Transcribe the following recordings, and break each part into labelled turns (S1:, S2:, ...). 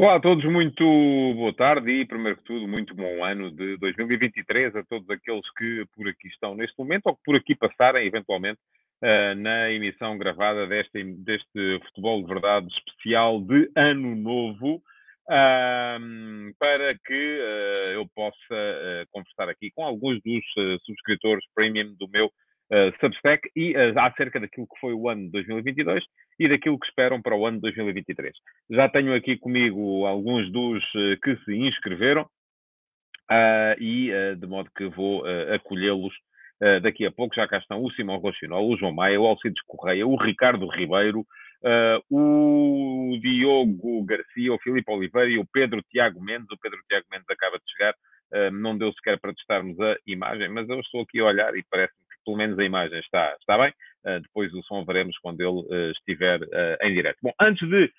S1: Olá a todos, muito boa tarde e, primeiro que tudo, muito bom ano de 2023 a todos aqueles que por aqui estão neste momento ou que por aqui passarem, eventualmente, uh, na emissão gravada deste, deste Futebol de Verdade especial de Ano Novo, para que uh, eu possa eh, conversar aqui com alguns dos subscritores premium do meu Substack e acerca daquilo que foi o ano de 2022 e daquilo que esperam para o ano de 2023. Já tenho aqui comigo alguns dos que se inscreveram e de modo que vou acolhê-los Uh, daqui a pouco já cá estão o Simão Rochinol, o João Maia, o Alcides Correia, o Ricardo Ribeiro, uh, o Diogo Garcia, o Filipe Oliveira e o Pedro Tiago Mendes. O Pedro Tiago Mendes acaba de chegar, uh, não deu sequer para testarmos a imagem, mas eu estou aqui a olhar e parece-me pelo menos a imagem está, está bem. depois o som veremos quando ele estiver em direto. Bom, antes de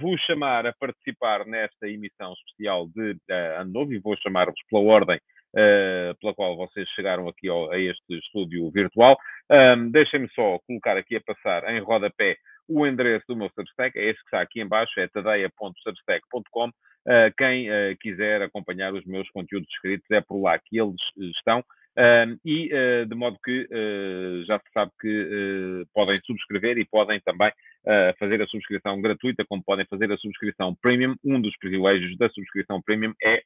S1: vos chamar a participar nesta emissão especial de Ano Novo, e vou chamar-vos pela ordem uh, pela qual vocês chegaram aqui ao, a este estúdio virtual. Um, Deixem-me só colocar aqui a passar em rodapé o endereço do meu Substack, é esse que está aqui embaixo, é tadeia.substack.com. Uh, quem uh, quiser acompanhar os meus conteúdos escritos, é por lá que eles estão. Uh, e de modo que já se sabe que podem subscrever e podem também fazer a subscrição gratuita, como podem fazer a subscrição premium. Um dos privilégios da subscrição premium é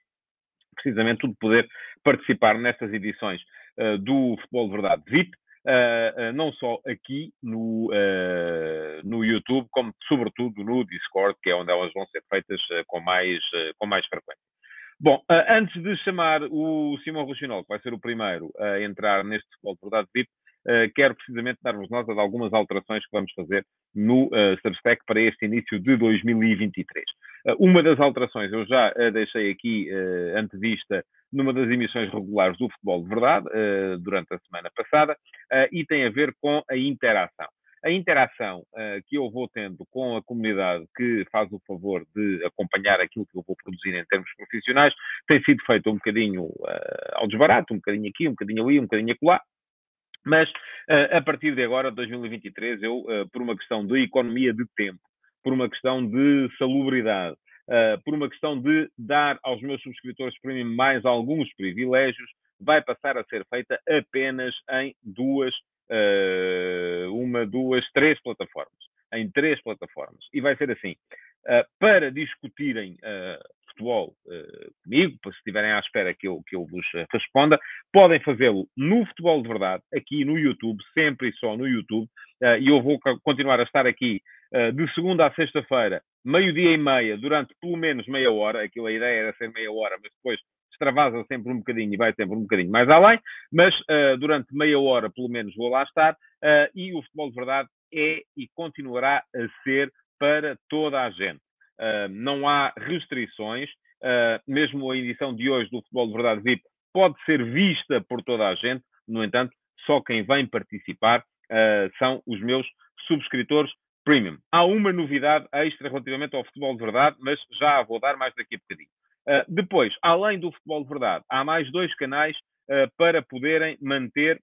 S1: precisamente o de poder participar nestas edições uh, do Futebol de Verdade VIP, uh, uh, não só aqui no, no YouTube, como sobretudo no Discord, que é onde elas vão ser feitas com, mais, com mais frequência. Bom, antes de chamar o Simão Rochinol, que vai ser o primeiro a entrar neste Futebol de Verdade VIP, Uh, quero precisamente dar-vos nota de algumas alterações que vamos fazer no uh, Substack para este início de 2023. Uh, uma das alterações eu já deixei aqui antevista numa das emissões regulares do Futebol de Verdade, durante a semana passada, e tem a ver com a interação. A interação que eu vou tendo com a comunidade que faz o favor de acompanhar aquilo que eu vou produzir em termos profissionais tem sido feito um bocadinho ao desbarato, um bocadinho aqui, um bocadinho ali, um bocadinho acolá, mas, uh, a partir de agora, 2023, eu, uh, por uma questão de economia de tempo, por uma questão de salubridade, uh, por uma questão de dar aos meus subscritores premium mais alguns privilégios, vai passar a ser feita apenas em duas, uma, duas, três plataformas. Em três plataformas. E vai ser assim. para discutirem futebol uh, comigo, se estiverem à espera que eu, que eu vos eh, responda, podem fazê-lo no Futebol de Verdade, aqui no YouTube, sempre e só no YouTube, uh, e eu vou continuar a estar aqui uh, de segunda a sexta-feira, meio-dia e meia, durante pelo menos meia hora, aquilo a ideia era ser meia hora, mas depois extravasa sempre um bocadinho e vai sempre um bocadinho mais além, mas durante meia hora pelo menos vou lá estar, e o Futebol de Verdade é e continuará a ser para toda a gente. Uh, não há restrições, uh, mesmo a edição de hoje do Futebol de Verdade VIP pode ser vista por toda a gente, no entanto, só quem vem participar uh, são os meus subscritores premium. Há uma novidade extra relativamente ao Futebol de Verdade, mas já a vou dar mais daqui a bocadinho. Depois, além do Futebol de Verdade, há mais dois canais para poderem manter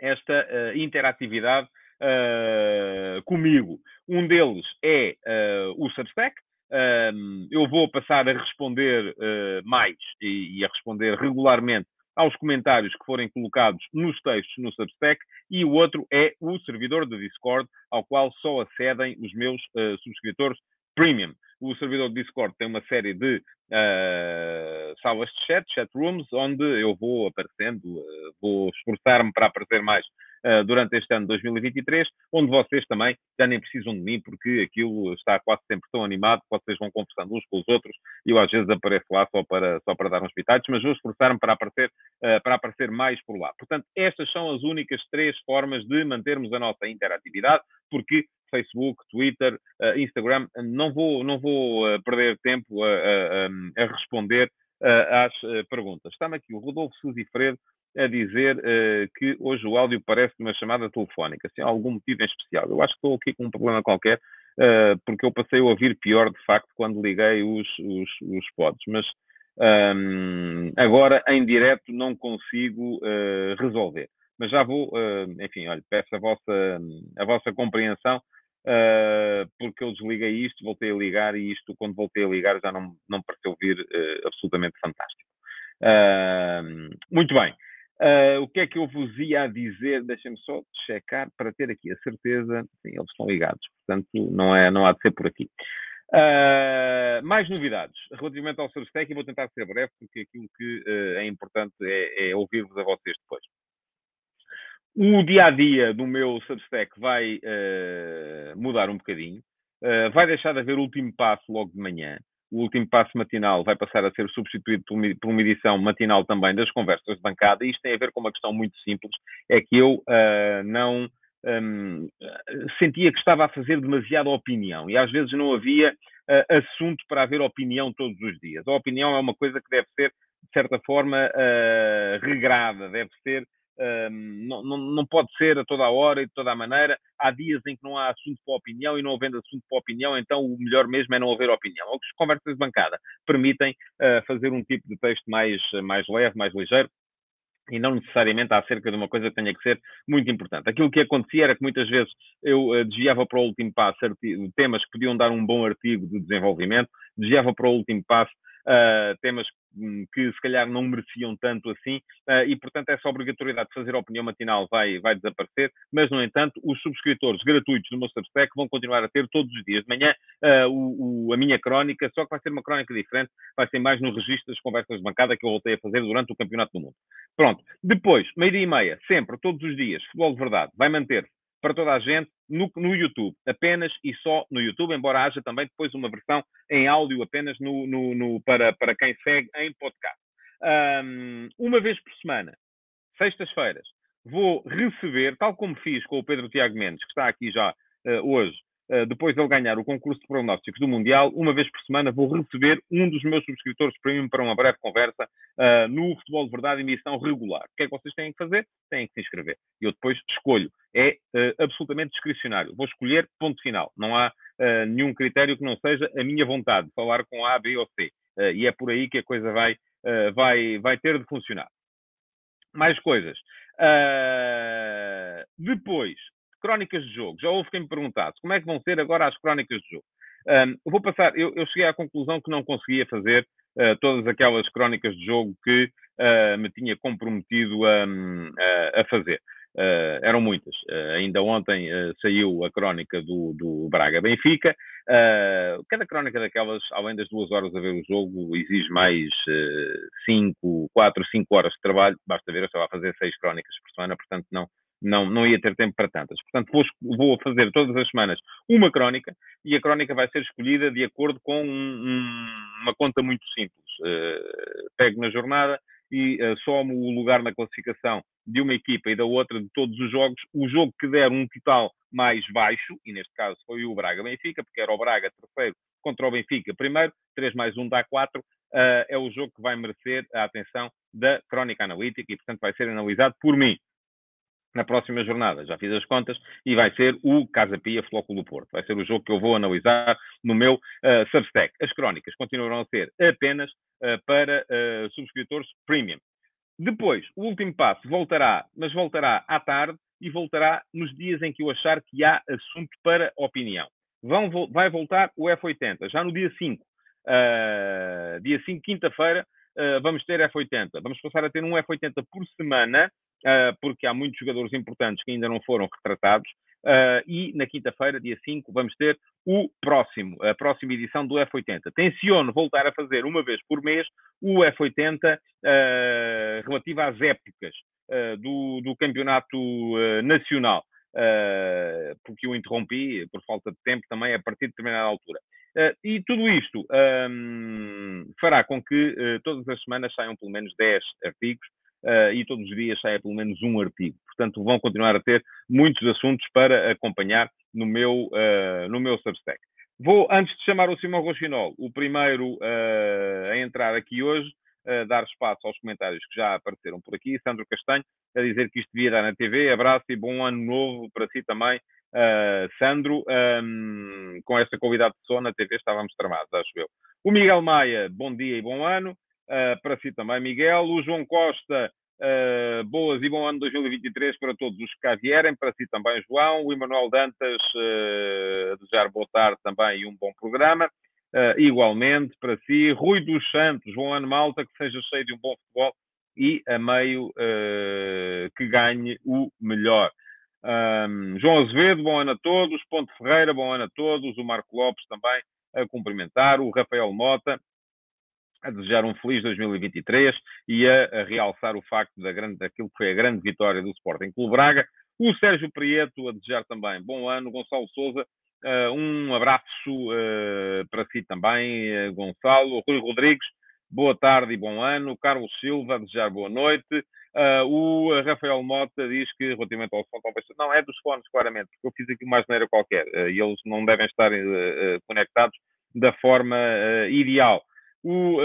S1: esta interatividade uh, comigo. Um deles é uh, o Substack. Eu vou passar a responder uh, mais e, e, a responder regularmente aos comentários que forem colocados nos textos no Substack, e o outro é o servidor do Discord, ao qual só acedem os meus uh, subscritores premium. O servidor do Discord tem uma série de uh, salas de chat, chat rooms, onde eu vou aparecendo, uh, vou esforçar-me para aparecer mais uh, durante este ano de 2023, onde vocês também já nem precisam de mim, porque aquilo está quase sempre tão animado vocês vão conversando uns com os outros e eu às vezes apareço lá só para, só para dar uns pitados, mas vou esforçar-me para aparecer, para aparecer mais por lá. Portanto, estas são as únicas três formas de mantermos a nossa interatividade, porque Facebook, Twitter, uh, Instagram, não vou, não vou perder tempo a, a, a responder às perguntas. Está-me aqui o Rodolfo Suzy Freire a dizer que hoje o áudio parece uma chamada telefónica, sem algum motivo em especial. Eu acho que estou aqui com um problema qualquer porque eu passei a ouvir pior, de facto, quando liguei os, os, os pods. Mas um, agora, em direto, não consigo resolver. Mas já vou, enfim, olha, peço a vossa, a vossa compreensão uh, porque eu desliguei isto, voltei a ligar e isto, quando voltei a ligar, já não, não pareceu vir uh, absolutamente fantástico. Uh, muito bem. Uh, o que é que eu vos ia dizer? Deixem-me só checar para ter aqui a certeza. Sim, eles estão ligados, portanto não, é, não há de ser por aqui. Uh, mais novidades relativamente ao Substack e vou tentar ser breve porque aquilo que uh, é importante é, é ouvir-vos a vocês depois. O dia a dia do meu Substack vai uh, mudar um bocadinho. Uh, vai deixar de haver o último passo logo de manhã. O último passo matinal vai passar a ser substituído por uma, por uma edição matinal também das conversas de bancada. Isto tem a ver com uma questão muito simples: é que eu uh, não um, sentia que estava a fazer demasiada opinião e às vezes não havia assunto para haver opinião todos os dias. A opinião é uma coisa que deve ser, de certa forma, regrada, deve ser não, não, pode ser a toda a hora e de toda a maneira. Há dias em que não há assunto para opinião e não havendo assunto para opinião, então o melhor mesmo é não haver opinião. Que as conversas de bancada permitem uh, fazer um tipo de texto mais, mais leve, mais ligeiro, e não necessariamente acerca de uma coisa que tenha que ser muito importante. Aquilo que acontecia era que muitas vezes eu uh, desviava para o último passo temas que podiam dar um bom artigo de desenvolvimento, desviava para o último passo uh, temas hum, que se calhar não mereciam tanto assim, uh, e portanto essa obrigatoriedade de fazer opinião matinal vai, vai desaparecer, mas no entanto os subscritores gratuitos do meu Substack vão continuar a ter todos os dias de manhã uh, o, o, a minha crónica, só que vai ser uma crónica diferente, vai ser mais no registro das conversas de bancada que eu voltei a fazer durante o Campeonato do Mundo. Pronto. Depois, meio-dia e meia, sempre, todos os dias, futebol de verdade, vai manter-se para toda a gente no, no, YouTube, apenas e só no YouTube, embora haja também depois uma versão em áudio apenas no, no, no para, para quem segue em podcast. Um, uma vez por semana, sextas-feiras, vou receber, tal como fiz com o Pedro Tiago Mendes, que está aqui já uh, hoje, eh, depois de ele ganhar o concurso de prognósticos do Mundial, uma vez por semana vou receber um dos meus subscritores premium para uma breve conversa uh, no Futebol de Verdade emissão regular. O que é que vocês têm que fazer? Têm que se inscrever. Eu depois escolho. Uh, absolutamente discricionário. Vou escolher ponto final. Não há uh, nenhum critério que não seja a minha vontade de falar com A, B ou C. e é por aí que a coisa vai, vai, vai ter de funcionar. Mais coisas. depois, Crónicas de jogo. Já houve quem me perguntasse como é que vão ser agora as crónicas de jogo. Um, eu vou passar, eu, eu, cheguei à conclusão que não conseguia fazer uh, todas aquelas crónicas de jogo que uh, me tinha comprometido a, a fazer. Uh, eram muitas. Uh, ainda ontem uh, saiu a crónica do, do Braga Benfica. cada crónica daquelas, além das duas horas a ver o jogo, exige mais cinco, quatro, cinco horas de trabalho. Basta ver, eu estava a fazer seis crónicas por semana, portanto não, não, não ia ter tempo para tantas. Portanto, vou, vou fazer todas as semanas uma crónica e a crónica vai ser escolhida de acordo com um, um, uma conta muito simples. Pego na jornada e uh, somo o lugar na classificação de uma equipa e da outra de todos os jogos. O jogo que der um total mais baixo, e neste caso foi o Braga-Benfica, porque era o Braga terceiro contra o Benfica primeiro, 3 mais 1 dá 4, uh, eh, é o jogo que vai merecer a atenção da crónica analítica e, portanto, vai ser analisado por mim na próxima jornada. Já fiz as contas e vai ser o Casa Pia Flóculo Porto. Vai ser o jogo que eu vou analisar no meu uh, Substack. As crónicas continuarão a ser apenas uh, para uh, subscritores premium. Depois, o último passo voltará, mas voltará à tarde e voltará nos dias em que eu achar que há assunto para opinião. Vão, vai voltar o F80, já no dia 5. dia 5, quinta-feira, vamos ter F80. Vamos passar a ter um F80 por semana uh, porque há muitos jogadores importantes que ainda não foram retratados. Uh, e na quinta-feira, dia 5, vamos ter o próximo, a próxima edição do F80. Tenciono voltar a fazer uma vez por mês o F80 uh, ah, relativo às épocas do, do, campeonato nacional, porque o interrompi por falta de tempo também a partir de determinada altura. E tudo isto um, fará com que todas as semanas saiam pelo menos 10 artigos uh, e todos os dias sai pelo menos um artigo. Portanto, vão continuar a ter muitos assuntos para acompanhar no meu, uh, no meu Substack. Vou, antes de chamar o Simão Rochinol, o primeiro uh, a entrar aqui hoje, dar espaço aos comentários que já apareceram por aqui. Sandro Castanho, a dizer que isto devia dar na TV. Abraço e bom ano novo para si também uh, Sandro. Um, com esta qualidade de som na TV estávamos tramados, acho eu. O Miguel Maia, bom dia e bom ano. Uh, para si também, Miguel. O João Costa, uh, boas e bom ano 2023 para todos os que cá vierem. Para si também, João. O Emanuel Dantas, a desejar boa tarde também e um bom programa. Igualmente para si. Rui dos Santos, bom ano malta, que seja cheio de um bom futebol e a meio que ganhe o melhor. Um, João Azevedo, bom ano a todos. Ponte Ferreira, bom ano a todos. O Marco Lopes também a cumprimentar. O Rafael Mota a desejar um feliz 2023 e a, a, realçar o facto da grande, daquilo que foi a grande vitória do Sporting Clube Braga. O Sérgio Prieto a desejar também bom ano. Gonçalo Souza, uh, um abraço uh, para si também, uh, Gonçalo. Rui Rodrigues, boa tarde e bom ano. Carlos Silva a desejar boa noite. Uh, o Rafael Mota diz que, relativamente ao som. Não, é dos fones, claramente, porque eu fiz aqui uma maneira qualquer uh, e eles não devem estar uh, conectados da forma ideal. O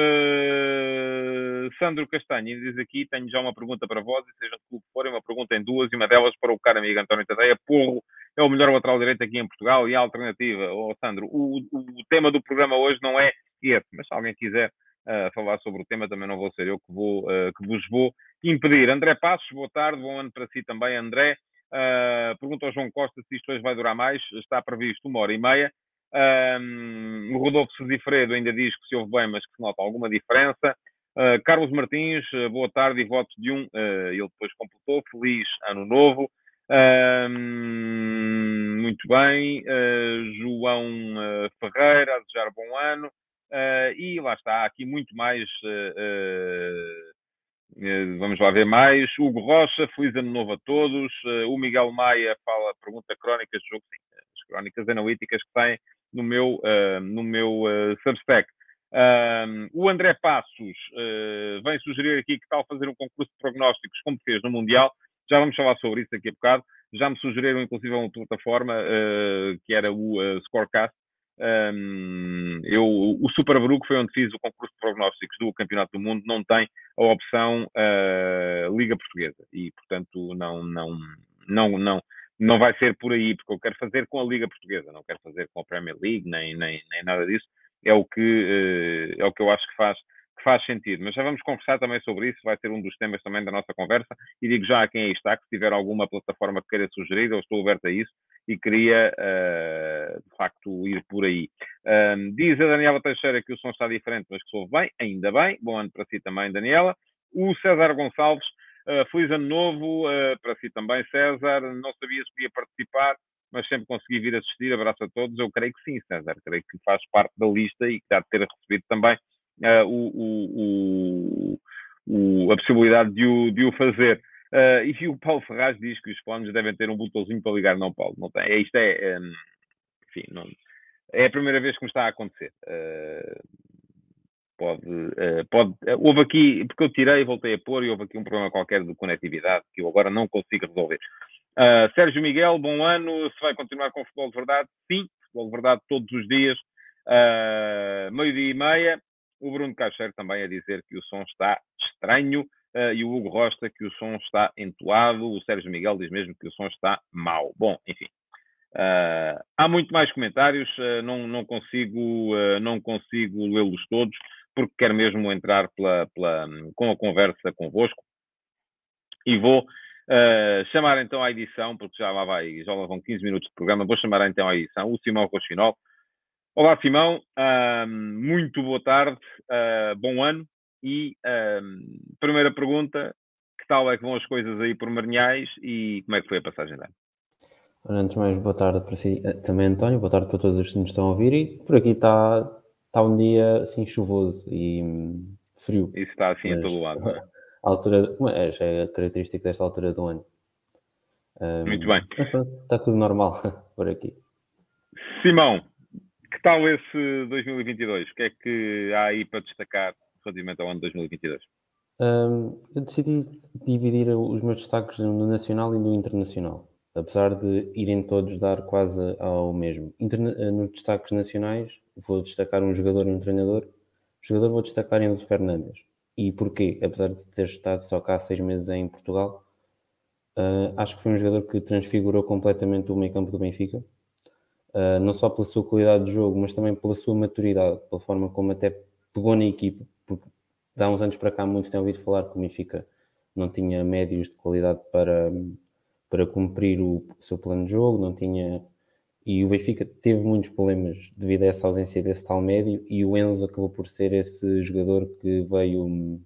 S1: Sandro Castanho diz aqui: tenho já uma pergunta para vós, e seja que forem, uma pergunta em duas, e uma delas para o caro amigo António Tadeia. Porro é o melhor lateral direito aqui em Portugal e a alternativa, oh, Sandro, o, o tema do programa hoje não é esse, mas se alguém quiser a falar sobre o tema, também não vou ser eu que, vou, uh, que vos vou impedir. André Passos, boa tarde, bom ano para si também, André. Uh, pergunta ao João Costa se isto hoje vai durar mais, está previsto uma hora e meia. Uh, o Rodolfo Sesifredo ainda diz que se ouve bem, mas que se nota alguma diferença. Uh, Carlos Martins, boa tarde e voto de um. ele depois completou. Feliz ano novo. muito bem. João Ferreira, a desejar bom ano. Uh, e lá está, há aqui muito mais. Uh, uh, vamos lá ver mais. Hugo Rocha, feliz ano novo a todos. o Miguel Maia fala, pergunta crónicas de jogo, sim, as crónicas analíticas que têm no meu, no meu Substack. o André Passos vem sugerir aqui que tal fazer um concurso de prognósticos como fez no Mundial. Já vamos falar sobre isso daqui a bocado. Já me sugeriram, inclusive, uma plataforma que era o Scorecast, um, eu, o Super Bruco foi onde fiz o concurso de prognósticos do Campeonato do Mundo, não tem a opção uh, Liga Portuguesa e, portanto, não, não, não, não, não vai ser por aí, porque eu quero fazer com a Liga Portuguesa, não quero fazer com a Premier League, nem, nem, nem nada disso. É o, que, uh, é o que eu acho que faz faz sentido. Mas já vamos conversar também sobre isso, vai ser um dos temas também da nossa conversa. E digo já a quem aí está, que se tiver alguma plataforma que queira sugerir, eu estou aberto a isso e queria, uh, de facto, ir por aí. Um, diz a Daniela Teixeira que o som está diferente, mas que soube bem, ainda bem. Bom ano para si também, Daniela. O César Gonçalves, uh, feliz ano novo uh, para si também, César. Não sabia se podia participar, mas sempre consegui vir assistir. Abraço a todos. Eu creio que sim, César. Creio que faz parte da lista e que dá de ter recebido também uh, o, o, o, a possibilidade de o, de o fazer. Uh, e o Paulo Ferraz diz que os fones devem ter um botãozinho para ligar. Não, Paulo, não tem. É, isto é, um, enfim, não, é a primeira vez que me está a acontecer. Uh, pode, pode, houve aqui, porque eu tirei e voltei a pôr, e houve aqui um problema qualquer de conectividade que eu agora não consigo resolver. Uh, Sérgio Miguel, bom ano. Se vai continuar com futebol de verdade? Sim, futebol de verdade todos os dias, uh, meio-dia e meia. O Bruno Caixeiro também a dizer que o som está estranho uh, e o Hugo Rosta que o som está entoado. O Sérgio Miguel diz mesmo que o som está mau. Bom, enfim. Uh, há muito mais comentários, uh, não, não consigo, não consigo lê-los todos, porque quero mesmo entrar pela, pela, com a conversa convosco. E vou chamar então à edição, porque já lá vai, já lá vão 15 minutos de programa, vou chamar então à edição o Simão Rochinol, Olá, Simão. muito boa tarde, uh, bom ano. E primeira pergunta: que tal é que vão as coisas aí por Marinhais e como é que foi a passagem ano?
S2: Antes de mais, boa tarde para si eh, também, António. Boa tarde para todos os que nos estão a ouvir. E por aqui está, está um dia assim chuvoso e hum, frio.
S1: Isso está assim Mas, a todo lado. É?
S2: A altura, é, é característico desta altura do ano.
S1: Um, Muito bem.
S2: Está tudo normal por aqui.
S1: Simão, que tal esse 2022? O que é que há aí para destacar relativamente ao ano 2022? Um,
S2: eu decidi dividir os meus destaques no nacional e no internacional, apesar de irem todos dar quase ao mesmo. Interna eh, nos destaques nacionais, vou destacar um jogador e um treinador. O jogador vou destacar Enzo Fernandes. E porquê? Apesar de ter estado só cá seis meses em Portugal, Uh, acho que foi um jogador que transfigurou completamente o meio campo do Benfica, uh, não só pela sua qualidade de jogo, mas também pela sua maturidade, pela forma como até pegou na equipa, porque há uns anos para cá muitos têm ouvido falar que o Benfica não tinha médios de qualidade para, para cumprir o seu plano de jogo, não tinha. E o Benfica teve muitos problemas devido a essa ausência desse tal médio, e o Enzo acabou por ser esse jogador que veio,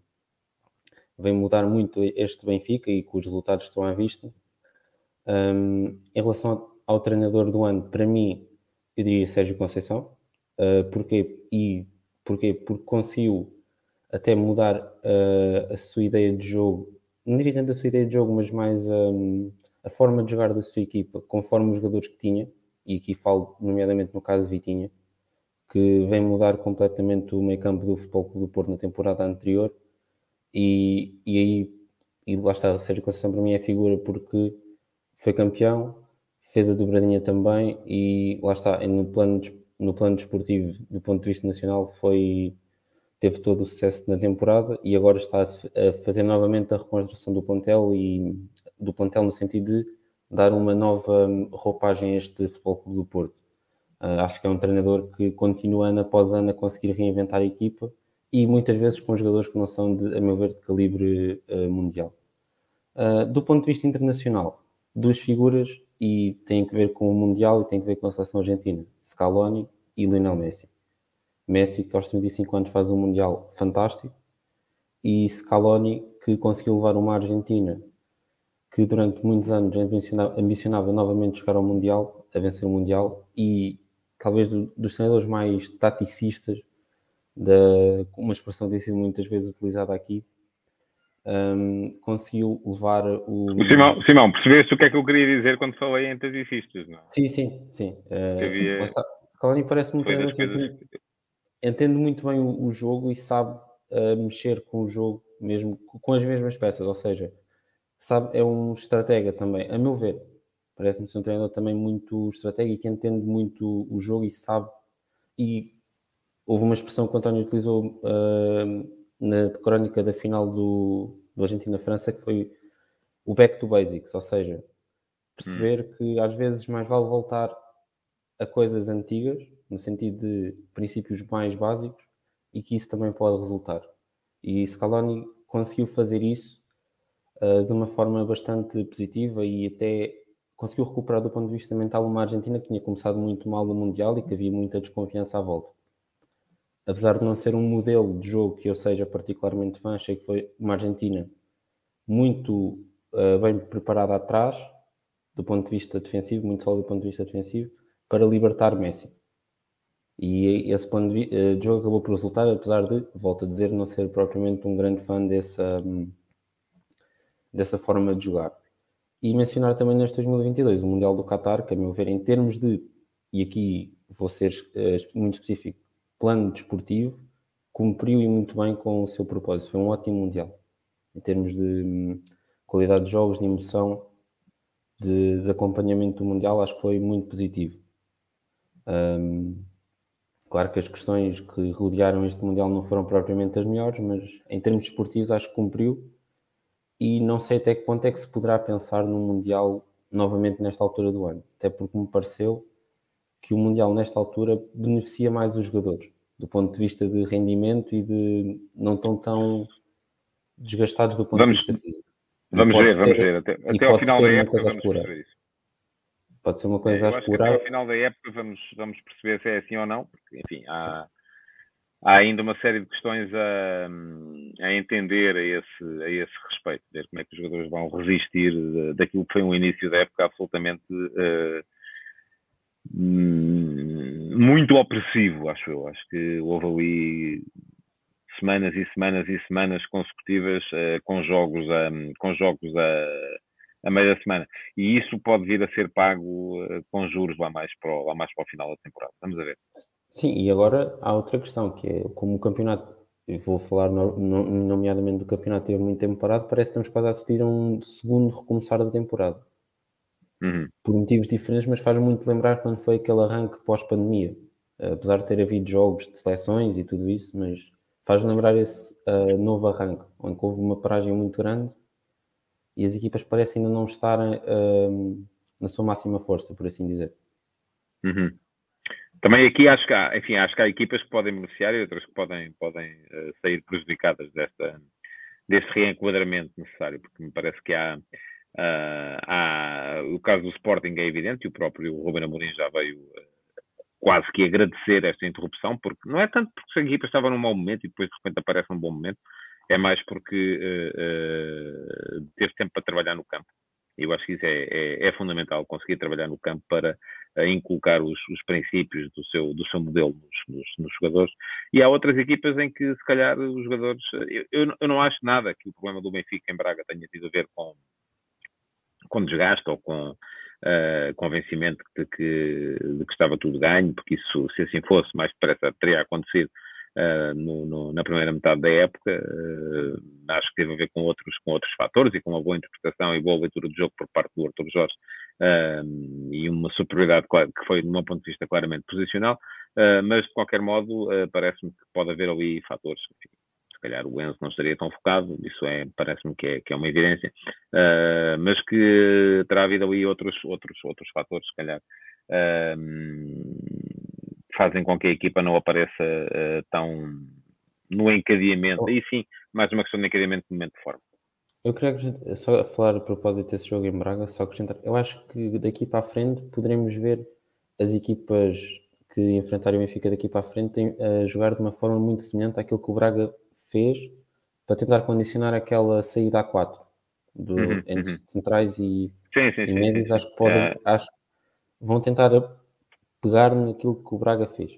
S2: veio mudar muito este Benfica e que os resultados estão à vista. Um, em relação ao, treinador do ano, para mim, eu diria Sérgio Conceição. Uh, porquê? E porquê? Porque conseguiu até mudar uh, a sua ideia de jogo não diria tanto a sua ideia de jogo, mas mais um, a forma de jogar da sua equipa, conforme os jogadores que tinha, e aqui falo nomeadamente no caso de Vitinha, que vem mudar completamente o meio campo do Futebol Clube do Porto na temporada anterior, e, e aí, e lá está, a Sérgio Conceição para mim é figura porque foi campeão, fez a dobradinha também, e lá está, no plano, no plano desportivo, do ponto de vista nacional, foi teve todo o sucesso na temporada e agora está a fazer novamente a reconstrução do plantel e do plantel no sentido de dar uma nova roupagem a este Futebol Clube do Porto. Uh, acho que é um treinador que continua ano após ano a conseguir reinventar a equipa e muitas vezes com jogadores que não são, de, a meu ver, de calibre uh, mundial. Uh, do ponto de vista internacional, duas figuras e tem que ver com o Mundial e tem que ver com a seleção argentina, Scaloni e Lionel Messi. Messi, que aos 35 anos faz um Mundial fantástico, e Scaloni, que conseguiu levar uma Argentina que durante muitos anos ambicionava, ambicionava novamente chegar ao Mundial, a vencer o Mundial, e talvez do, dos treinadores mais taticistas, da, uma expressão que tem sido muitas vezes utilizada aqui, um, conseguiu levar o.
S1: Simão, Simão, percebeste o que é que eu queria dizer quando falei em taticistas, não é?
S2: Sim, sim, sim. Uh, havia... Scaloni parece-me um treinador que entende muito bem o, o jogo e sabe uh, mexer com o jogo mesmo com as mesmas peças, ou seja, sabe, é um estratega também, a meu ver. Parece-me ser um treinador também muito estratégico que entende muito o jogo e sabe. E houve uma expressão que o António utilizou uh, na crónica da final do, do Argentina-França que foi o back to basics, ou seja, perceber hum. que às vezes mais vale voltar a coisas antigas no sentido de princípios mais básicos e que isso também pode resultar. E Scaloni conseguiu fazer isso uh, de uma forma bastante positiva e até conseguiu recuperar do ponto de vista mental uma Argentina que tinha começado muito mal no Mundial e que havia muita desconfiança à volta. Apesar de não ser um modelo de jogo que eu seja particularmente fã, achei que foi uma Argentina muito uh, bem preparada atrás, do ponto de vista defensivo, muito sólido do ponto de vista defensivo, para libertar Messi. E esse plano de, eh, de jogo acabou por resultar, apesar de, volto a dizer, não ser propriamente um grande fã dessa, hum, dessa forma de jogar. E mencionar também neste 2022 o Mundial do Qatar, que a meu ver, em termos de, e aqui vou ser uh, muito específico, plano desportivo, cumpriu e muito bem com o seu propósito. Foi um ótimo Mundial. Em termos de um, qualidade de jogos, de emoção, de, de, acompanhamento do Mundial, acho que foi muito positivo. Um, Claro que as questões que rodearam este Mundial não foram propriamente as melhores, mas em termos esportivos acho que cumpriu. E não sei até que ponto é que se poderá pensar num Mundial novamente nesta altura do ano. Até porque me pareceu que o Mundial nesta altura beneficia mais os jogadores, do ponto de vista de rendimento e de não tão tão desgastados do ponto
S1: vamos,
S2: de vista físico.
S1: Vamos ver, ser, vamos ver. Até, até ao final da época vamos
S2: isso. Pode ser uma coisa é, a explorar.
S1: Até ao final da época vamos, vamos perceber se é assim ou não, porque, enfim, há, há ainda uma série de questões a, a entender a esse, a esse respeito, ver como é que os jogadores vão resistir daquilo que foi um início da época absolutamente uh, muito opressivo, acho eu. Acho que houve ali semanas e semanas e semanas consecutivas uh, com jogos, um, com jogos a a meio da semana. E isso pode vir a ser pago uh, com juros lá mais, para o, lá mais para o final da temporada. Vamos a ver.
S2: Sim, e agora há outra questão, que é como o campeonato, vou falar no, no, nomeadamente do campeonato teve muito tempo parado, parece que estamos quase a assistir a um segundo recomeçar da temporada. Uhum. Por motivos diferentes, mas faz muito lembrar quando foi aquele arranque pós-pandemia. Apesar de ter havido jogos de seleções e tudo isso, mas faz lembrar esse uh, novo arranque, onde houve uma paragem muito grande e as equipas parecem ainda não estarem uh, na sua máxima força, por assim dizer.
S1: Uhum. Também aqui acho que há, enfim, acho que há equipas que podem beneficiar e outras que podem, podem uh, sair prejudicadas desta, deste reenquadramento necessário, porque me parece que há, uh, há o caso do Sporting é evidente e o próprio Ruben Amorim já veio uh, quase que agradecer esta interrupção, porque não é tanto porque a equipa estava num mau momento e depois de repente aparece um bom momento, é mais porque teve tempo para trabalhar no campo. Eu acho que isso é, é, é fundamental, conseguir trabalhar no campo para uh, inculcar os, os, princípios do seu, do seu modelo nos, nos, nos, jogadores. E há outras equipas em que, se calhar, os jogadores. Eu, eu, eu, não acho nada que o problema do Benfica em Braga tenha tido a ver com, com desgaste ou com uh, convencimento de que, de que estava tudo ganho, porque isso, se assim fosse, mais depressa teria acontecido uh, no, no, na primeira metade da época. Uh, acho que teve a ver com outros, com outros fatores e com uma boa interpretação e boa leitura do jogo por parte do Arthur Jorge e uma superioridade que foi, do meu ponto de vista, claramente posicional. mas, de qualquer modo, parece-me que pode haver ali fatores. Enfim, calhar o Enzo não estaria tão focado, isso é, parece-me que é, que é uma evidência, uh, mas que terá havido ali outros, outros, outros fatores, se calhar, uh, fazem com que a equipa não apareça uh, tão no encadeamento. Oh. Aí sim, mais uma questão de encadeamento de momento de forma.
S2: Eu queria só falar a propósito desse jogo em Braga, só acrescentar. Eu acho que daqui para a frente poderemos ver as equipas que enfrentarem o Benfica daqui para a frente a jogar de uma forma muito semelhante àquilo que o Braga fez para tentar condicionar aquela saída a 4 do, uhum, entre uhum. centrais e,
S1: sim, sim,
S2: e médios. Sim, acho que podem, é... acho, vão tentar pegar naquilo que o Braga fez.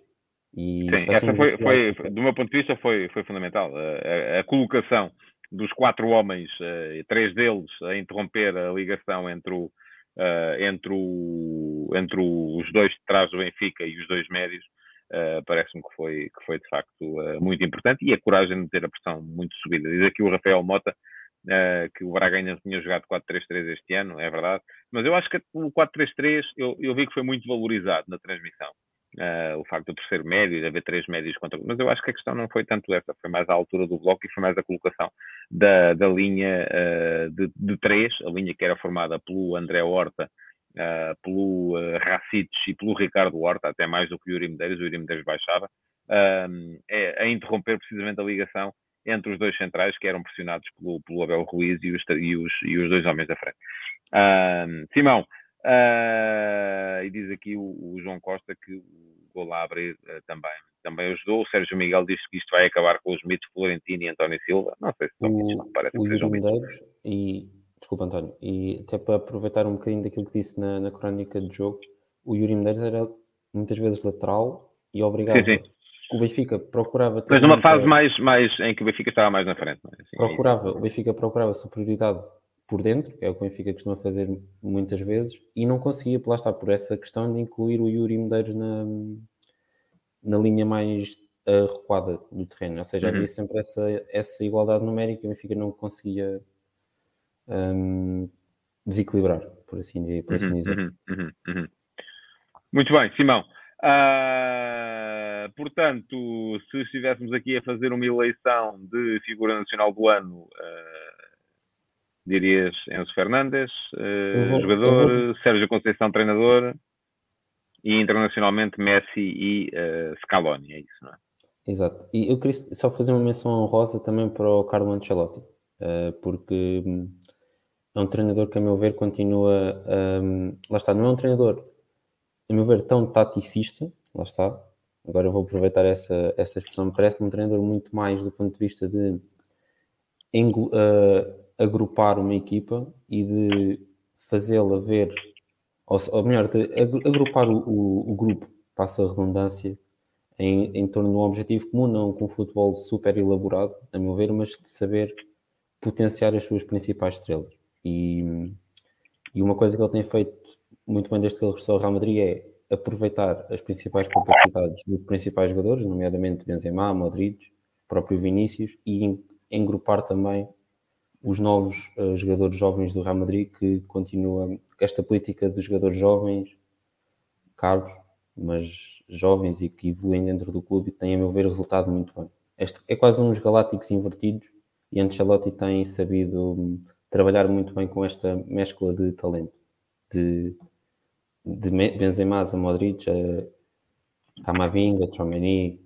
S1: E Sim, essa foi, foi, do meu ponto de vista, foi, foi fundamental. A, a, colocação dos quatro homens, uh, três deles a interromper a ligação entre, o, uh, entre, o, entre os dois de trás do Benfica e os dois médios, uh, parece-me que foi, que foi de facto muito importante e a coragem de ter a pressão muito subida. Diz aqui o Rafael Mota que o Braga ainda tinha jogado 4-3-3 este ano, é verdade, mas eu acho que o 4-3-3 eu, eu vi que foi muito valorizado na transmissão. Uh, o facto do terceiro médio, de haver três médios contra. Mas eu acho que a questão não foi tanto essa, foi mais a altura do bloco e foi mais a colocação da, da linha uh, de, de, três, a linha que era formada pelo André Horta, uh, pelo uh, Racites e pelo Ricardo Horta, até mais do que o Yuri Medeiros, o Yuri Medeiros baixava, é, a interromper precisamente a ligação entre os dois centrais que eram pressionados pelo, pelo Abel Ruiz e os, e, os, e os dois homens da frente. Simão, Uh, e diz aqui o, o, João Costa que o gol a abrir uh, também, também ajudou. O Sérgio Miguel diz que isto vai acabar com os mitos Florentino e António Silva. Não sei se são mitos, não parece o que sejam mitos.
S2: E, desculpa, António, e até para aproveitar um bocadinho daquilo que disse na, na crónica de jogo, o Yuri Medeiros era muitas vezes lateral e obrigado. Sim, sim. O Benfica procurava.
S1: Mas numa fase mais, mais em que o Benfica estava mais na frente. É?
S2: Assim, procurava, o Benfica procurava superioridade por dentro, é o que o Benfica costuma fazer muitas vezes, e não conseguia, lá está, por essa questão de incluir o Yuri Medeiros na, na linha mais uh, recuada do terreno. Ou seja, uhum. havia sempre essa, essa igualdade numérica e o Benfica não conseguia um, desequilibrar, por assim, dizer, por assim uhum, dizer.
S1: Uhum, uhum, uhum. Muito bem, Simão. Uh, portanto, se estivéssemos aqui a fazer uma eleição de figura nacional do ano, uh, dirias Enzo Fernandes, uh, vou, jogador. Sérgio Conceição, treinador, e internacionalmente Messi e Scaloni, é isso, não é?
S2: Exato. E eu queria só fazer uma menção honrosa também para o Carlo Ancelotti, porque hum, é um treinador que, a meu ver, continua. Um, lá está, não é um treinador, a meu ver, tão taticista, lá está. Agora eu vou aproveitar essa, essa expressão. Parece-me um treinador muito mais do ponto de vista de uh, agrupar uma equipa e de fazê-la ver, ou, ou, melhor, de agrupar o, o, o, grupo, passa a redundância, em, em torno de um objetivo comum, não com um futebol super elaborado, a meu ver, mas de saber potenciar as suas principais estrelas. E, e uma coisa que ele tem feito muito bem desde que ele regressou ao Real Madrid é aproveitar as principais capacidades dos principais jogadores, nomeadamente Benzema, Modric, próprio Vinícius, e engrupar também os novos uh, jogadores jovens do Real Madrid, que continua esta política de jogadores jovens, caros, mas jovens e que evoluem dentro do clube e têm, a meu ver, resultado muito bem. Este é quase uns galácticos invertidos e Ancelotti tem sabido trabalhar muito bem com esta mescla de talento, de, de Benzema, a Modric, a Camavinga, Chomeni,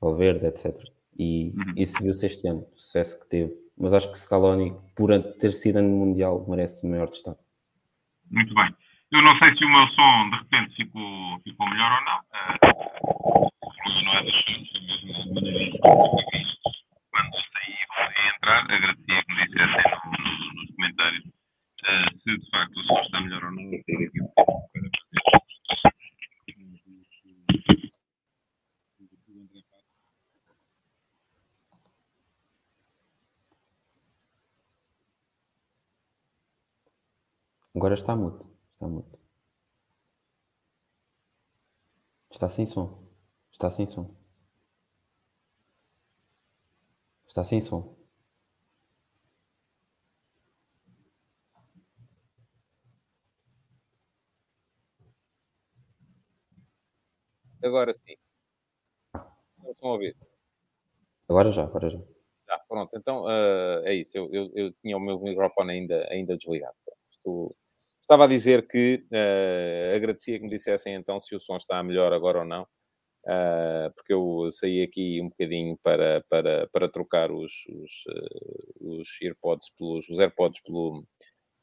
S2: Valverde, etc. E uhum. isso viu-se este ano, o sucesso que teve. Mas acho que Scaloni, por ter sido ano mundial, merece maior destaque.
S1: Muito bem. Eu não sei se o meu som de repente ficou, ficou melhor ou não. Uh, não é dos sons, foi mesmo quando saí e entrar. Agradecia que me dissessem no, comentários uh, se de facto o som está melhor ou não.
S2: Agora está mudo. Está mudo. Está sem som. Está sem som. Está sem som.
S1: Agora sim. Não estão a ouvir.
S2: Agora já, agora já.
S1: Já, pronto. Então uh, é isso. Eu, eu, eu, tinha o meu microfone ainda, ainda desligado. Estou, Estava a dizer que uh, agradecia que me dissessem então se o som está melhor agora ou não, uh, porque eu saí aqui um bocadinho para, para, para trocar os, os, uh, os AirPods pelos, os AirPods pelo,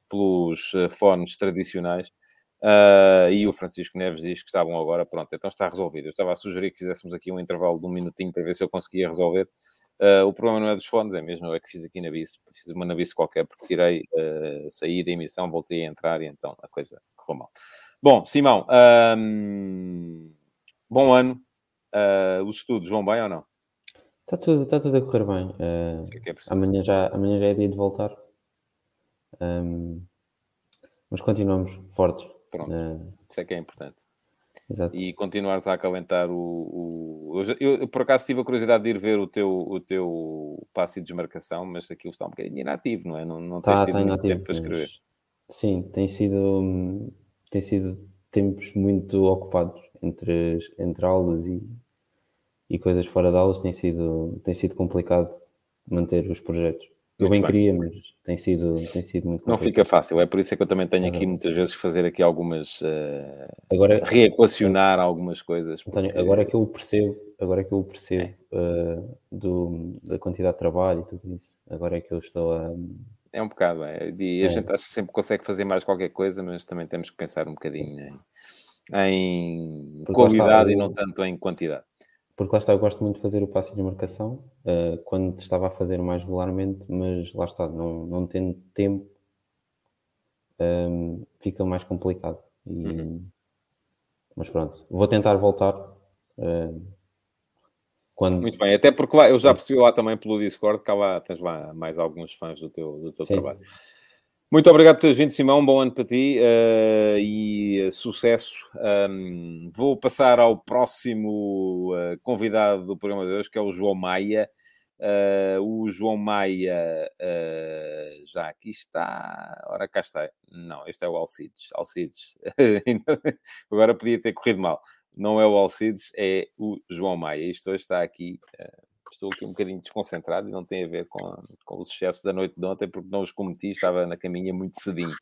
S1: pelos fones tradicionais. Uh, e o Francisco Neves diz que estavam agora, pronto, então está resolvido. Eu estava a sugerir que fizéssemos aqui um intervalo de um minutinho para ver se eu conseguia resolver. Uh, o problema não é dos fones, é mesmo é que fiz aqui na bici, fiz uma na bici qualquer, porque tirei, uh, saí da emissão, voltei a entrar e então a coisa correu mal. Bom, Simão, um, bom ano. Os estudos vão bem ou não?
S2: Está tudo, está tudo a correr bem. Uh, é amanhã, já, amanhã já é dia de voltar. Um, mas continuamos fortes.
S1: Pronto, uh, isso é que é importante. Exato. e continuares a acalentar o. o... Eu, eu, por acaso tive a curiosidade de ir ver o teu, o teu passe de desmarcação, mas aquilo está um bocadinho inativo, não é? Não, não
S2: tá, tens tido tá muito tempo para escrever. Sim, tem sido, tem sido tempos muito ocupados entre, entre aulas e, e coisas fora de aulas, tem sido, tem sido complicado manter os projetos. Eu bem, bem, queria, mas tem sido, tem sido muito complicado.
S1: Não fica fácil, é por isso é que eu também tenho aqui muitas vezes fazer aqui algumas uh, agora reequacionar algumas coisas.
S2: Porque... António, agora é que eu percebo, agora é que eu percebo é. uh, do, da quantidade de trabalho e tudo isso. Agora é que eu estou a
S1: é um bocado, é. E a é. gente que sempre consegue fazer mais qualquer coisa, mas também temos que pensar um bocadinho em, em qualidade e não tanto em quantidade
S2: porque lá está, eu gosto muito de fazer o passe de marcação uh, quando estava a fazer mais regularmente, mas lá está, não, não tendo tempo um, ehm, fica mais complicado. E, uhum. Mas pronto, vou tentar voltar. Uh,
S1: quando... Muito bem, até porque lá, eu já percebi lá também pelo Discord que há lá, tens lá mais alguns fãs do teu, do teu trabalho. Muito obrigado por teres vindo, Simão. Um bom ano para ti uh, e uh, sucesso. Um, vou passar ao próximo uh, convidado do programa de hoje, que é o João Maia. o João Maia já aqui está. Ora, cá está. Não, este é o Alcides. Alcides. Agora podia ter corrido mal. Não é o Alcides, é o João Maia. Isto hoje está aqui estou aqui um bocadinho desconcentrado e não tem a ver com, com os excessos da noite de ontem, porque não os cometi, estava na caminha muito cedinho.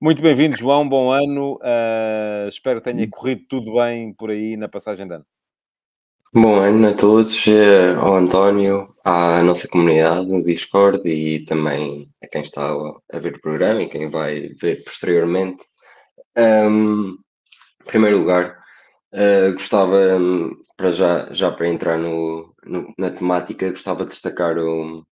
S1: Muito bem-vindo, João, bom ano. Uh, espero que tenha corrido tudo bem por aí na passagem de ano.
S3: Bom ano a todos, eh, ao António, à nossa comunidade no Discord e também a quem está a ver o programa e quem vai ver posteriormente. Um, em primeiro lugar, uh, gostava, um, para já, já para entrar no, no, na temática, gostava de destacar o,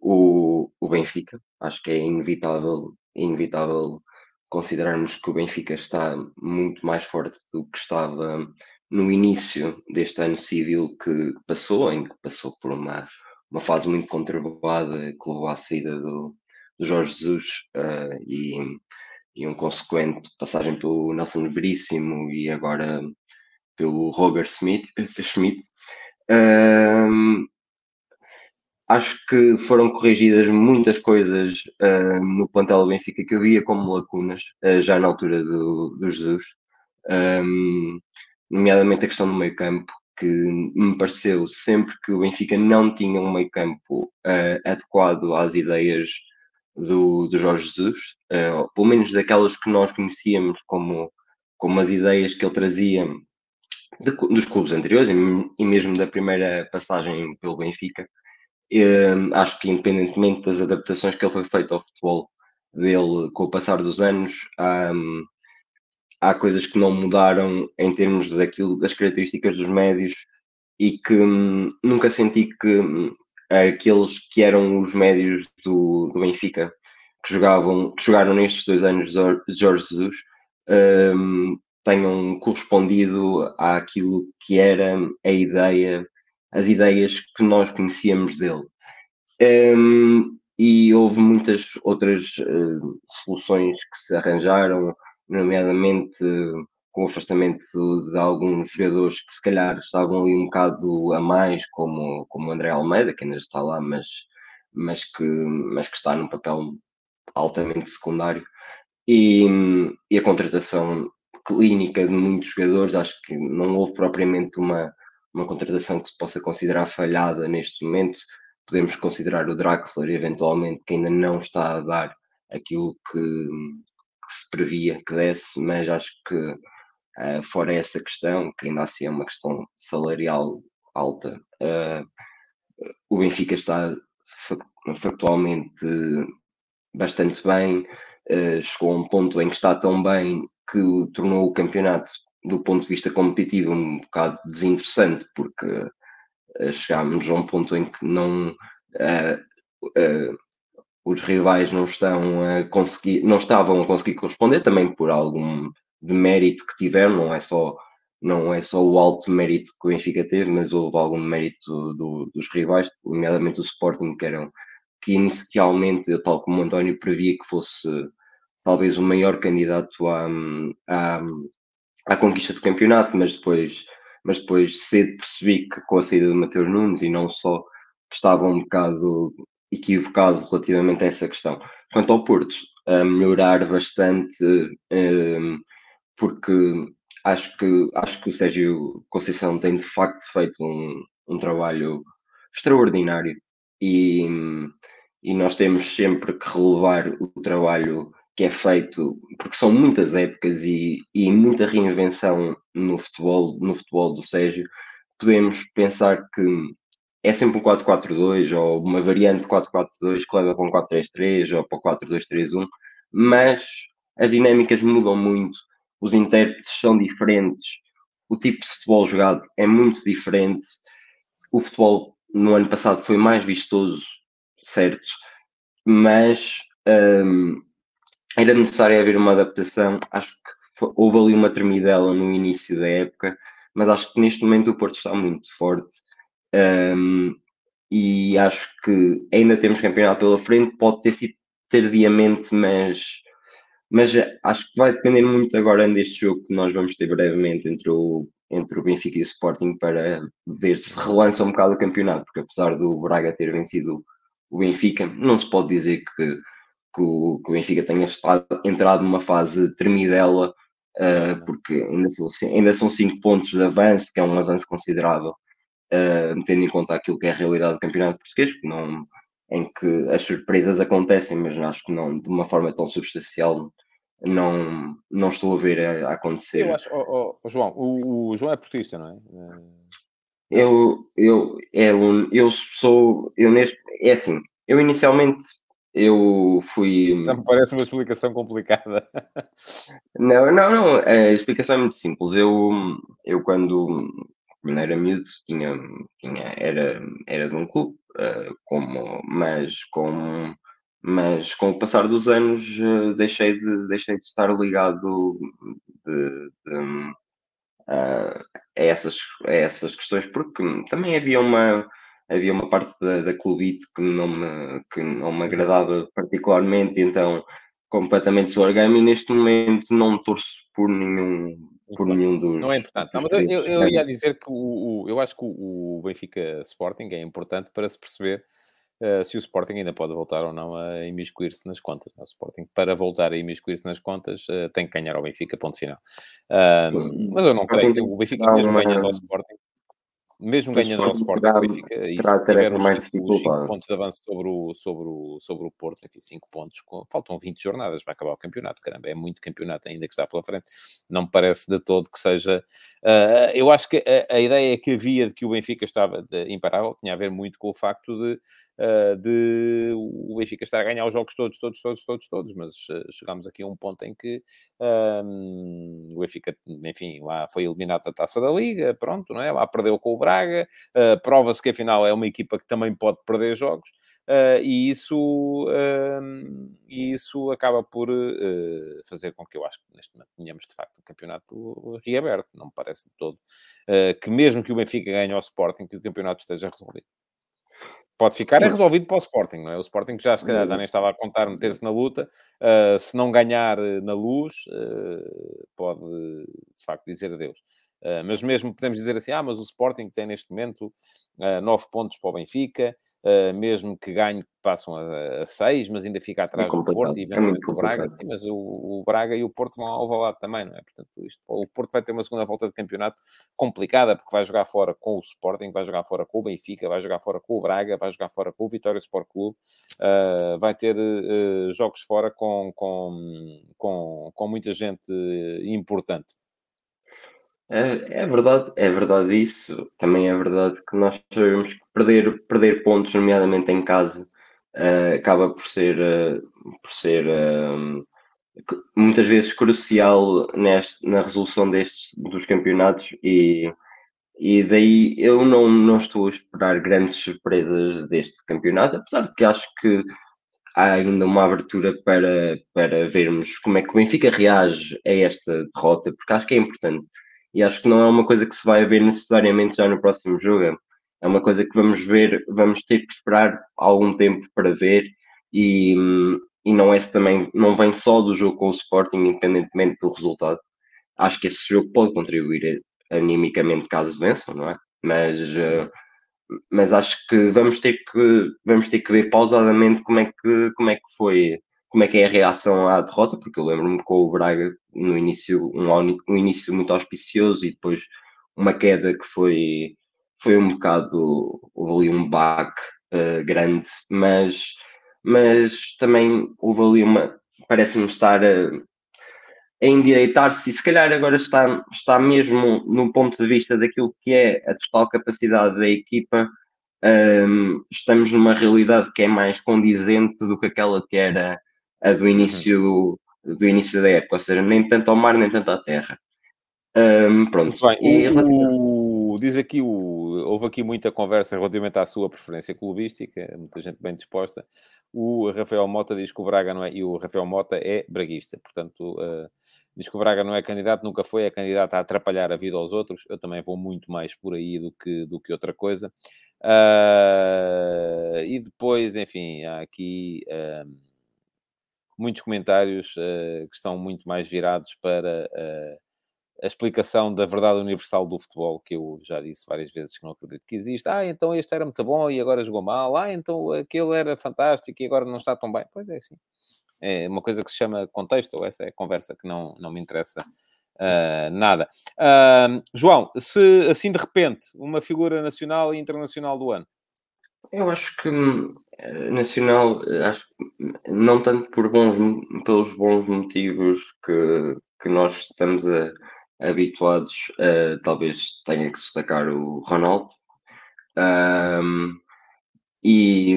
S3: o, o Benfica. Acho que é inevitável, inevitável considerarmos que o Benfica está muito mais forte do que estava no início deste ano civil que passou, em que passou por uma, uma fase muito conturbada que levou à saída do, do Jorge Jesus uh, e, e um consequente passagem pelo Nelson Veríssimo e agora pelo Roger Smith, Schmidt. Um, acho que foram corrigidas muitas coisas no plantel do Benfica que havia como lacunas uh, já na altura do, do Jesus, um, nomeadamente a questão do meio campo, que me pareceu sempre que o Benfica não tinha um meio campo uh, adequado às ideias do, do Jorge Jesus, pelo menos daquelas que nós conhecíamos como, como as ideias que ele trazia de, dos clubes anteriores e, mesmo da primeira passagem pelo Benfica. Uh, acho que, independentemente das adaptações que ele foi feito ao futebol dele com o passar dos anos, um, há coisas que não mudaram em termos daquilo, das características dos médios e que hum, nunca senti que hum, aqueles que eram os médios do, do Benfica que jogavam, que jogaram nestes dois anos de Jorge Jesus um, tenham correspondido àquilo que era a ideia, as ideias que nós conhecíamos dele. Um, e houve muitas outras uh, soluções que se arranjaram, nomeadamente com o afastamento de alguns jogadores que se calhar estavam ali um bocado a mais, como, como André Almeida, que ainda está lá, mas, mas, que, mas que está num papel altamente secundário. E, e a contratação clínica de muitos jogadores, acho que não houve propriamente uma, uma contratação que se possa considerar falhada neste momento. Podemos considerar o Draxler, eventualmente, que ainda não está a dar aquilo que, que se previa que desse, mas acho que Uh, fora essa questão, que ainda assim é uma questão salarial alta, uh, o Benfica está factualmente bastante bem, uh, chegou a um ponto em que está tão bem que tornou o campeonato, do ponto de vista competitivo, um bocado desinteressante, porque chegámos a um ponto em que não os rivais não estão a conseguir, não estavam a conseguir corresponder, também por algum de mérito que tiveram, não é só não é só o alto mérito que o Benfica teve, mas houve algum mérito do, dos rivais, nomeadamente o Sporting, que eram que inicialmente, tal como o António previa que fosse talvez o maior candidato à, à, à conquista do campeonato, mas depois, mas depois cedo percebi que com a saída do Mateus Nunes e não só que estava um bocado equivocado relativamente a essa questão. Quanto ao Porto, a melhorar bastante. Um, porque acho que, acho que o Sérgio Conceição tem de facto feito um, um trabalho extraordinário e, e nós temos sempre que relevar o trabalho que é feito, porque são muitas épocas e, e muita reinvenção no futebol, no futebol do Sérgio. Podemos pensar que é sempre um 4-4-2 ou uma variante 4-4-2 que leva para um 4-3-3 ou para o 4-2-3-1, mas as dinâmicas mudam muito os intérpretes são diferentes, o tipo de futebol jogado é muito diferente. O futebol no ano passado foi mais vistoso, certo, mas um, era necessário haver uma adaptação. Acho que houve ali uma tremidela no início da época, mas acho que neste momento o Porto está muito forte. Um, e acho que ainda temos campeonato pela frente, pode ter sido tardiamente, mas mas acho que vai depender muito agora deste jogo que nós vamos ter brevemente entre o, entre o Benfica e o Sporting para ver se relança um bocado o campeonato, porque apesar do Braga ter vencido o Benfica, não se pode dizer que, que, o, que o Benfica tenha estado, entrado numa fase tremidela, uh, porque ainda são, ainda são cinco pontos de avanço, que é um avanço considerável, uh, tendo em conta aquilo que é a realidade do campeonato português, que não, em que as surpresas acontecem, mas acho que não de uma forma tão substancial não, não estou a ver a, a acontecer.
S1: Eu acho, oh, oh, João, o, o, João é portista, não é?
S3: Eu, eu, é, eu sou, eu neste, é assim, eu inicialmente, eu fui...
S1: Não me parece uma explicação complicada.
S3: Não, não, não, a explicação é muito simples. Eu, eu quando, quando era miúdo, tinha, tinha, era, era de um clube, uh, como, mas com mas com o passar dos anos uh, deixei, de, deixei de estar ligado de, de, uh, a, essas, a essas questões, porque também havia uma, havia uma parte da, da clubite que não, me, que não me agradava particularmente, então completamente deslarguei-me e neste momento não torço por nenhum, por nenhum dos.
S1: Não é importante. Não, mas eu, eu, eu, ia dizer que o, o, eu acho que o, o Benfica Sporting é importante para se perceber uh, se o Sporting ainda pode voltar ou não a imiscuir-se nas contas. O Sporting, para voltar a imiscuir-se nas contas, uh, tem que ganhar ao Benfica, ponto final. Uh, mas eu não creio que o Benfica mesmo ganhando ao Sporting mesmo ganhando ao Sporting, terá, Benfica, e tiver mais dificuldade. pontos de avanço sobre o, sobre o, sobre o Porto, enfim, 5 pontos, faltam 20 jornadas para acabar o campeonato, caramba, é muito campeonato ainda que está pela frente, não me parece de todo que seja, uh, eu acho que a, a, ideia que havia de que o Benfica estava de, imparável tinha a ver muito com o facto de uh, de o Benfica estar a ganhar os jogos todos, todos, todos, todos, todos, mas uh, chegámos aqui a um ponto em que um, o Benfica, enfim, lá foi eliminado da Taça da Liga, pronto, não é? Lá perdeu com o Braga, uh, prova-se que afinal é uma equipa que também pode perder jogos. Uh, e isso, uh, isso acaba por uh, fazer com que eu acho que neste momento tenhamos de facto um campeonato reaberto. Não me parece de todo que, mesmo que o Benfica ganhe ao Sporting, que o campeonato esteja resolvido. Pode ficar é resolvido para o Sporting, não é? O Sporting já, se calhar, já nem estava a contar meter-se na luta. Uh, se não ganhar eh, na luz, uh, pode, de facto, dizer adeus. Uh, mas mesmo podemos dizer assim, ah, mas o Sporting tem neste momento nove pontos para o Benfica, Uh, mesmo que ganhe, passam a, a seis, mas ainda fica atrás é do Porto e é eventualmente é do Braga. Sim, mas o, o, Braga e o Porto vão ao lado também, não é? Portanto, isto, o Porto vai ter uma segunda volta de campeonato complicada, porque vai jogar fora com o Sporting, vai jogar fora com o Benfica, vai jogar fora com o Braga, vai jogar fora com o Vitória Sport Clube, uh, vai ter uh, jogos fora com, com, com, com muita gente importante.
S3: É, é verdade, é verdade isso. Também é verdade que nós sabemos que perder, perder pontos, nomeadamente em casa, uh, acaba por ser, uh, por ser uh, muitas vezes crucial neste, na resolução destes dos campeonatos e, e daí eu não, não estou a esperar grandes surpresas deste campeonato, apesar de que acho que há ainda uma abertura para, para vermos como é que o Benfica reage a esta derrota, porque acho que é importante e acho que não é uma coisa que se vai ver necessariamente já no próximo jogo. É uma coisa que vamos ver, vamos ter que esperar algum tempo para ver e, e não é também, não vem só do jogo com o Sporting, independentemente do resultado. Acho que esse jogo pode contribuir animicamente caso vençam, não é? Mas, uh, mas acho que vamos ter que vamos ter que ver pausadamente como é que como é que foi como é que é a reação à derrota, porque eu lembro-me com o Braga no início, um, um, início muito auspicioso e depois uma queda que foi, foi um bocado, houve ali um baque uh, grande, mas, mas também houve ali uma, parece-me estar a, a endireitar-se e se calhar agora está, está mesmo no ponto de vista daquilo que é a total capacidade da equipa, um, ehm, estamos numa realidade que é mais condizente do que aquela que era a do início, uhum. do início da época, ou seja, nem tanto ao mar, nem tanto à terra. Um, pronto.
S1: Bem, e, o, diz aqui, o, houve aqui muita conversa relativamente à sua preferência clubística, muita gente bem disposta. O Rafael Mota diz que o Braga não é, e o Rafael Mota é braguista, portanto, uh, diz que o Braga não é candidato, nunca foi, é candidato a atrapalhar a vida aos outros. Eu também vou muito mais por aí do que, do que outra coisa. Uh, e depois, enfim, há aqui. Uh, muitos comentários uh, que estão muito mais virados para uh, a explicação da verdade universal do futebol, que eu já disse várias vezes que não acredito que existe. Ah, então este era muito bom e agora jogou mal. Ah, então aquele era fantástico e agora não está tão bem. Pois é, sim. É uma coisa que se chama contexto, ou essa é a conversa que não, não me interessa uh, nada. João, se assim de repente, uma figura nacional e internacional do ano,
S3: eu acho que eh, nacional, eh, acho não tanto por bons, pelos bons motivos que, que nós estamos a, habituados, talvez tenha que destacar o Ronaldo. Um, e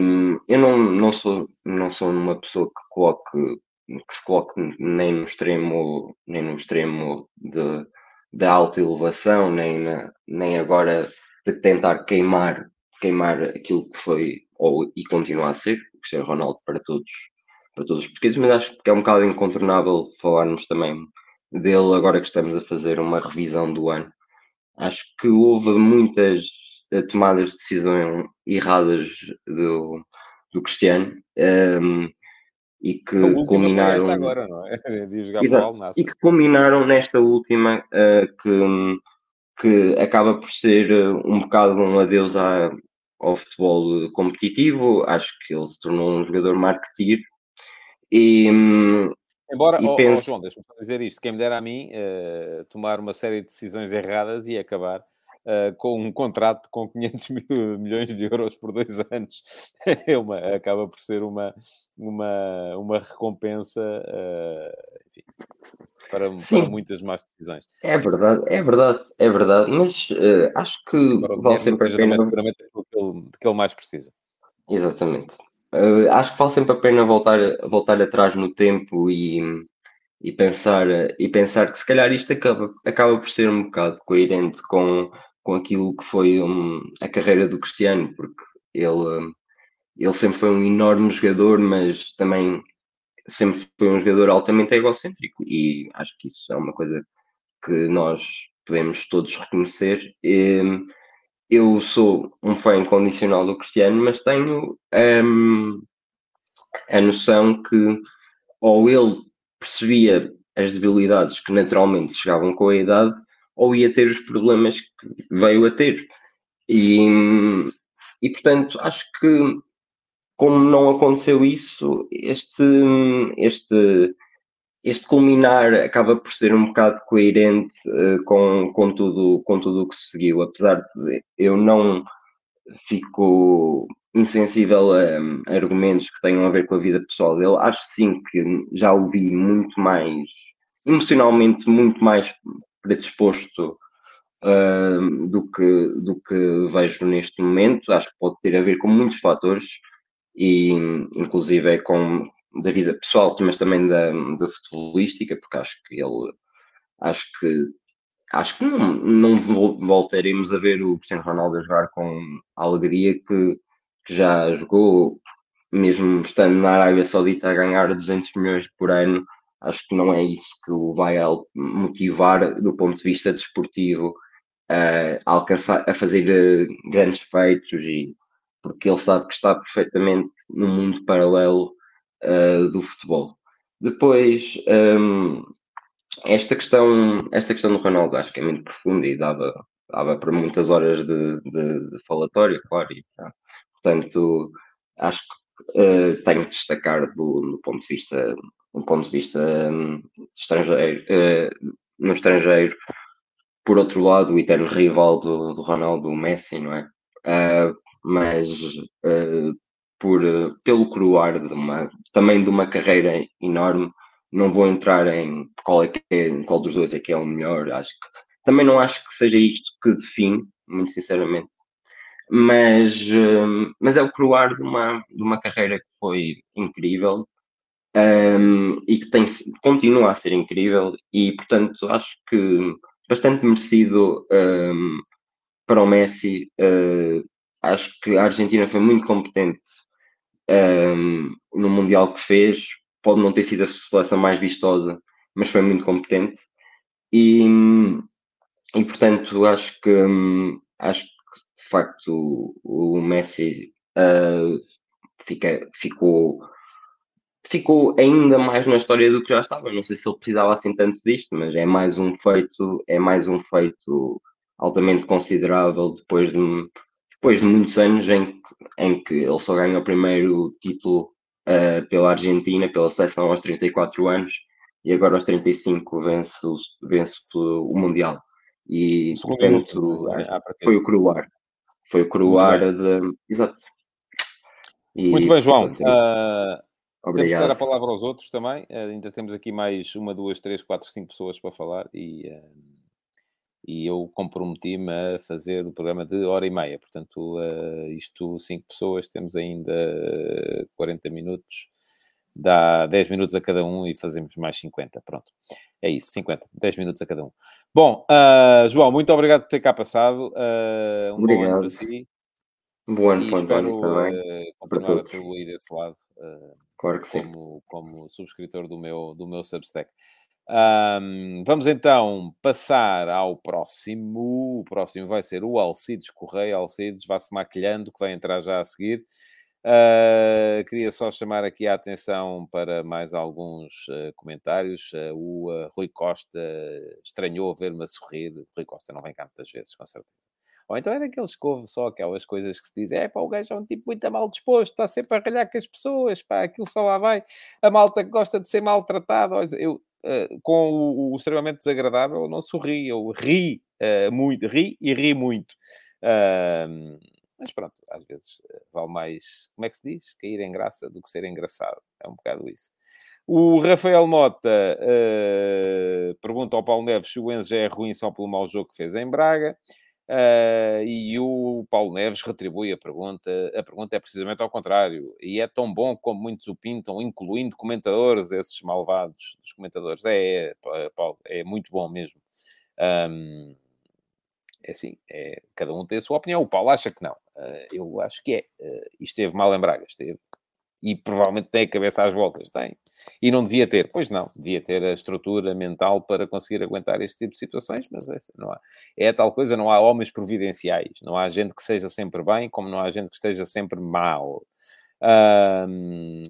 S3: eu não, não, sou, não sou uma pessoa que coloque que se coloque nem no extremo nem no extremo de, da alta elevação nem, na, nem agora de tentar queimar queimar aquilo que foi ou, e continua a ser, o Cristiano Ronaldo para todos, para todos os portugueses, mas acho que é um bocado incontornável falarmos também dele agora que estamos a fazer uma revisão do ano. Acho que houve muitas eh, tomadas de decisão erradas do, do Cristiano um, ehm, e que culminaram
S1: agora, não é?
S3: Exato, e que culminaram nesta última uh, que, que acaba por ser eh, um bocado um adeus à, ao futebol competitivo, acho que ele se tornou um jogador marketeer. E,
S1: Embora, e oh, penso... oh, João, deixa-me dizer isto, quem me dera a mim uh, tomar uma série de decisões erradas e acabar uh, com um contrato com 500 mil, milhões de euros por dois anos. É uma, acaba por ser uma, uma, uma recompensa, uh, enfim, para, para, muitas más decisões.
S3: É verdade, é verdade, é verdade, mas uh, acho que vale sempre a pena...
S1: Seguramente aquilo que ele, que ele mais precisa.
S3: Exatamente. Uh, acho que vale sempre a pena voltar, voltar atrás no tempo e, e, pensar, e pensar que se calhar isto acaba, acaba por ser um bocado coerente com, com aquilo que foi um, a carreira do Cristiano, porque ele, ele sempre foi um enorme jogador, mas também sempre foi um jogador altamente egocêntrico e acho que isso é uma coisa que nós podemos todos reconhecer. E, eu sou um fã incondicional do Cristiano, mas tenho um, a noção que ou ele percebia as debilidades que naturalmente chegavam com a idade, ou ia ter os problemas que veio a ter. E, e portanto, acho que como não aconteceu isso, este, este, este culminar acaba por ser um bocado coerente uh, com, com, tudo, com tudo o que se seguiu, apesar de eu não fico insensível a, a, argumentos que tenham a ver com a vida pessoal dele. Acho sim que já o vi muito mais, emocionalmente, muito mais predisposto uh, do, que, do que vejo neste momento. Acho que pode ter a ver com muitos fatores e inclusive é com da vida pessoal, mas também da, da futebolística, porque acho que ele acho que acho que não, não voltaremos a ver o Cristiano Ronaldo jogar com a alegria que, que já jogou, mesmo estando na Arábia Saudita a ganhar 200 milhões por ano. Acho que não é isso que o vai motivar do ponto de vista desportivo a alcançar, a fazer eh, grandes feitos e porque ele sabe que está perfeitamente no mundo paralelo uh, do futebol. Depois, um, esta, questão, esta questão do Ronaldo acho que é muito profunda e dava, dava para muitas horas de, de, de falatório, claro. E, tá. Portanto, acho que uh, tenho que destacar do, do, ponto de vista, do ponto de vista um, estrangeiro, uh, no estrangeiro, por outro lado, o eterno rival do, do Ronaldo, o Messi, não é? Uh, mas uh, por, uh, pelo coroar de uma, também de uma carreira enorme, não vou entrar em qual, é que é, qual dos dois é que é o melhor. Acho que também não acho que seja isto que define, muito sinceramente. Mas, uh, mas é o coroar de uma, de uma carreira que foi incrível um, e que tem, continua a ser incrível, e portanto acho que bastante merecido um, para o Messi uh, acho que a Argentina foi muito competente um, no Mundial que fez. Pode não ter sido a seleção mais vistosa, mas foi muito competente. E, e portanto, acho que, acho que de facto o, Messi uh, fica, ficou, ficou ainda mais na história do que já estava. Não sei se ele precisava assim tanto disto, mas é mais um feito, é mais um feito altamente considerável depois de depois de muitos anos em, em que ele só ganha o primeiro título uh, pela Argentina, pela seleção aos 34 anos, e agora aos 35 vence, vence o Mundial. E, portanto, é? foi o coroar. Foi o coroar de... Exato.
S1: E, Muito bem, João. Portanto, uh, Obrigado. Temos que dar a palavra aos outros também. Uh, ainda temos aqui mais uma, duas, três, quatro, cinco pessoas para falar e... Uh e eu comprometi-me a fazer o programa de hora e meia. Portanto, uh, isto, cinco pessoas, temos ainda 40 minutos, dá 10 minutos a cada um e fazemos mais 50. Pronto, é isso, 50, 10 minutos a cada um. Bom, uh, João, muito obrigado por ter cá passado. Uh, um obrigado. bom ano para si.
S3: Um bom ano para António também.
S1: continuar a aí desse lado.
S3: claro que
S1: como, sim. Como subscritor do meu, do meu Substack. Um, vamos então passar ao próximo. O próximo vai ser o Alcides Correia. Alcides vá-se maquilhando, que vai entrar já a seguir. Uh, queria só chamar aqui a atenção para mais alguns uh, comentários. Uh, o Rui Costa estranhou ver-me a sorrir. O Rui Costa não vem cá muitas vezes, com certeza. Ou então é daqueles que ouve só aquelas coisas que se dizem: é pá, o gajo é um tipo muito mal disposto, está sempre a ralhar com as pessoas, pá, aquilo só lá vai. A malta gosta de ser maltratado. Eu, uh, com o, o, extremamente desagradável, eu não sorri, eu ri uh, muito, ri e ri muito. Uh, mas pronto, às vezes vale mais, como é que se diz? Cair em graça do que ser engraçado. É um bocado isso. O Rafael Mota pergunta ao Paulo Neves se o Enzo já é ruim só pelo mau jogo que fez em Braga. Uh, e o Paulo Neves retribui a pergunta. A pergunta é precisamente ao contrário. E é tão bom como muitos o pintam, incluindo comentadores, esses malvados dos comentadores. É, é Paulo, é muito bom mesmo. Um, é assim, é, cada um tem a sua opinião. O Paulo acha que não. Uh, eu acho que é. Uh, esteve mal em Braga, esteve e provavelmente tem a cabeça às voltas, tem. E não devia ter, pois não, devia ter a estrutura mental para conseguir aguentar este tipo de situações, mas é, não há. É tal coisa, não há homens providenciais, não há gente que seja sempre bem, como não há gente que esteja sempre mal. Um,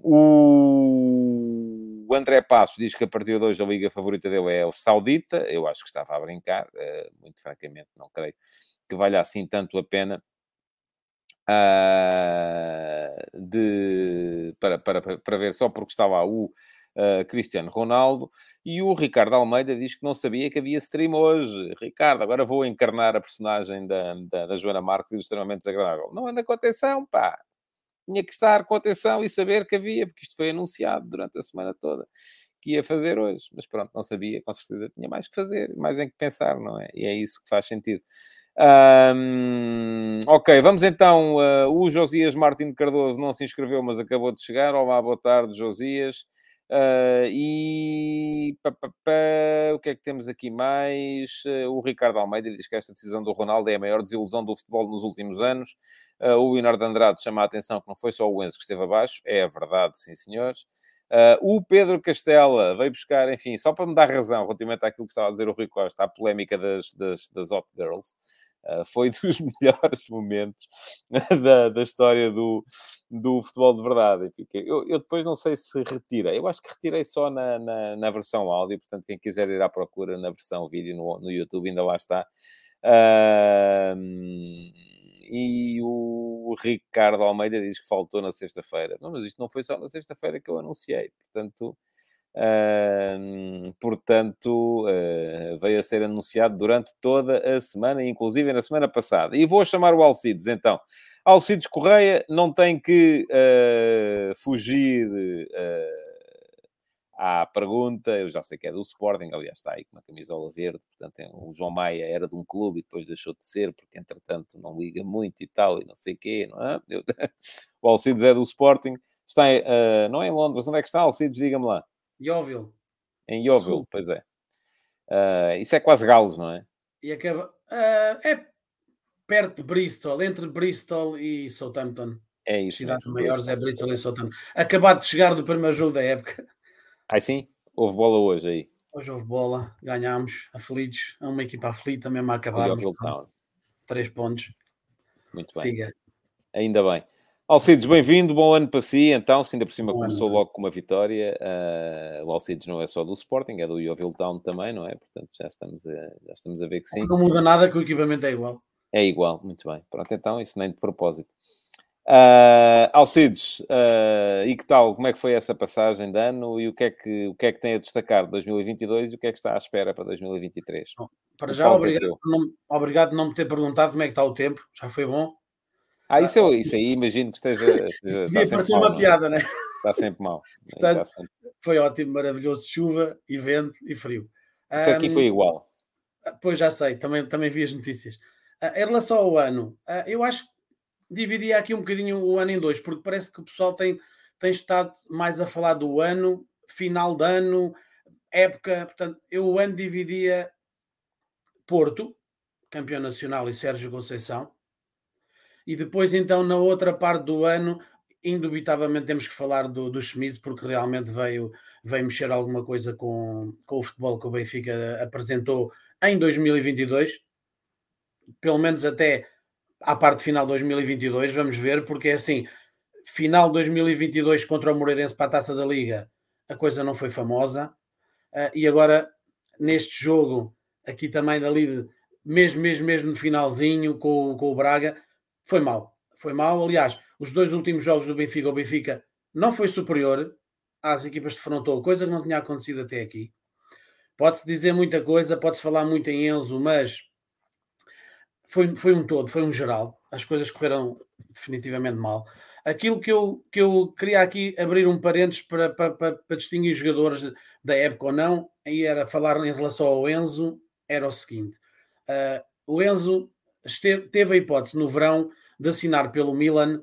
S1: o André Passos diz que a partir de hoje a liga favorita dele é o Saudita, eu acho que estava a brincar, uh, muito francamente, não creio que valha assim tanto a pena uh, de, para, para, para ver só porque estava o uh, Cristiano Ronaldo. E o Ricardo Almeida diz que não sabia que havia stream hoje. Ricardo, agora vou encarnar a personagem da, da, da Joana Marques extremamente desagradável. Não anda com atenção, pá. Tinha que estar com atenção e saber que havia, porque isto foi anunciado durante a semana toda que ia fazer hoje. Mas pronto, não sabia, com certeza tinha mais que fazer, mais em que pensar, não é? E é isso que faz sentido. Um, ok, vamos então. Uh, o Josias Martins Cardoso não se inscreveu, mas acabou de chegar. Olá, boa tarde, Josias. Uh, e pá, pá, pá, o que é que temos aqui mais? Uh, o Ricardo Almeida diz que esta decisão do Ronaldo é a maior desilusão do futebol nos últimos anos. o Leonardo Andrade chama a atenção que não foi só o Enzo que esteve abaixo, é verdade, sim, senhores. O Pedro Castela veio buscar, enfim, só para me dar razão relativamente àquilo que estava a dizer o Rui Costa, à polémica das, das, das Hot Girls. Uh, foi dos melhores momentos da, da história do, do futebol de verdade. Eu, eu depois não sei se retirei, eu acho que retirei só na, na, na, versão áudio, portanto, quem quiser ir à procura na versão vídeo no, no YouTube ainda lá está. Uh, e o Ricardo Almeida diz que faltou na sexta-feira. Não, mas isto não foi só na sexta-feira que eu anunciei. Portanto, uh, portanto uh, veio a ser anunciado durante toda a semana, inclusive na semana passada. E vou chamar o Alcides, então. Alcides Correia não tem que uh, fugir à pergunta, eu já sei que é do Sporting, aliás está aí com uma camisola verde, portanto é, o João Maia era de um clube e depois deixou de ser, porque entretanto não liga muito e tal, e não sei o quê, não é? Eu, o Alcides é do Sporting, está uh, não é em Londres, onde é que está Alcides, diga-me lá. Em Sul. pois é. Uh, isso é quase Galos, não é?
S4: E acaba, uh, é perto de Bristol, entre Bristol e Southampton.
S1: É isso.
S4: Cidades maiores é Bristol e Southampton. Acabado de chegar do primeiro jogo da época.
S1: Aí sim? Houve bola hoje aí.
S4: Hoje houve bola, ganhámos, aflitos. É uma equipa aflita mesmo a acabar. Três pontos.
S1: Muito bem. Siga. Ainda bem. Alcides, bem-vindo, bom ano para si. Então, se ainda por cima bom começou ano. logo com uma vitória, uh, o Alcides não é só do Sporting, é do Yeovil Town também, não é? Portanto, já estamos a, já estamos a ver que sim.
S4: Não muda nada que o equipamento é igual.
S1: É igual, muito bem. Pronto, então, isso nem de propósito. Uh, Alcides, uh, e que tal? Como é que foi essa passagem de ano e o que é que, o que, é que tem a destacar de 2022 e o que é que está à espera para 2023? Bom,
S4: para já, obrigado, não, obrigado por não me ter perguntado como é que está o tempo, já foi bom.
S1: Ah, isso, eu, isso aí imagino que esteja.
S4: esteja Podia parecer uma
S1: não?
S4: É? piada, né?
S1: Está sempre mal.
S4: Portanto, sempre... foi ótimo, maravilhoso, chuva e vento e frio.
S1: Isso um, aqui foi igual.
S4: Pois já sei, também, também vi as notícias. Uh, em relação ao ano, uh, eu acho que dividia aqui um bocadinho o ano em dois, porque parece que o pessoal tem, tem estado mais a falar do ano, final de ano, época. Portanto, eu o ano dividia Porto, campeão nacional, e Sérgio Conceição. E depois, então, na outra parte do ano, indubitavelmente temos que falar do, do Schmidt, porque realmente veio, veio mexer alguma coisa com, com o futebol que o Benfica apresentou em 2022. Pelo menos até à parte final de 2022, vamos ver, porque é assim, final de 2022 contra o Moreirense para a Taça da Liga, a coisa não foi famosa, uh, e agora neste jogo, aqui também dali, mesmo, mesmo, mesmo no finalzinho com, com o Braga, foi mal, foi mal, aliás, os dois últimos jogos do Benfica, o Benfica não foi superior às equipas de frontou, coisa que não tinha acontecido até aqui. pode-se dizer muita coisa, pode-se falar muito em Enzo, mas foi, foi um todo, foi um geral. As coisas correram definitivamente mal. Aquilo que eu, que eu queria aqui abrir um parênteses para, para, para, para distinguir jogadores da época ou não, e era falar em relação ao Enzo, era o seguinte: uh, o Enzo esteve, teve a hipótese no verão de assinar pelo Milan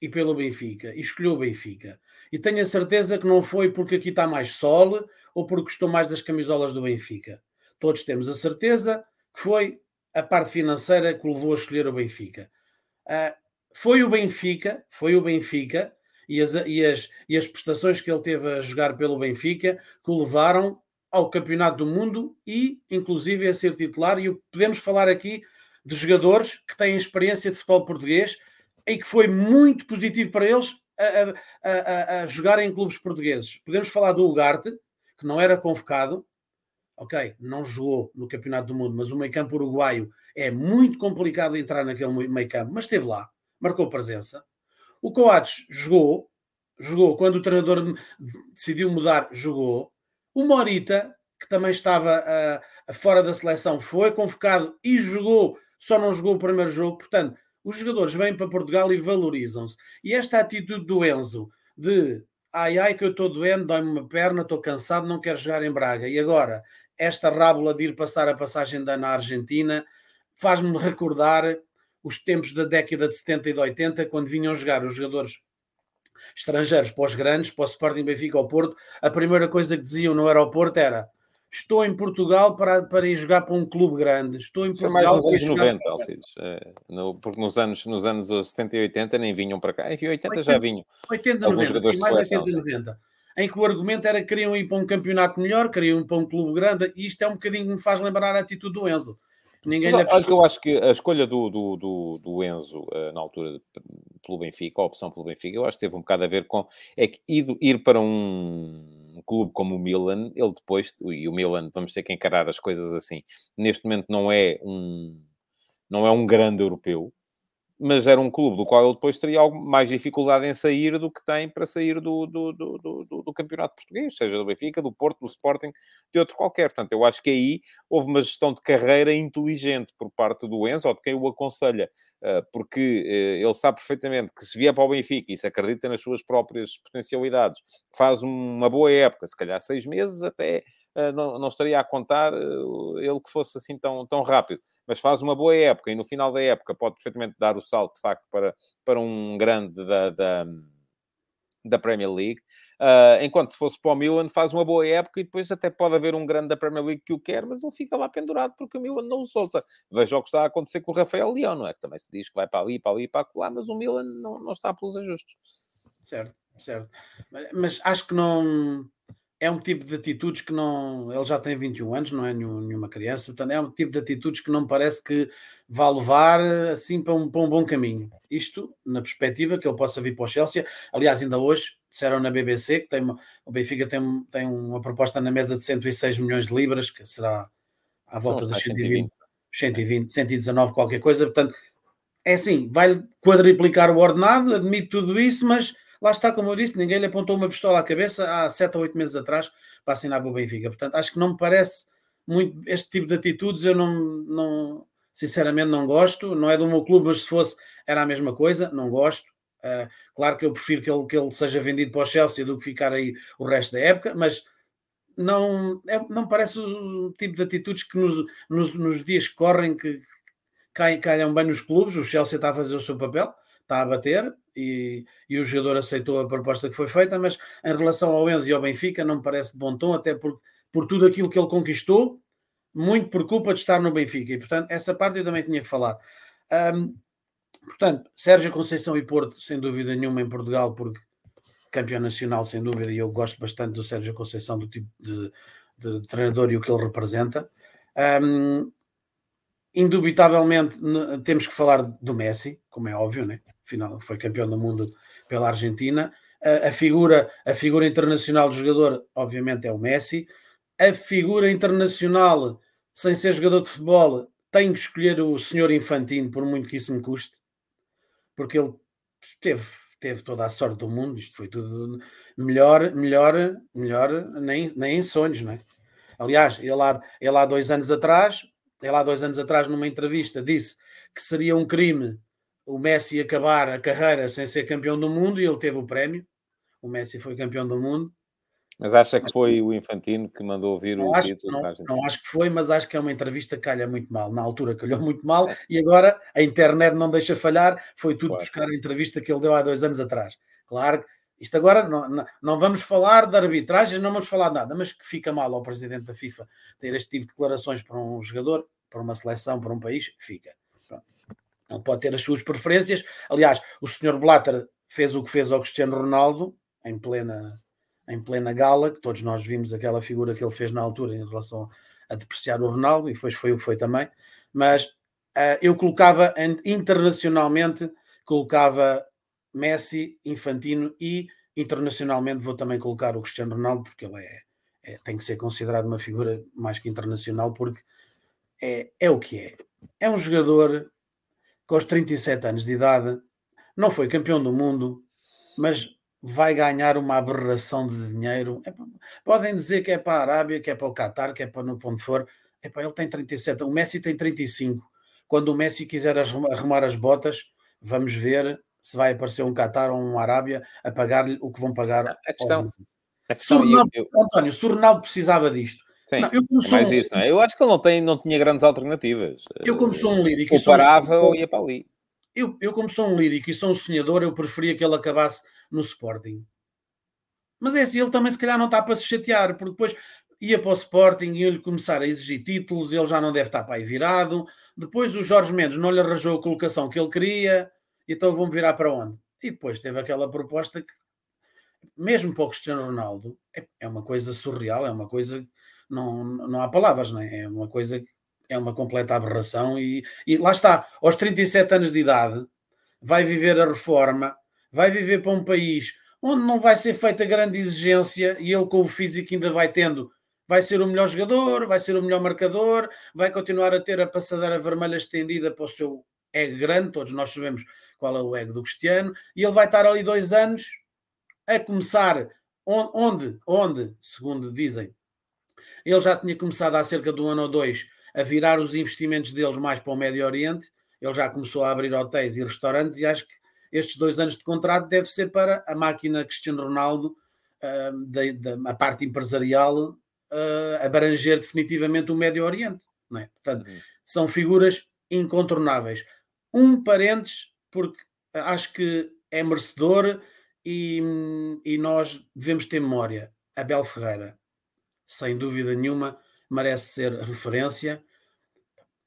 S4: e pelo Benfica, e escolheu o Benfica. E tenho a certeza que não foi porque aqui está mais sol ou porque gostou mais das camisolas do Benfica. Todos temos a certeza que foi a parte financeira que o levou a escolher o Benfica. Uh, foi o Benfica, foi o Benfica e as, e, as, e as prestações que ele teve a jogar pelo Benfica que o levaram ao Campeonato do Mundo e, inclusive, a ser titular. E podemos falar aqui de jogadores que têm experiência de futebol português e que foi muito positivo para eles a, a, a, a jogar em clubes portugueses. Podemos falar do Ugarte, que não era convocado, ok, não jogou no Campeonato do Mundo, mas o meio campo uruguaio é muito complicado entrar naquele meio campo, mas esteve lá, marcou presença. O Coates jogou, jogou quando o treinador decidiu mudar, jogou. O Morita, que também estava uh, fora da seleção, foi convocado e jogou, só não jogou o primeiro jogo. Portanto, os jogadores vêm para Portugal e valorizam-se. E esta atitude do Enzo de ai ai que eu estou doendo, dói-me uma perna, estou cansado, não quero jogar em Braga. E agora esta rábula de ir passar a passagem da na Argentina faz-me recordar os tempos da década de 70 e de 80, quando vinham jogar os jogadores estrangeiros para os grandes, para o Sporting Benfica ao Porto, a primeira coisa que diziam no aeroporto era estou em Portugal para, para ir jogar para um clube grande. Estou em
S1: Isso
S4: Portugal.
S1: É mais nos anos 90, Alcides. É, no, porque nos anos, nos anos 70 e 80 nem vinham para cá. Em 80, 80 já vinham.
S4: 80, 90, sim, mais 80 e 90 em que o argumento era que queriam ir para um campeonato melhor, queriam ir para um clube grande, e isto é um bocadinho que me faz lembrar a atitude do Enzo.
S1: Ninguém Mas, olha que eu acho que a escolha do, do, do, do Enzo uh, na altura pelo Benfica, a opção pelo Benfica, eu acho que teve um bocado a ver com é que ir, ir para um, um clube como o Milan, ele depois, e o Milan, vamos ter que encarar as coisas assim, neste momento não é um não é um grande europeu, mas era um clube do qual ele depois teria mais dificuldade em sair do que tem para sair do, do, do, do, do campeonato português, seja do Benfica, do Porto, do Sporting, de outro qualquer. Portanto, eu acho que aí houve uma gestão de carreira inteligente por parte do Enzo, ou de quem o aconselha, eh, porque eh, ele sabe perfeitamente que se vier para o Benfica e se acredita nas suas próprias potencialidades, faz uma boa época, se calhar seis meses até não, não estaria a contar ele que fosse assim tão, tão rápido mas faz uma boa época e no final da época pode perfeitamente dar o salto, de facto, para, para um grande da, da, da Premier League. Uh, enquanto se fosse para o Milan, faz uma boa época e depois até pode haver um grande da Premier League que o quer, mas ele fica lá pendurado porque o Milan não o solta. Veja o que está a acontecer com o Rafael Leão, não é? Que também se diz que vai para ali, para ali, para lá, mas o Milan não, não está pelos ajustes.
S4: Certo, certo. Mas acho que não é um tipo de atitudes que não. Ele já tem 21 anos, não é nenhuma criança, portanto, é um tipo de atitudes que não parece que vá levar assim para um, para um bom caminho. Isto na perspectiva que ele possa vir para o Chelsea. Aliás, ainda hoje disseram na BBC que tem uma, o Benfica tem, tem uma proposta na mesa de 106 milhões de libras, que será à volta dos 120, 120, 119, qualquer coisa. Portanto, é assim, vai quadriplicar o ordenado, admite tudo isso, mas lá está, como eu disse, ninguém lhe apontou uma pistola à cabeça há sete ou oito meses atrás para assinar para o Benfica. Portanto, acho que não me parece muito este tipo de atitudes. Eu não, não sinceramente, não gosto. Não é do meu clube, mas se fosse, era a mesma coisa. Não gosto. Uh, claro que eu prefiro que ele, que ele seja vendido para o Chelsea do que ficar aí o resto da época, mas não, é, não parece o tipo de atitudes que nos, nos, nos dias que correm que caem, calham bem nos clubes. O Chelsea está a fazer o seu papel, está a bater, e, e, o jogador aceitou a proposta que foi feita, mas em relação ao Enzo e ao Benfica não me parece de bom tom, até por, por tudo aquilo que ele conquistou, muito por culpa de estar no Benfica, e portanto essa parte eu também tinha que falar. Um, portanto, Sérgio Conceição e Porto, sem dúvida nenhuma em Portugal, porque campeão nacional, sem dúvida, e eu gosto bastante do Sérgio Conceição, do tipo de, de treinador e o que ele representa. Um, Indubitavelmente temos que falar do Messi, como é óbvio, né? Afinal, foi campeão do mundo pela Argentina. A, a, figura, a figura internacional do jogador, obviamente, é o Messi. A figura internacional, sem ser jogador de futebol, tem que escolher o senhor Infantino, por muito que isso me custe, porque ele teve, teve toda a sorte do mundo. Isto foi tudo melhor, melhor, melhor, nem, nem em sonhos, não é? Aliás, ele há, ele há dois anos atrás, ele há dois anos atrás, numa entrevista, disse que seria um crime o Messi acabar a carreira sem ser campeão do mundo e ele teve o prémio. O Messi foi campeão do mundo.
S1: Mas acha que foi o Infantino que mandou ouvir o
S4: acho,
S1: título?
S4: Não, não, acho que foi, mas acho que é uma entrevista que calha muito mal. Na altura calhou muito mal e agora a internet não deixa falhar. Foi tudo claro. buscar a entrevista que ele deu há dois anos atrás. Claro, isto agora não, não, não vamos falar de arbitragens, não vamos falar de nada, mas que fica mal ao presidente da FIFA ter este tipo de declarações para um jogador, para uma seleção, para um país, fica. Ele pode ter as suas preferências. Aliás, o senhor Blatter fez o que fez ao Cristiano Ronaldo em plena, em plena gala, que todos nós vimos aquela figura que ele fez na altura em relação a depreciar o Ronaldo, e depois foi o que foi também. Mas uh, eu colocava internacionalmente, colocava Messi, Infantino e internacionalmente vou também colocar o Cristiano Ronaldo, porque ele é, é tem que ser considerado uma figura mais que internacional, porque é, é o que é. É um jogador com os 37 anos de idade, não foi campeão do mundo, mas vai ganhar uma aberração de dinheiro. É, podem dizer que é para a Arábia, que é para o Qatar, que é para no ponto for. É para ele tem 37, o Messi tem 35. Quando o Messi quiser arrumar as botas, vamos ver se vai aparecer um Qatar ou um Arábia a pagar-lhe o que vão pagar.
S1: A questão,
S4: a questão Ronaldo, eu... António, se o Ronaldo precisava disto,
S1: Sim, não, eu é mais um... isso, não é? Eu acho que ele não, tem, não tinha grandes alternativas.
S4: Eu, como sou um lírico.
S1: Ou parava um... ou ia para ali.
S4: Eu, eu, como sou um lírico e sou um sonhador, eu preferia que ele acabasse no Sporting. Mas é assim, ele também se calhar não está para se chatear, porque depois ia para o Sporting e ele começar a exigir títulos, ele já não deve estar para aí virado. Depois o Jorge Mendes não lhe arranjou a colocação que ele queria, então vão virar para onde? E depois teve aquela proposta que, mesmo para o Cristiano Ronaldo, é, é uma coisa surreal, é uma coisa não, não há palavras, não é? É uma coisa que é uma completa aberração e, e lá está, aos 37 anos de idade, vai viver a reforma, vai viver para um país onde não vai ser feita grande exigência e ele com o físico ainda vai tendo, vai ser o melhor jogador, vai ser o melhor marcador, vai continuar a ter a passadeira vermelha estendida para o seu ego grande, todos nós sabemos qual é o ego do Cristiano, e ele vai estar ali dois anos a começar onde, onde, segundo dizem, ele já tinha começado há cerca de um ano ou dois a virar os investimentos deles mais para o Médio Oriente. Ele já começou a abrir hotéis e restaurantes e acho que estes dois anos de contrato deve ser para a máquina Cristiano Ronaldo, uh, da, da, a parte empresarial, uh, abranger definitivamente o Médio Oriente. Não é? Portanto, uhum. são figuras incontornáveis. Um parênteses, porque acho que é merecedor e, e nós devemos ter memória. Abel Ferreira, sem dúvida nenhuma, merece ser referência.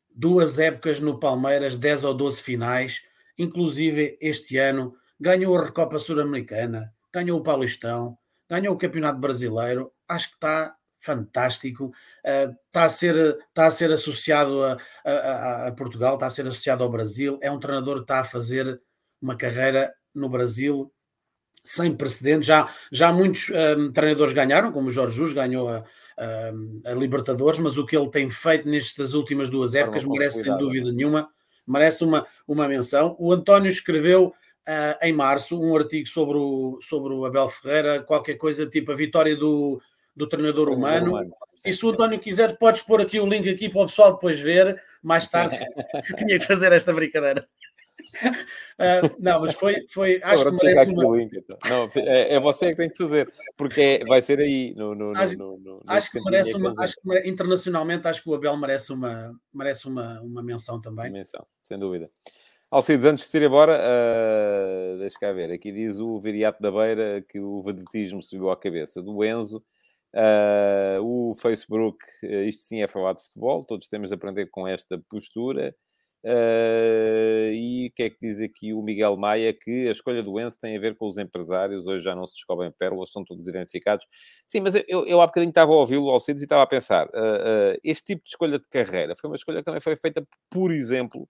S4: Duas épocas no Palmeiras, 10 ou 12 finais, inclusive este ano, ganhou a Recopa Sul-Americana, ganhou o Paulistão, ganhou o Campeonato Brasileiro. Acho que está fantástico. Está, a ser, está a ser associado a, a, a, Portugal, está a ser associado ao Brasil. É um treinador que está a fazer uma carreira no Brasil sem precedentes. Já, já muitos um, treinadores ganharam, como o Jorge Jus ganhou a, a, a, Libertadores, mas o que ele tem feito nestas últimas duas épocas merece, sem dúvida nenhuma, merece uma, uma menção. O António escreveu uh, em março um artigo sobre o, sobre o Abel Ferreira, qualquer coisa tipo a vitória do, do treinador humano. humano. E se o António quiser, podes pôr aqui o link aqui para o pessoal depois ver. Mais tarde tinha que fazer esta brincadeira. Uh, não, mas foi, foi acho Agora, que merece uma...
S1: Link, então. não, é, é, você que tem que fazer, porque é, vai ser aí no, no,
S4: acho,
S1: no, no
S4: acho que merece uma, acho que internacionalmente acho que o Abel merece uma, merece uma, uma menção também.
S1: Menção, sem dúvida. Alcides, antes de ir embora, uh, deixa cá ver, aqui diz o Viriato da Beira que o vedetismo subiu à cabeça do Enzo. Uh, o Facebook, isto sim é falar de futebol, todos temos de aprender com esta postura. Uh, e o que é que diz aqui o Miguel Maia? Que a escolha do Enzo tem a ver com os empresários, hoje já não se descobrem pérolas, são todos identificados. Sim, mas eu, eu há bocadinho estava a ouvi-lo ao Cedes e estava a pensar: uh, uh, este tipo de escolha de carreira foi uma escolha que também foi feita, por exemplo,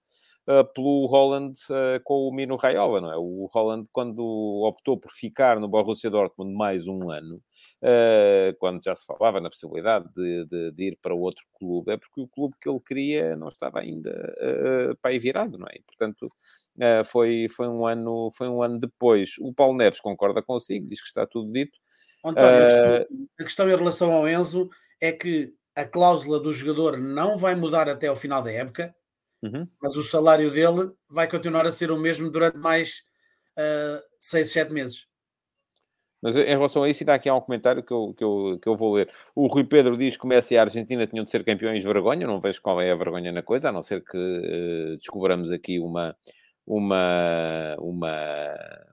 S1: uh, pelo Holland uh, com o Mino Raiola, não é? O Holland, quando optou por ficar no Borussia Dortmund mais um ano, uh, quando já se falava na possibilidade de, de, de, ir para outro clube, é porque o clube que ele queria não estava ainda para aí virado, não é? E, portanto, foi, foi, um ano, foi um ano depois. O Paulo Neves concorda consigo, diz que está tudo dito.
S4: António, a questão, a questão em relação ao Enzo é que a cláusula do jogador não vai mudar até ao final da época,
S1: Uhum.
S4: mas o salário dele vai continuar a ser o mesmo durante mais uh, seis, sete meses.
S1: Mas em relação a isso, ainda aqui há um comentário que eu, que, eu, que eu vou ler. O Rui Pedro diz que o Messi e a Argentina tinham de ser campeões de vergonha. Não vejo qual é a vergonha na coisa, a não ser que uh, descobramos aqui uma, uma, uma,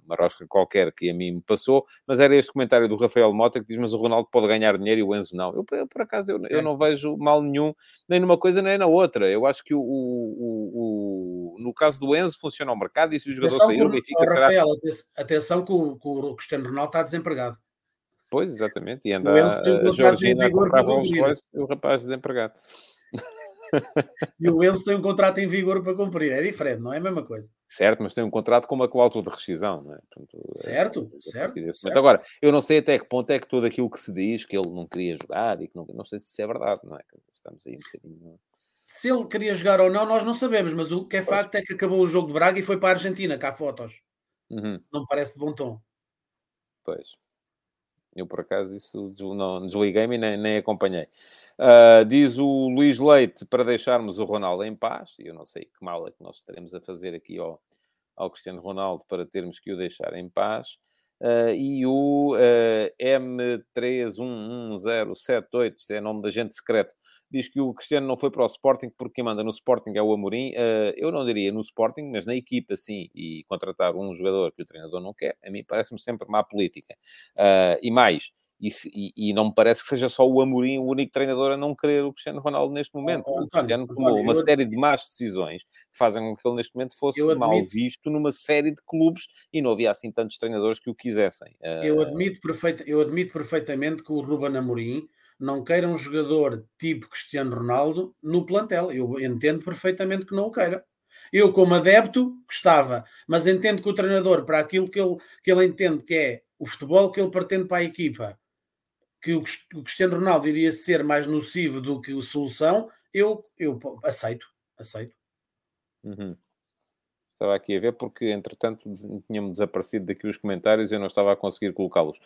S1: uma rosca qualquer que a mim me passou, mas era este comentário do Rafael Mota que diz: Mas o Ronaldo pode ganhar dinheiro e o Enzo não. Eu, por acaso, eu, eu não vejo mal nenhum, nem numa coisa nem na outra. Eu acho que o, o, o no caso do Enzo funciona o mercado e se o jogador
S4: atenção
S1: sair, o Benfica será.
S4: Rafael, atenção que o, que o Cristiano Ronaldo está desempregado.
S1: Pois, exatamente, e anda a a comprar Rolls Royce e o rapaz desempregado.
S4: e o Enzo tem um contrato em vigor para cumprir. É diferente, não é a mesma coisa.
S1: Certo, mas tem um contrato com uma cláusula de rescisão, não é?
S4: Portanto, certo, é, certo, certo.
S1: Agora, eu não sei até que ponto é que tudo aquilo que se diz, que ele não queria jogar e que não, não sei se isso é verdade, não é? Estamos aí um bocadinho...
S4: Se ele queria jogar ou não, nós não sabemos, mas o que é pois. facto é que acabou o jogo de Braga e foi para a Argentina, cá há fotos.
S1: Uhum.
S4: Não parece de bom tom.
S1: Pois. Eu, por acaso, isso não desliguei-me e nem, nem acompanhei. Uh, diz o Luís Leite para deixarmos o Ronaldo em paz. E eu não sei que mal é que nós estaremos a fazer aqui ao, ao Cristiano Ronaldo para termos que o deixar em paz. Uh, e o uh, M311078, é nome da gente secreto, diz que o Cristiano não foi para o Sporting porque quem manda no Sporting é o Amorim. Uh, eu não diria no Sporting, mas na equipa sim. E contratar um jogador que o treinador não quer, a mim parece-me sempre má política. e mais, e, e, e, não me parece que seja só o Amorim o único treinador a não querer o Cristiano Ronaldo neste momento. Oh, oh, o Cristiano tomou uma eu... série de más decisões que fazem com que ele neste momento fosse admito... mal visto numa série de clubes e não havia assim tantos treinadores que o quisessem.
S4: Eu, admito perfeita, eu admito perfeitamente que o Ruben Amorim não queira um jogador tipo Cristiano Ronaldo no plantel. Eu entendo perfeitamente que não o queira. Eu, como adepto, gostava, mas entendo que o treinador, para aquilo que ele, que ele entende que é o futebol que ele pretende para a equipa, que o Cristiano Ronaldo iria ser mais nocivo do que o solução, eu, eu aceito, aceito.
S1: Uhum. Estava aqui a ver porque, entretanto, tinham-me desaparecido daqui os comentários e eu não estava a conseguir colocá-los.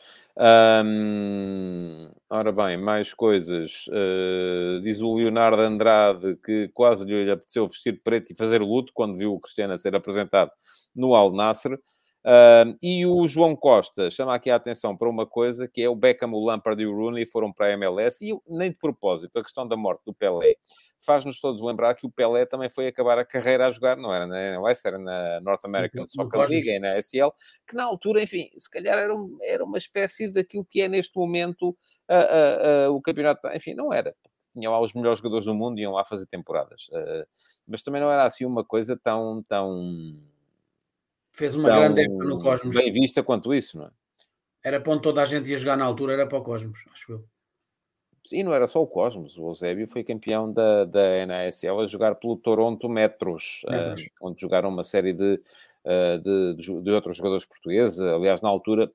S1: Hum, ora bem, mais coisas. Uh, diz o Leonardo Andrade que quase lhe apeteceu vestir preto e fazer luto quando viu o Cristiano a ser apresentado no Al Nasser. Uh, e o João Costa chama aqui a atenção para uma coisa que é o Beckham, o Lampard e o Rooney foram para a MLS e nem de propósito, a questão da morte do Pelé faz-nos todos lembrar que o Pelé também foi acabar a carreira a jogar, não era na MLS, era na North American Soccer League e na SL, que na altura, enfim, se calhar era, um, era uma espécie daquilo que é neste momento o campeonato, enfim, não era, tinham lá os melhores jogadores do mundo e iam lá fazer temporadas, mas também não era assim uma coisa tão, tão
S4: Fez uma grande época no Cosmos.
S1: Bem vista quanto isso, não é?
S4: Era para onde toda a gente ia jogar na altura, era para o Cosmos, acho eu.
S1: E não era só o Cosmos, o Eusébio foi campeão da, da NASL a jogar pelo Toronto Metros, uh, onde jogaram uma série de, uh, de, de, outros jogadores portugueses. Aliás, na altura,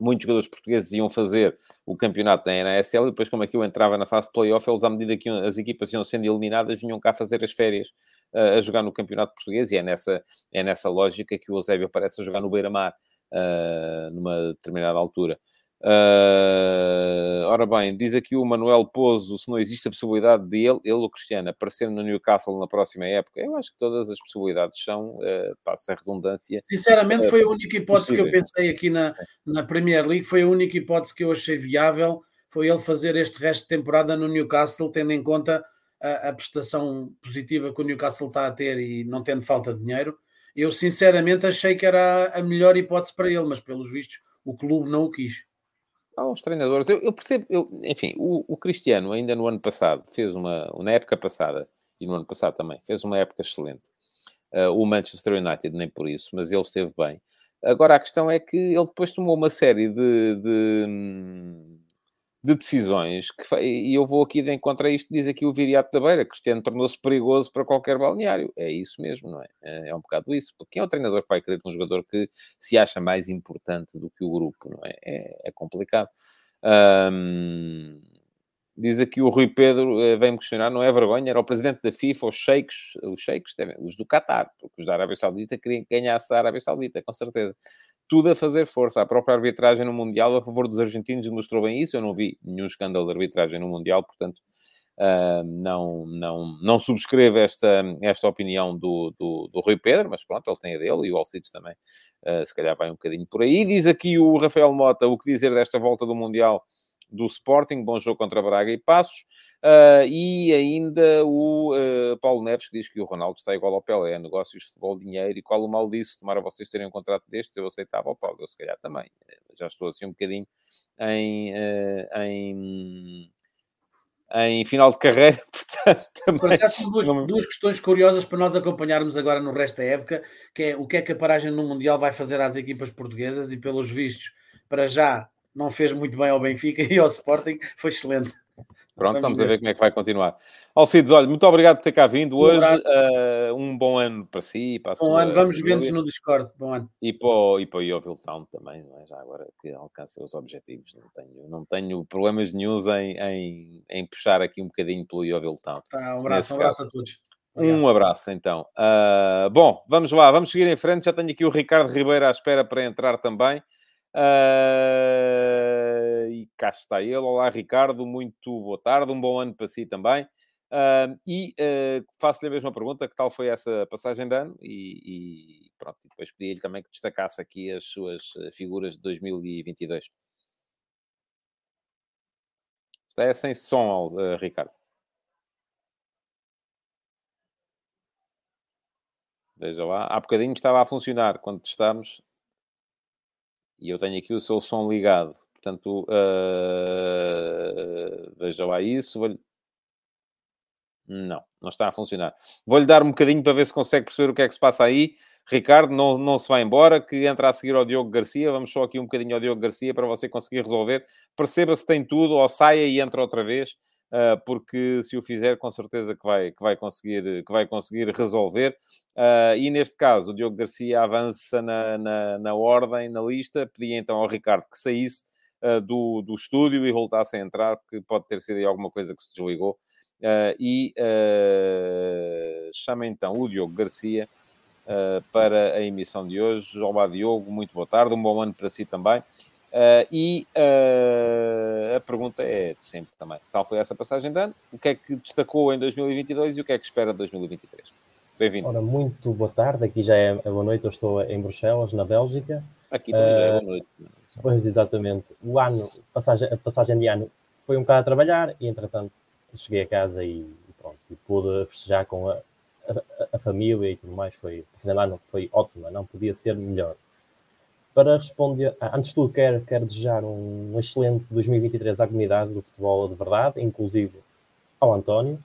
S1: muitos jogadores portugueses iam fazer o campeonato da NASL e depois, como aquilo entrava na fase de playoff, eles, à medida que as equipas iam sendo eliminadas, vinham cá fazer as férias a jogar no campeonato português e é nessa, é nessa lógica que o Eusébio aparece a jogar no Beira-Mar uh, numa determinada altura. Uh, ora bem, diz aqui o Manuel Pouso se não existe a possibilidade de ele, ele o Cristiano, aparecer no Newcastle na próxima época. Eu acho que todas as possibilidades são, uh, passa a redundância.
S4: Sinceramente, uh, foi a única hipótese possível. que eu pensei aqui na, na Premier League, foi a única hipótese que eu achei viável, foi ele fazer este resto de temporada no Newcastle, tendo em conta a, a prestação positiva que o Newcastle está a ter e não tendo falta de dinheiro. Eu sinceramente achei que era a melhor hipótese para ele, mas pelos vistos o clube não o quis
S1: aos treinadores. Eu, eu percebo, eu, enfim, o, o, Cristiano ainda no ano passado fez uma, na época passada e no ano passado também, fez uma época excelente. Uh, o Manchester United nem por isso, mas ele esteve bem. Agora a questão é que ele depois tomou uma série de, de, de decisões que, e eu vou aqui de encontro a isto, diz aqui o Viriato da Beira, Cristiano tornou-se perigoso para qualquer balneário. É isso mesmo, não é? É, é um bocado isso. Porque quem é o treinador que vai querer um jogador que se acha mais importante do que o grupo, não é? É, é complicado. Diz aqui o Rui Pedro, eh, vem-me questionar, não é vergonha, era o presidente da FIFA, os sheiks, os sheiks, os do Qatar, porque os da Arábia Saudita queriam que ganhasse a Arábia Saudita, com certeza tudo a fazer força. A própria arbitragem no Mundial a favor dos argentinos demonstrou bem isso. Eu não vi nenhum escândalo de arbitragem no Mundial, portanto, Uh, não, não, não subscrevo esta, esta opinião do, do, do Rui Pedro, mas pronto, ele tem a dele e o Alcides também, uh, se calhar vai um bocadinho por aí. Diz aqui o Rafael Mota o que dizer desta volta do Mundial do Sporting, bom jogo contra Braga e Passos. Uh, e ainda o uh, Paulo Neves que diz que o Ronaldo está igual ao Pelé, negócios, futebol, dinheiro, e qual o mal disso? Tomara vocês terem um contrato destes, eu aceitava o Paulo, eu se calhar também. Já estou assim um bocadinho em, uh, em em final de carreira, portanto, também...
S4: são duas, duas, questões curiosas para nós acompanharmos agora no resto da época, que é o que é que a paragem no Mundial vai fazer às equipas portuguesas e pelos vistos, para já, não fez muito bem ao Benfica e ao Sporting, foi excelente.
S1: Pronto, vamos, a ver como é que vai continuar. Alcides, olha, muito obrigado por ter cá vindo hoje. Uh, um bom ano para si. Para
S4: bom ano, vamos ver-nos no Discord. Bom ano.
S1: E para, o, e para o Yeovil Town também, não é? já agora que alcance os objetivos. Não tenho, não tenho problemas nenhums em, em, em puxar aqui um bocadinho pelo Yeovil Town.
S4: Tá, um abraço, um abraço a todos.
S1: Obrigado. Um abraço, então. Uh, bom, vamos lá, vamos seguir em frente. Já tenho aqui o Ricardo Ribeiro à espera para entrar também. Uh, e cá está ele. Olá, Ricardo. Muito boa tarde. Um bom ano para si também. Uh, e uh, faço-lhe a mesma pergunta: que tal foi essa passagem de ano? E, e pronto, depois pedi-lhe também que destacasse aqui as suas figuras de 2022. Está é sem som, Ricardo. Veja lá. Há bocadinho estava a funcionar quando testámos e eu tenho aqui o seu som ligado. Portanto, uh, veja lá isso. Vou não, não está a funcionar. Vou-lhe dar um bocadinho para ver se consegue perceber o que é que se passa aí. Ricardo, não, não se vai embora, que entra a seguir ao Diogo Garcia. Vamos só aqui um bocadinho ao Diogo Garcia para você conseguir resolver. Perceba se tem tudo, ou saia e entra outra vez. Uh, porque se o fizer, com certeza que vai, que vai, conseguir, que vai conseguir resolver. Uh, e neste caso, o Diogo Garcia avança na, na, na, ordem, na lista. Pedi então ao Ricardo que saísse uh, do, do estúdio e voltasse a entrar, porque pode ter sido aí alguma coisa que se desligou. e chama então o Diogo Garcia para a emissão de hoje. Olá, Diogo, muito boa tarde, um bom ano para si também. Uh, e uh, a pergunta é de sempre também. Tal foi essa passagem de ano? O que é que destacou em 2022 e o que é que espera de 2023? Bem-vindo.
S5: Ora, muito boa tarde. Aqui já é boa noite. Eu estou em Bruxelas, na Bélgica.
S1: Aqui também uh, já é boa noite.
S5: Pois, exatamente. O ano, a passagem, a passagem de ano foi um bocado a trabalhar e, entretanto, cheguei a casa e, pronto. E pude festejar com a, a, a, família e tudo mais. Foi, a passagem de ano foi ótima. Não podia ser melhor para responder. Ah, antes de tudo, quero, quero desejar um excelente 2023 à comunidade do futebol de verdade, inclusive ao António.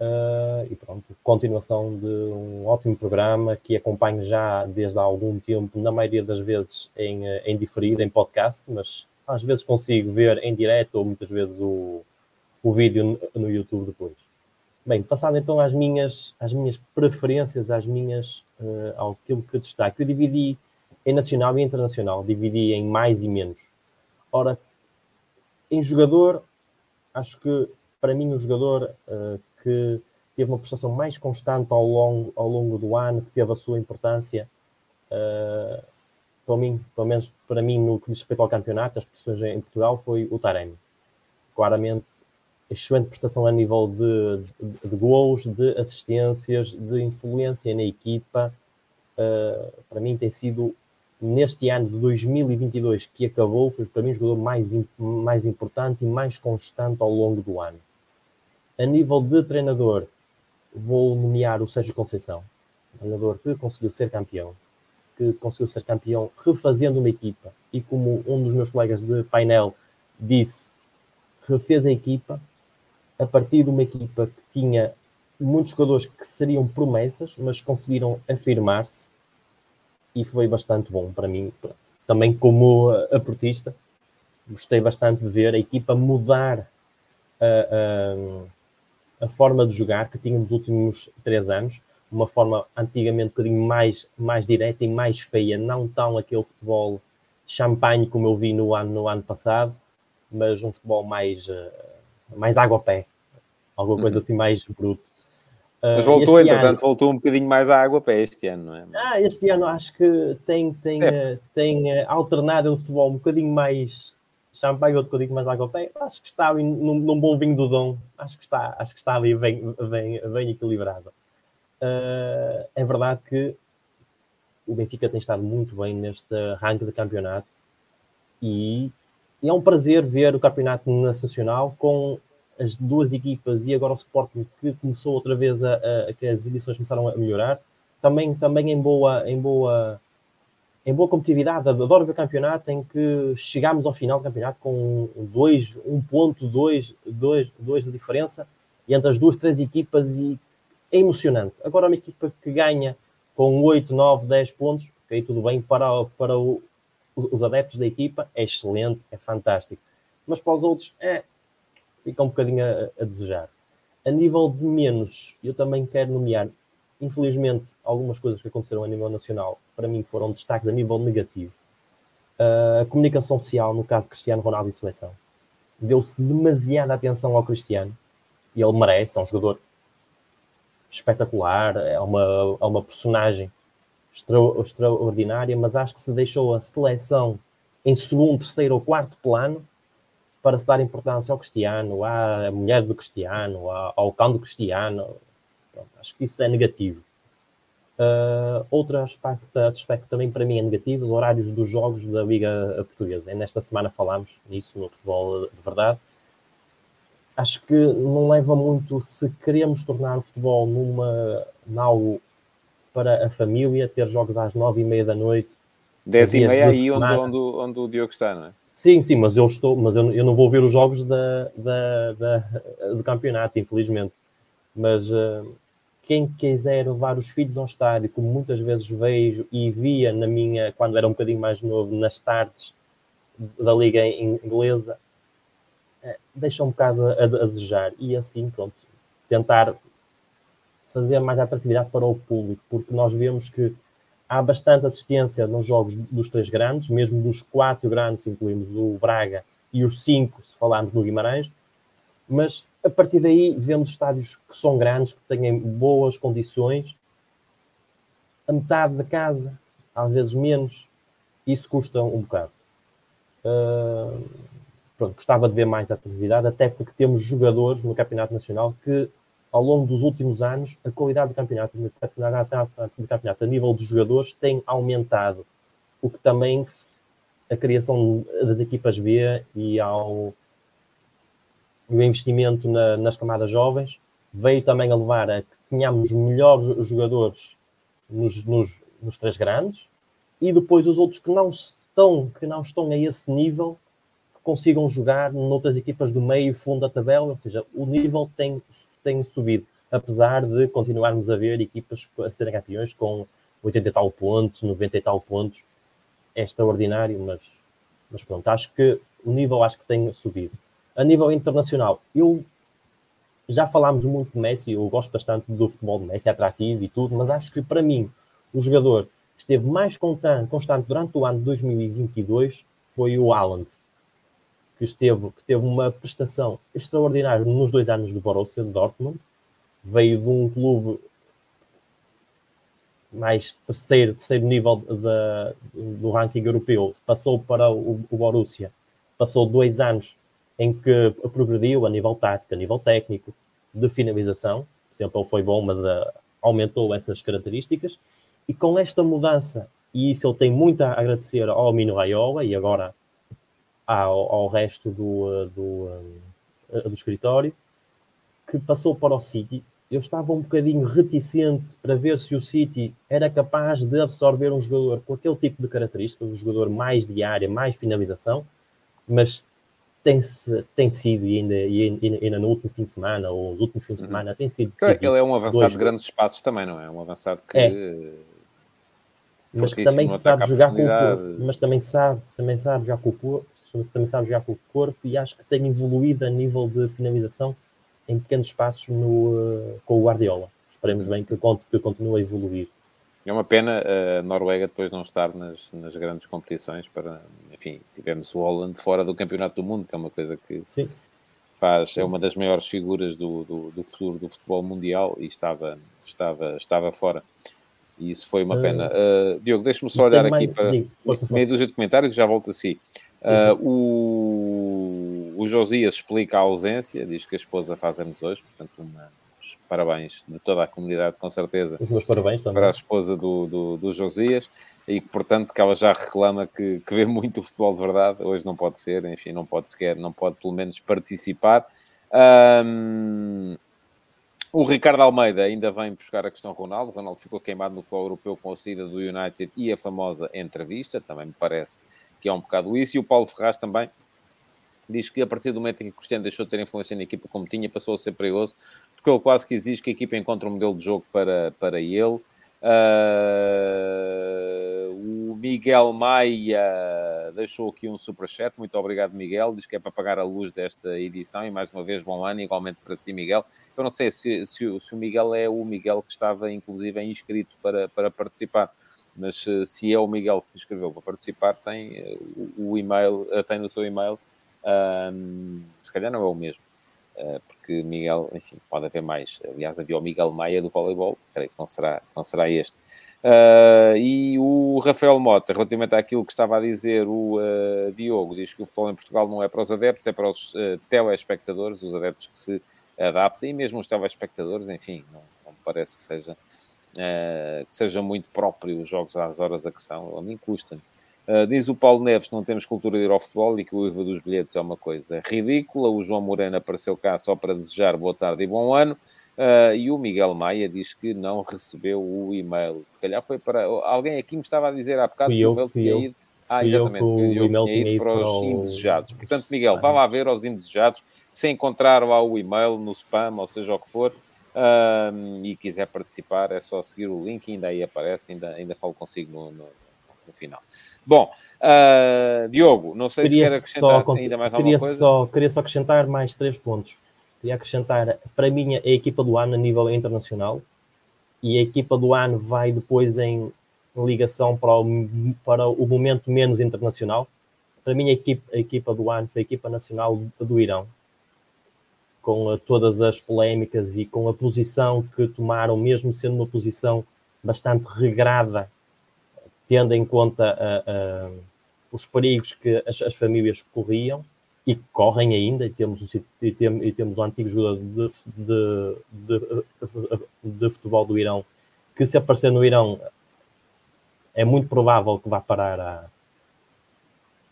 S5: Uh, e pronto, continuação de um ótimo programa que acompanho já desde há algum tempo, na maioria das vezes em, eh, em diferido, em podcast, mas às vezes consigo ver em direto ou muitas vezes o, o vídeo no, YouTube depois. Bem, passando então às minhas, às minhas preferências, às minhas, uh, ao que destaque, eu dividi em nacional e internacional, dividi em mais e menos. Ora, em jogador, acho que para mim o jogador uh, que teve uma prestação mais constante ao longo, ao longo do ano, que teve a sua importância, uh, para mim, pelo menos para mim, no que diz respeito ao campeonato, as prestações em Portugal, foi o Taremi. Claramente, excelente prestação a nível de, de, de gols, de assistências, de influência na equipa. Uh, para mim tem sido neste ano de 2022 que acabou, foi para mim o jogador mais, mais importante e mais constante ao longo do ano. A nível de treinador, vou nomear o Sérgio Conceição, um treinador que conseguiu ser campeão, que conseguiu ser campeão refazendo uma equipa e como um dos meus colegas de painel disse, refez a equipa a partir de uma equipa que tinha muitos jogadores que seriam promessas, mas conseguiram afirmar-se e foi bastante bom para mim. Também como aportista, gostei bastante de ver a equipa mudar a, a, a, forma de jogar que tinha nos últimos três anos, uma forma antigamente um bocadinho mais, mais direta e mais feia, não tão aquele futebol champanhe como eu vi no ano, no ano passado, mas um futebol mais, mais água a pé, alguma coisa uhum. assim mais bruto.
S1: Mas ah, voltou, entretanto, ano... voltou um bocadinho mais à água para este ano, não é?
S5: Ah, este ano acho que tem, tem, é. uh, tem uh, alternado o futebol um bocadinho mais champanhe, outro digo mais água bem, acho que está ali num, num, bom vinho do Dom, acho que está, acho que está ali bem, bem, bem equilibrado. Uh, é verdade que o Benfica tem estado muito bem neste ranking de campeonato e, e, é um prazer ver o campeonato nacional com as duas equipas e agora o Sporting que começou outra vez a, a, a que as edições começaram a melhorar, também, também em boa, em boa em boa competitividade. Adoro ver campeonato em que chegamos ao final do campeonato com dois, um ponto, dois, dois, dois de diferença entre as duas, três equipas e é emocionante. Agora uma equipa que ganha com 8, 9, 10 pontos, ok, tudo bem, para, para o, os adeptos da equipa é excelente, é fantástico. Mas para os outros é, fica um bocadinho a, a desejar. A nível de menos, eu também quero nomear infelizmente, algumas coisas que aconteceram a nível nacional, para mim, foram destaques a nível negativo. Uh, a comunicação social, no caso Cristiano Ronaldo e seleção, deu-se demasiada atenção ao Cristiano, e ele merece, é um jogador espetacular, é uma, é uma personagem extra, extraordinária, mas acho que se deixou a seleção em segundo, terceiro ou quarto plano para se dar importância ao Cristiano, à mulher do Cristiano, ao cão do Cristiano, Pronto, acho que isso é negativo. Uh, outro aspecto, aspecto também para mim é negativo, os horários dos jogos da Liga Portuguesa. E nesta semana falámos nisso no futebol de verdade. Acho que não leva muito se queremos tornar o futebol numa algo para a família, ter jogos às nove e meia da noite.
S6: Dez e meia aí onde, onde, onde, o Diogo está, não é?
S5: Sim, sim, mas eu estou, mas eu, eu não vou ver os jogos da, da, da do campeonato, infelizmente. Mas uh, quem quiser levar os filhos ao estádio, como muitas vezes vejo e via na minha, quando era um bocadinho mais novo, nas tardes da Liga Inglesa, eh, deixa um bocado a, a desejar. E assim, pronto, tentar fazer mais atratividade para o público, porque nós vemos que há bastante assistência nos jogos dos três grandes, mesmo dos quatro grandes, incluímos o Braga e os cinco, se falarmos no Guimarães, mas a partir daí, vemos estádios que são grandes, que têm boas condições, a metade da casa, às vezes menos, isso custa um bocado. Uh, pronto, gostava de ver mais atividade, até porque temos jogadores no Campeonato Nacional que, ao longo dos últimos anos, a qualidade do campeonato, do campeonato, do campeonato a nível dos jogadores tem aumentado, o que também a criação das equipas B e ao e o investimento na, nas camadas jovens veio também a levar a que tenhamos melhores jogadores nos, nos, nos, três grandes e depois os outros que não estão, que não estão a esse nível consigam jogar noutras equipas do meio e fundo da tabela, ou seja, o nível tem, tem subido, apesar de continuarmos a ver equipas a serem campeões com 80 e tal pontos, 90 e tal pontos, é extraordinário, mas, mas pronto, acho que o nível acho que tem subido. A nível internacional, eu já falámos muito de Messi, eu gosto bastante do futebol de Messi, é atrativo e tudo, mas acho que para mim o jogador que esteve mais constante durante o ano de 2022 foi o Haaland, que, esteve, que teve uma prestação extraordinária nos dois anos do Borussia Dortmund, veio de um clube mais terceiro, terceiro nível da, do ranking europeu, passou para o, o Borussia, passou dois anos em que progrediu a nível tático, a nível técnico, de finalização. Sempre ele foi bom, mas uh, aumentou essas características. E com esta mudança, e isso ele tem muito a agradecer ao Mino Raiola e agora ao, ao resto do, eh, do, uh, do escritório, que passou para o City. Eu estava um bocadinho reticente para ver se o City era capaz de absorver um jogador com aquele tipo de características, um jogador mais de área, mais finalização, mas tem, tem sido, e ainda, e ainda no último fim de semana, ou no último fim de uhum. semana, tem sido.
S6: Claro, ele é um avançado dois, de grandes espaços também, não é? Um avançado que. É.
S5: Mas que também sabe jogar com o corpo, mas também sabe, também sabe jogar com o corpo, também sabe jogar com o corpo e acho que tem evoluído a nível de finalização em pequenos espaços no, com o Guardiola. Esperemos bem que, que continue a evoluir.
S6: É uma pena a Noruega depois não estar nas, nas grandes competições para, enfim, tivemos o Holland fora do Campeonato do Mundo, que é uma coisa que Sim. faz, é uma das maiores figuras do, do, do, futuro do futebol mundial e estava, estava, estava fora. E isso foi uma pena. Uh, Diogo, deixa-me só olhar aqui mais, para digo, força, meia dúzia de comentários e já volto a si.
S1: Uh, o, o Josias explica a ausência, diz que a esposa faz anos hoje, portanto, uma, parabéns de toda a comunidade, com certeza.
S5: Os meus parabéns também.
S1: Para a esposa do, do, do Josias e portanto que ela já reclama que, que vê muito o futebol de verdade, hoje não pode ser, enfim, não pode sequer, não pode pelo menos participar. Um, o Ricardo Almeida ainda vem buscar a questão Ronaldo. O Ronaldo ficou queimado no futebol europeu com a saída do United e a famosa entrevista. Também me parece que é um bocado isso. E o Paulo Ferraz também diz que a partir do momento em que Cristiano deixou de ter influência na equipa como tinha, passou a ser perigoso, porque ele quase que exige que a equipa encontre um modelo de jogo para, para ele. Uh, o Miguel Maia deixou aqui um superchat. Muito obrigado, Miguel. Diz que é para pagar a luz desta edição. E mais uma vez, bom ano, igualmente para si, Miguel. Eu não sei se, se, se o Miguel é o Miguel que estava, inclusive, inscrito para, para participar. Mas se é o Miguel que se inscreveu para participar, tem eh, o, e-mail, eh, tem no seu e-mail. Um, se calhar não é o mesmo eh, porque Miguel, enfim, pode haver mais. Aliás, havia o Miguel Maia do voleibol, creio que não será, não será este. Uh, e o Rafael Mota, relativamente àquilo que estava a dizer o uh, Diogo, diz que o futebol em Portugal não é para os adeptos, é para os uh, telespectadores, os adeptos que se adaptam, e mesmo os telespectadores, enfim, não, não parece que seja, uh, que seja muito próprio os jogos às horas a que são, a mim custa-me. Uh, diz o Paulo Neves que não temos cultura de ir ao futebol e que o IVA dos bilhetes é uma coisa ridícula. O João Moreno apareceu cá só para desejar boa tarde e bom ano. Uh, e o Miguel Maia diz que não recebeu o e-mail. Se calhar foi para. Alguém aqui me estava a dizer há bocado
S5: que o
S1: e-mail
S5: tinha
S1: ido. Ah, exatamente.
S5: o e-mail
S1: tinha ido para os indesejados. Portanto, Miguel, vá lá ver aos indesejados. Se encontrar lá o e-mail no spam, ou seja o que for, uh, e quiser participar, é só seguir o link, ainda aí aparece, ainda, ainda falo consigo no, no, no final. Bom, uh, Diogo, não sei
S5: queria
S1: se quer acrescentar
S5: só,
S1: ainda mais
S5: queria
S1: alguma coisa.
S5: Só, queria só acrescentar mais três pontos. Queria acrescentar, para mim, a equipa do ano a nível internacional e a equipa do ano vai depois em ligação para o, para o momento menos internacional. Para mim, a equipa, a equipa do ano foi a equipa nacional do Irão, com todas as polémicas e com a posição que tomaram, mesmo sendo uma posição bastante regrada tendo em conta os perigos que as, as, famílias corriam e que correm ainda, e temos, e temos, e temos o antigo jogador de, de, de, de, futebol do Irão, que se aparecer no Irão é muito provável que vá parar a,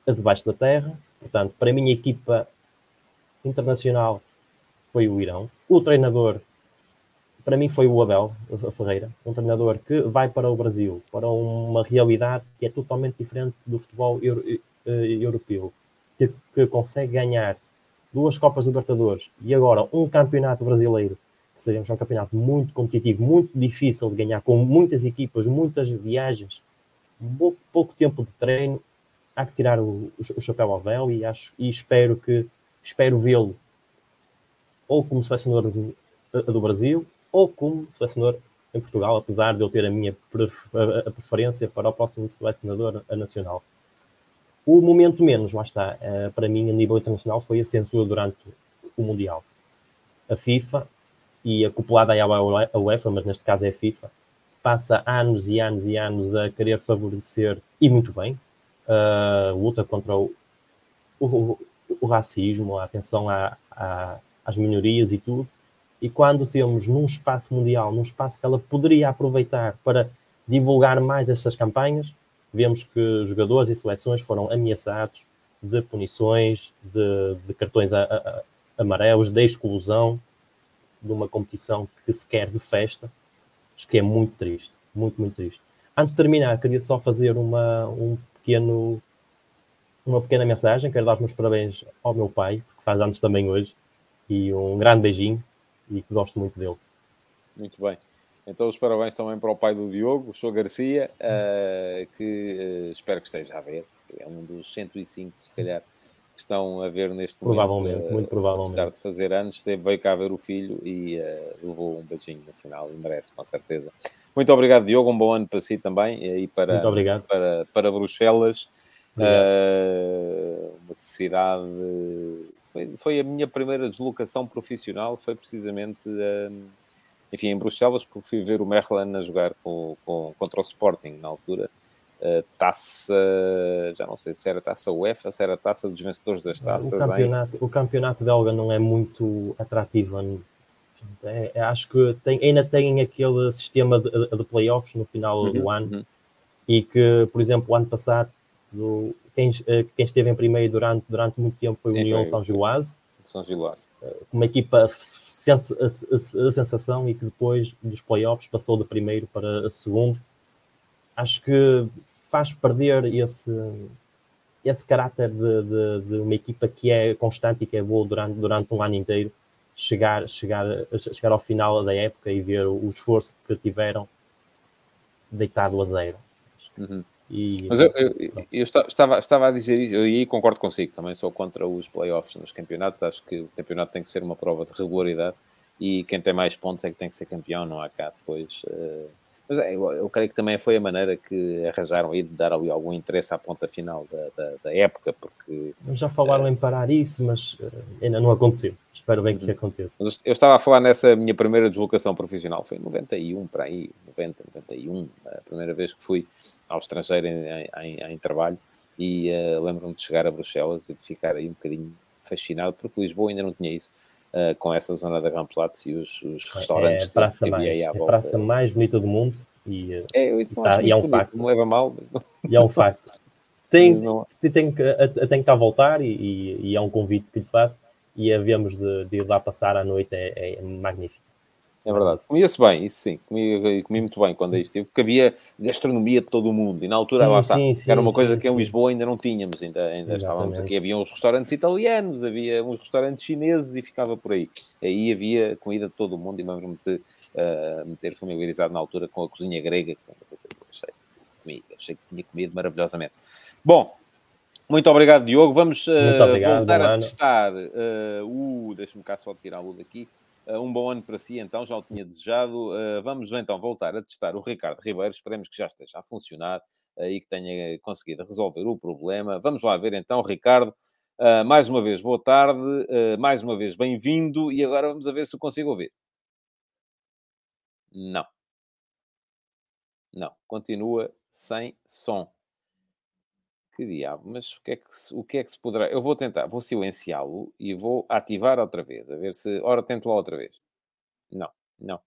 S5: a debaixo da terra. Portanto, para a minha equipa internacional foi o Irão. O treinador para mim foi o Abel Ferreira, um treinador que vai para o Brasil, para uma realidade que é totalmente diferente do futebol eh, europeu, que, que consegue ganhar duas Copas Libertadores e agora um campeonato brasileiro, que seja um campeonato muito competitivo, muito difícil de ganhar, com muitas equipas, muitas viagens, pouco, pouco tempo de treino, há que tirar o, o chapéu ao Abel e, acho, e espero que espero vê-lo ou como selecionador do, do Brasil ou como selecionador em Portugal, apesar de eu ter a minha preferência para o próximo selecionador nacional. O momento menos, lá está, eh, para mim, a nível internacional, foi a censura durante o Mundial. A FIFA, e acoplada à UEFA, mas neste caso é a FIFA, passa anos e anos e anos a querer favorecer, e muito bem, a luta contra o, o, o racismo, a atenção à, à, às minorias e tudo, e quando temos num espaço mundial, num espaço que ela poderia aproveitar para divulgar mais estas campanhas, vemos que jogadores e seleções foram ameaçados de punições, de, de cartões a, a, amarelos, de exclusão de uma competição que se quer de festa. Acho que é muito triste, muito, muito triste. Antes de terminar, queria só fazer uma, um pequeno, uma pequena mensagem. Quero dar os meus parabéns ao meu pai, que faz anos também hoje, e um grande beijinho e que gosto muito dele.
S1: Muito bem. Então, os parabéns também para o pai do Diogo, o Sr. Garcia, uh, que uh, espero que esteja a ver. É um dos 105, se calhar, que estão a ver neste
S5: provavelmente,
S1: momento.
S5: Provavelmente, uh, muito provavelmente.
S1: Apesar de fazer anos, veio cá ver o filho e levou um beijinho no final, e merece, com certeza. Muito obrigado, Diogo. Um bom ano para si também e para,
S5: muito obrigado.
S1: para, para Bruxelas. uma cidade foi, foi a minha primeira deslocação profissional, foi precisamente, um, enfim, em Bruxelas, porque fui ver o Mechelen a jogar com, com, contra o Sporting na altura. uh, taça, já não sei se era taça UEFA, se era taça dos vencedores das taças.
S5: O campeonato, o campeonato belga não é muito atrativo. É, é, acho que tem, ainda tem aquele sistema de, de playoffs no final uhum, do ano uhum. e que, por exemplo, o ano passado, do, quem, eh, quem esteve em primeiro durante, durante muito tempo foi o União São Giloase.
S1: São Giloase.
S5: Eh, uma equipa sens a, a, a, sensação e que depois dos playoffs passou de primeiro para segundo. Acho que faz perder esse, esse caráter de, de, de, uma equipa que é constante e que é boa durante, durante um ano inteiro, chegar, chegar, chegar ao final da época e ver o, esforço que tiveram deitado a zero.
S1: Uhum. E, Mas eu, eu, eu, estava, estava a dizer, e aí concordo consigo, também sou contra os playoffs nos campeonatos, acho que o campeonato tem que ser uma prova de regularidade e quem tem mais pontos é que tem que ser campeão, não há cá depois. Uh, mas é, eu, eu, creio que também foi a maneira que arranjaram aí de dar ali algum interesse à ponta final da, da, da época, porque...
S5: Já falaram uh, em parar isso, mas uh, ainda não aconteceu. Espero bem que uhum. aconteça.
S1: Mas eu estava a falar nessa minha primeira deslocação profissional, foi em 91, para aí, 90, 91, a primeira vez que fui ao estrangeiro em, em, em trabalho, e uh, lembro-me de chegar a Bruxelas e de ficar aí um bocadinho fascinado, porque Lisboa ainda não tinha isso uh, com essa zona da Ramplatz e os, os restaurantes
S5: é a praça, mais, é a praça mais bonita do mundo e,
S1: é, isso tá, e é um bonito, facto. Não leva mal, mas não...
S5: E é um facto. Tem, não... tem, que, tem que estar a voltar e, e, e, é um convite que lhe faço e havemos de, de ir lá passar a noite, é, é magnífico.
S1: É verdade. Comia-se bem, isso sim. Comi, comi muito bem quando aí estive, porque havia gastronomia de todo o mundo. E na altura, sim, lá está, sim, sim, era uma coisa que em Lisboa ainda não tínhamos, ainda, ainda estávamos aqui. Havia uns restaurantes italianos, havia uns restaurantes chineses e ficava por aí. Aí havia comida de todo o mundo e lembro-me de uh, me ter familiarizado na altura com a cozinha grega, que achei, comi, achei que tinha comido maravilhosamente. Bom, muito obrigado, Diogo. Vamos uh, obrigado, voltar a testar uh, o. Deixa-me cá só tirar o daqui. Uh, um bom ano para si, então, já o tinha desejado. Uh, vamos então voltar a testar o Ricardo Ribeiro. Esperemos que já esteja a funcionar uh, e que tenha conseguido resolver o problema. Vamos lá ver então, Ricardo. mais uma vez, boa tarde. mais uma vez, bem-vindo. E agora vamos a ver se consigo ouvir. Não. Não. Continua sem som. Que diabo, mas o que, é que se, o que é que se poderá... Eu vou tentar, vou silenciá-lo e vou ativar outra vez, a ver se... Ora, tento lá outra vez. Não, não.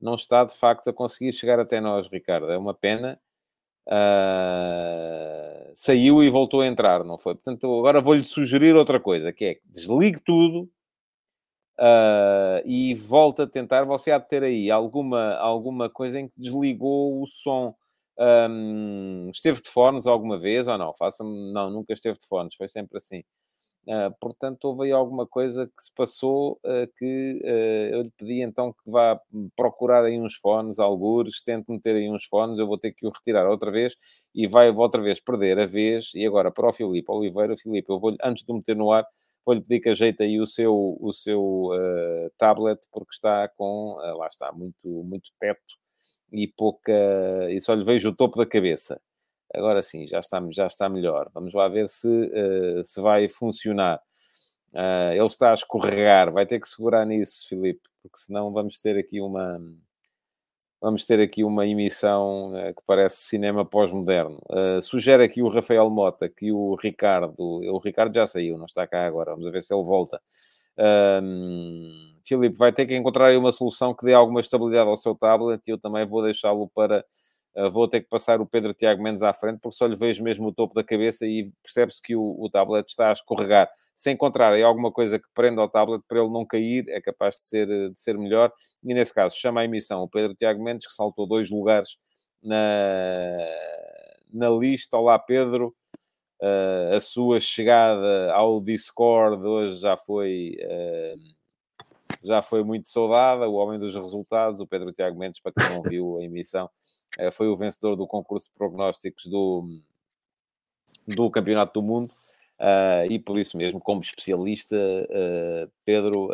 S1: Não está, de facto, a conseguir chegar até nós, Ricardo. É uma pena. Uh... Saiu e voltou a entrar, não foi? Portanto, agora vou-lhe sugerir outra coisa, que é desligue tudo uh... e volte a tentar. Você há de ter aí alguma, alguma coisa em que desligou o som um, esteve de fones alguma vez ou não? Faça não, nunca esteve de fones, foi sempre assim. Uh, portanto, houve aí alguma coisa que se passou uh, que uh, eu lhe pedi então que vá procurar aí uns fones, algures, tente meter aí uns fones, eu vou ter que o retirar outra vez e vai outra vez perder a vez. E agora para o Filipe Oliveira, Filipe, eu vou antes de o meter no ar, vou-lhe pedir que ajeite aí o seu, o seu tablet, porque está com, lá está, muito, muito teto e pouca. e só lhe vejo o topo da cabeça. Agora sim, já está, já está melhor. Vamos lá ver se, uh, se vai funcionar. Uh, ele está a escorregar, vai ter que segurar nisso, Filipe, porque senão vamos ter aqui uma. Vamos ter aqui uma emissão uh, que parece cinema pós-moderno. sugere aqui o Rafael Mota que o Ricardo. O Ricardo já saiu, não está cá agora. Vamos ver se ele volta. Um, Filipe vai ter que encontrar uma solução que dê alguma estabilidade ao seu tablet e eu também vou deixá-lo para. Uh, vou ter que passar o Pedro Tiago Mendes à frente porque só lhe vejo mesmo o topo da cabeça e percebe-se que o, o, tablet está a escorregar. Se encontrar aí alguma coisa que prenda ao tablet para ele não cair, é capaz de ser, de ser melhor. E nesse caso, chama a emissão o Pedro Tiago Mendes, que saltou dois lugares na, na lista. Olá, Pedro. A sua chegada ao Discord hoje já foi, uh, já foi muito saudada. O homem dos resultados, o Pedro Tiago Mendes, para quem não viu a emissão, uh, foi o vencedor do concurso de prognósticos do, do Campeonato do Mundo. e por isso mesmo, como especialista, Pedro,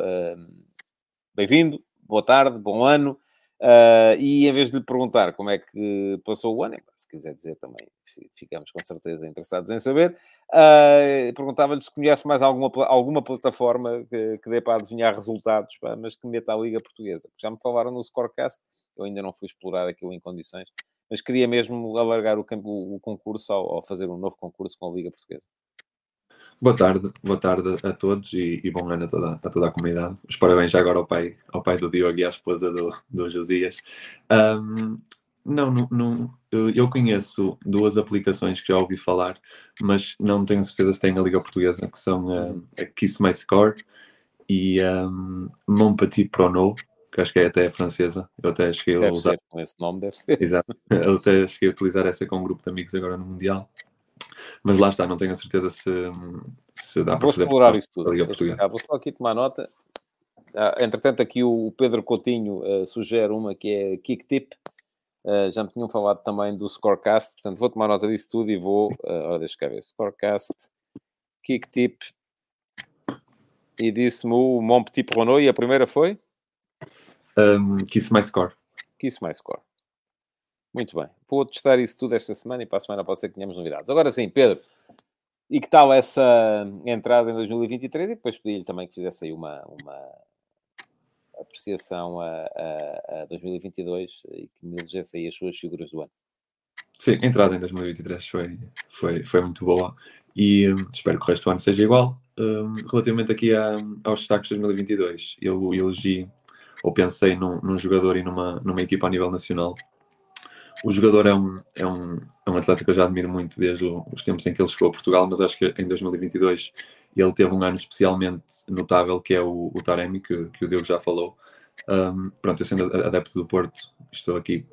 S1: bem-vindo, boa tarde, bom ano. Uh, e em vez de lhe perguntar como é que passou o ano, se quiser dizer também, ficamos com certeza interessados em saber, uh, perguntava-lhe se conhece mais alguma, alguma plataforma que, que dê para adivinhar resultados, pá, mas que meta a Liga Portuguesa. já me falaram no Scorecast, eu ainda não fui explorar aquilo em condições, mas queria mesmo alargar o, o, o concurso ao, fazer um novo concurso com a Liga Portuguesa.
S7: Boa tarde, boa tarde a todos e, e bom ano a toda, a toda a comunidade. Os parabéns já agora ao pai, ao pai do Diogo e à esposa do, do Josias. Um, não, não, não, eu conheço duas aplicações que já ouvi falar, mas não tenho certeza se têm na Liga Portuguesa, que são a, a Kiss My Score e um, Mon Petit Prono, que acho que é até francesa. Eu até cheguei
S1: deve
S7: a usar.
S1: Ser, esse nome deve ser.
S7: Exato. Eu até cheguei a utilizar essa com um grupo de amigos agora no Mundial. Mas lá está, não tenho a certeza se, se dá
S1: Vou para explorar isso tudo. Liga Portuguesa. Vou só aqui tomar nota. Ah, entretanto, aqui o Pedro Coutinho uh, sugere uma que é Kick Tip. Uh, já me tinham falado também do Scorecast, portanto vou tomar nota disso tudo e vou. Uh, oh, deixa eu ver. Scorecast, Kick Tip. E disse-me o Mon Petit Prono. E a primeira foi?
S7: Um, Kiss My Score.
S1: Kiss My Score. Muito bem. Vou testar isso tudo esta semana e para a semana pode ser que tenhamos novidades. Agora sim, Pedro, e que tal essa entrada em 2023? E depois pedi-lhe também que fizesse aí uma, uma apreciação a, a, a 2022 e que me elegesse aí as suas figuras do ano.
S7: Sim, a entrada em 2023 foi, foi, foi muito boa e um, espero que o resto do ano seja igual. Um, relativamente aqui a, aos destaques de 2022, eu elegi ou pensei num, num jogador e numa, numa equipa a nível nacional o jogador é um, é, um, é um atleta que eu já admiro muito desde os tempos em que ele chegou a Portugal, mas acho que em 2022 ele teve um ano especialmente notável, que é o, o Taremi, que, que o Deus já falou. Um, pronto, eu sendo adepto do Porto, estou aqui,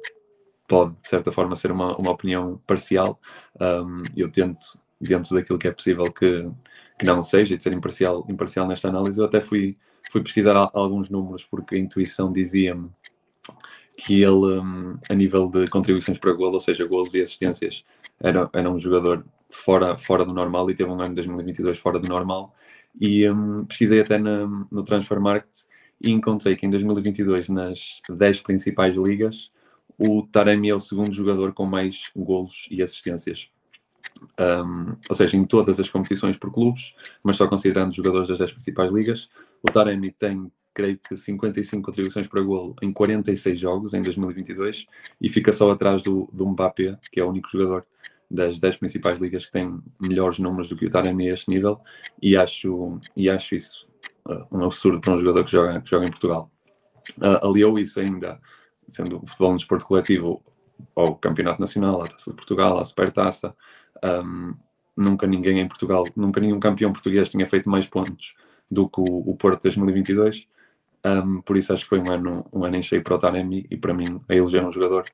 S7: pode de certa forma ser uma, uma opinião parcial. Um, eu tento, dentro daquilo que é possível, que, que não seja, e de ser imparcial, imparcial nesta análise. Eu até fui, fui pesquisar alguns números, porque a intuição dizia-me que ele, um, a nível de contribuições para gol, ou seja, gols e assistências, era, era um jogador fora, fora do normal e teve um ano de 2022 fora do normal. E um, pesquisei até na, no Transfer Market e encontrei que em 2022, nas 10 principais ligas, o Taremi é o segundo jogador com mais golos e assistências. Um, ou seja, em todas as competições por clubes, mas só considerando jogadores das 10 principais ligas, o Taremi tem creio que 55 contribuições para golo em 46 jogos em 2022 e fica só atrás do, do Mbappé, que é o único jogador das 10 principais ligas que tem melhores números do que o Taremi a este nível e acho, e acho isso uh, um absurdo para um jogador que joga, que joga em Portugal. Uh, aliou isso ainda, sendo o futebol no desporto coletivo ao Campeonato Nacional, à Taça de Portugal, à Supertaça, um, nunca ninguém em Portugal, nunca nenhum campeão português tinha feito mais pontos do que o, o Porto 2022 um, por isso acho que foi um ano, um ano em cheio para o Taremi e para mim a eleger um jogador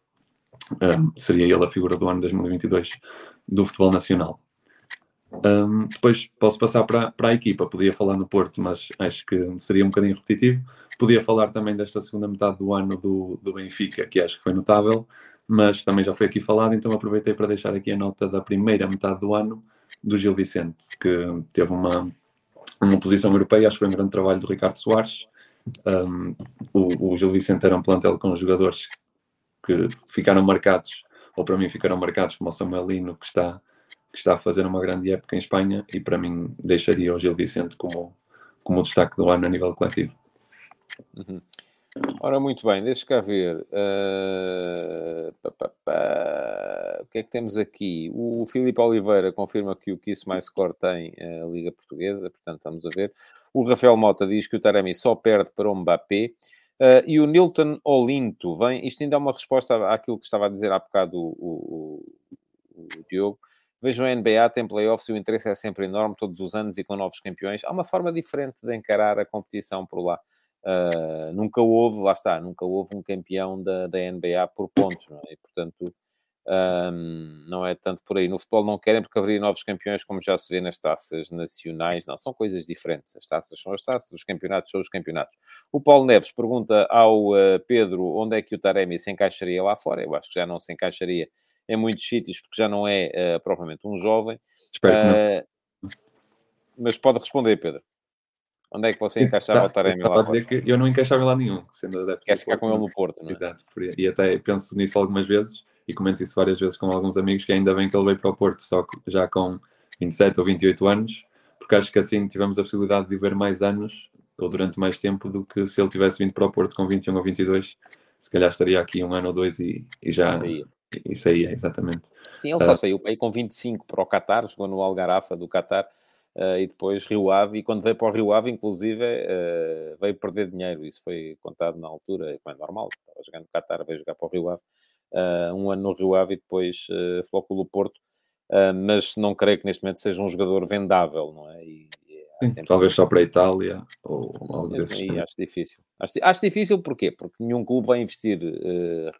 S7: um, seria ele a figura do ano 2022 do futebol nacional. Um, depois posso passar para, para a equipa, podia falar no Porto, mas acho que seria um bocadinho repetitivo. Podia falar também desta segunda metade do ano do, do Benfica, que acho que foi notável, mas também já foi aqui falado, então aproveitei para deixar aqui a nota da primeira metade do ano do Gil Vicente, que teve uma, uma posição europeia, acho que foi um grande trabalho do Ricardo Soares, um, o, o Gil Vicente era um plantel com jogadores que ficaram marcados, ou para mim ficaram marcados, como o Samuelino, que está, que está a fazer uma grande época em Espanha, e para mim deixaria o Gil Vicente como, como o destaque do ano a nível coletivo.
S1: Uhum. Ora, muito bem, deixa cá ver. Uh... Pá, pá, pá. O que é que temos aqui? O Filipe Oliveira confirma que o Kiss Mais Score tem a Liga Portuguesa, portanto, vamos a ver. O Rafael Mota diz que o Taremi só perde para o Mbappé. Uh, e o Nilton Olinto vem. Isto ainda é uma resposta àquilo que estava a dizer há bocado o, o, o, o Diogo. Vejam a NBA, tem playoffs e o interesse é sempre enorme todos os anos e com novos campeões. Há uma forma diferente de encarar a competição por lá. Uh, nunca houve, lá está, nunca houve um campeão da, da NBA por pontos, é? E, portanto, um, não é tanto por aí. No futebol não querem porque haveria novos campeões, como já se vê nas taças nacionais. Não, são coisas diferentes. As taças são as taças, os campeonatos são os campeonatos. O Paulo Neves pergunta ao uh, Pedro onde é que o Taremi se encaixaria lá fora. Eu acho que já não se encaixaria em muitos sítios, porque já não é uh, propriamente um jovem.
S7: Espero.
S1: Uh, mas pode responder, Pedro. Onde é que você encaixava o Taremi lá
S7: fora? dizer que eu não encaixava lá nenhum, sendo adepto.
S1: Quer ficar com ele no Porto, não é?
S7: E até penso nisso algumas vezes e comento isso várias vezes com alguns amigos, que ainda bem que ele veio para o Porto, só já com 27 ou 28 anos, porque acho que assim tivemos a possibilidade de viver mais anos, ou durante mais tempo, do que se ele tivesse vindo para o Porto com 21 ou 22, se calhar estaria aqui um ano ou dois e, e já
S1: Saía.
S7: e saía, exatamente.
S1: Sim, ele só
S7: Ah.
S1: saiu aí com 25 para o Qatar, jogou no Algarafa do Qatar, eh, e depois Rio Ave, e quando veio para o Rio Ave, inclusive, eh, veio perder dinheiro, isso foi contado na altura, como é normal, estava jogando no Qatar, veio jogar para o Rio Ave, um ano no Rio Ave e depois uh, Flóculo Porto, eh, mas não creio que neste momento seja um jogador vendável, não é? E, e
S7: Sim, talvez só para a Itália ou algo desses.
S1: aí acho difícil. Acho, acho difícil porquê? Porque nenhum clube vai investir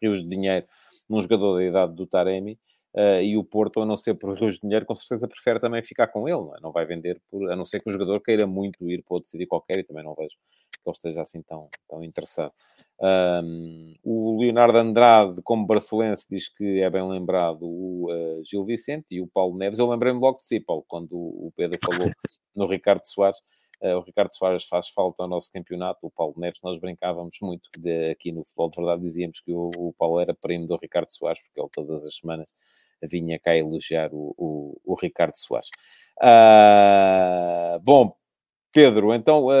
S1: rios de dinheiro num jogador da idade do Taremi eh, e o Porto, a não ser por rios de dinheiro, com certeza prefere também ficar com ele, não, é? não vai vender, por, a não ser que o jogador queira muito ir para outro sítio qualquer e também não vejo que ele esteja assim tão, tão interessado. Ahm, o Leonardo Andrade, como barcelense, diz que é bem lembrado o eh, Gil Vicente e o Paulo Neves. Eu lembrei-me logo de si, Paulo, quando o Pedro falou no Ricardo Soares. Eh, o Ricardo Soares faz falta ao nosso campeonato. O Paulo Neves, nós brincávamos muito de, aqui no futebol de verdade, dizíamos que o, o Paulo era primo do Ricardo Soares, porque ele todas as semanas vinha cá elogiar o, o, o Ricardo Soares. Ah, bom, Pedro, então ah,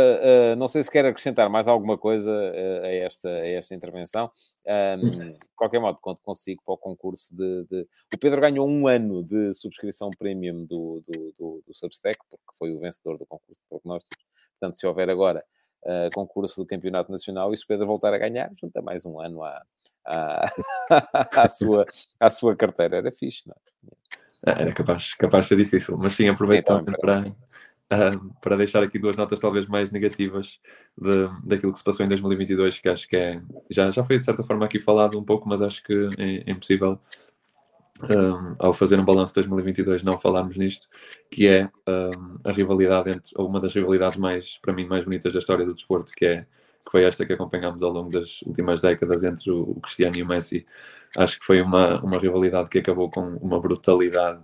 S1: ah, não sei se quer acrescentar mais alguma coisa ah, a, esta, a esta intervenção. Ahm, de qualquer modo, conto consigo para o concurso de, de- O Pedro ganhou um ano de subscrição premium do, do, do, do Substack, porque foi o vencedor do concurso de prognósticos. Portanto, se houver agora concurso do Campeonato Nacional e se o Pedro voltar a ganhar, junta mais um ano à, à, à, sua, à sua carteira. Era fixe, não é?
S7: Ah, Era capaz, capaz de ser difícil, mas sim, aproveito também
S1: também
S7: para, para deixar aqui duas notas talvez mais negativas de, daquilo que se passou em 2022, que acho que é, já, já foi de certa forma aqui falado um pouco, mas acho que é, é impossível ah, ao fazer um balanço de 2022 não falarmos nisto, que é ah, a rivalidade entre, ou uma das rivalidades mais, para mim, mais bonitas da história do desporto, que é que foi esta que acompanhámos ao longo das últimas décadas entre o Cristiano e o Messi. Acho que foi uma, uma rivalidade que acabou com uma brutalidade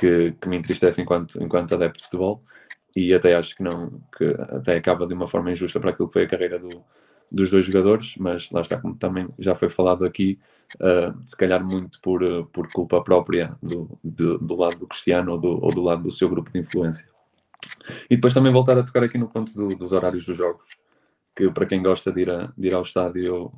S7: que, que me entristece enquanto, enquanto adepto de futebol e até acho que não que até acaba de uma forma injusta para aquilo que foi a carreira do, dos dois jogadores, mas lá está, como também já foi falado aqui, uh, se calhar muito por, uh, por culpa própria do, do, do lado do Cristiano ou do, ou do lado do seu grupo de influência. E depois também voltar a tocar aqui no ponto do- dos horários dos jogos, que para quem gosta de ir, a- de ir ao estádio, eu,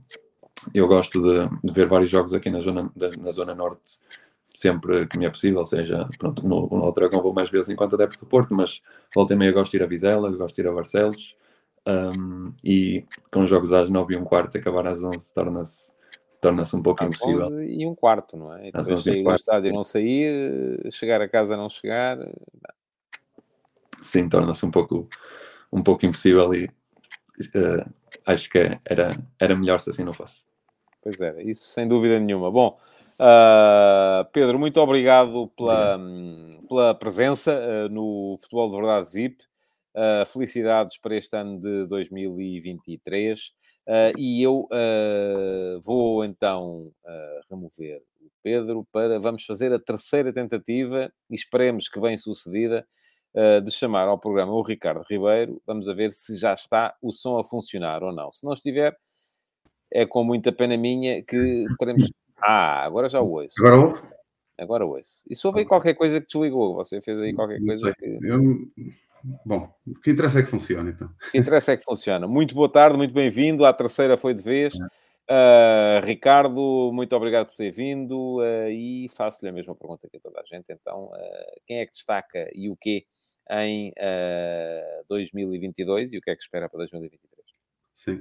S7: eu gosto de, de ver vários jogos aqui na zona, na zona norte, sempre que me é possível, seja, pronto, no, no Aldragão vou mais vezes enquanto adepto do Porto, mas volta e meia gosto de ir a Vizela, gosto de ir a Barcelos, um, e com jogos às 9 e um quarto, acabar às 11 torna-se torna-se um pouco
S1: Às
S7: impossível.
S1: 11 e um quarto, não é? E
S7: Às
S1: depois
S7: 11 e um
S1: estádio não sair, chegar a casa não chegar.
S7: Sim, torna-se um pouco, um pouco impossível e eh, acho que era, era melhor se assim não fosse.
S1: Pois era, isso sem dúvida nenhuma. Bom, ah, Pedro, muito obrigado pela, hum, pela presença ah, no Futebol de Verdade VIP. Ah, felicidades para este ano de 2023. Ah, e eu vou então remover o Pedro para vamos fazer a terceira tentativa e esperemos que bem sucedida de chamar ao programa o Ricardo Ribeiro. Vamos a ver se já está o som a funcionar ou não. Se não estiver, é com muita pena minha que teremos. Ah, agora já o ouço.
S8: Agora ouve?
S1: Agora ouço. E se houve aí qualquer coisa que desligou, você fez aí qualquer
S8: Não
S1: coisa
S8: sei.
S1: que.
S8: Eu... Bom, o que interessa é que funcione, então.
S1: O que interessa é que funciona. Muito boa tarde, muito bem-vindo. À terceira foi de vez. Uh, Ricardo, muito obrigado por ter vindo uh, e faço-lhe a mesma pergunta que a toda a gente. Então, uh, quem é que destaca e o quê em uh, 2022 e o que é que espera para 2023?
S8: Sim.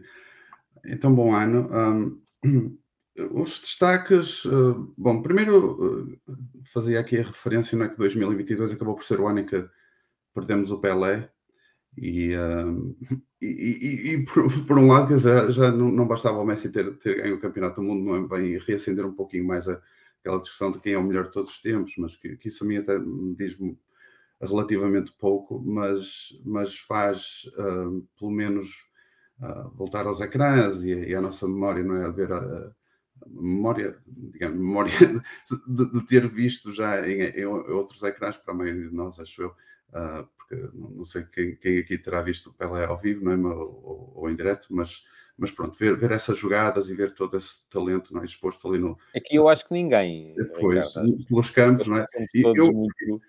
S8: Então, bom ano. Um, os destaques, uh, bom, primeiro uh, fazia aqui a referência, não é que 2022 acabou por ser o ano em que perdemos o Pelé e, um, e, e, e por, por, um lado, quer já não, bastava o Messi ter, ter ganho o Campeonato do Mundo, não é reacender um pouquinho mais a, aquela discussão de quem é o melhor de todos os tempos, mas que, que isso a mim até me diz relativamente pouco, mas, mas faz uh, pelo menos uh, voltar aos ecrãs e, e à nossa memória, não é? A ver a memória, digamos, memória de, de, ter visto já em, em, outros ecrãs, para a maioria de nós, acho eu, uh, porque não sei quem, quem, aqui terá visto o Pelé ao vivo, não é? ou, ou em direto, mas, mas pronto, ver, ver essas jogadas e ver todo esse talento não é? exposto ali no.
S1: Aqui eu acho que ninguém.
S8: Depois, pelos campos, não é?
S1: E eu, muito...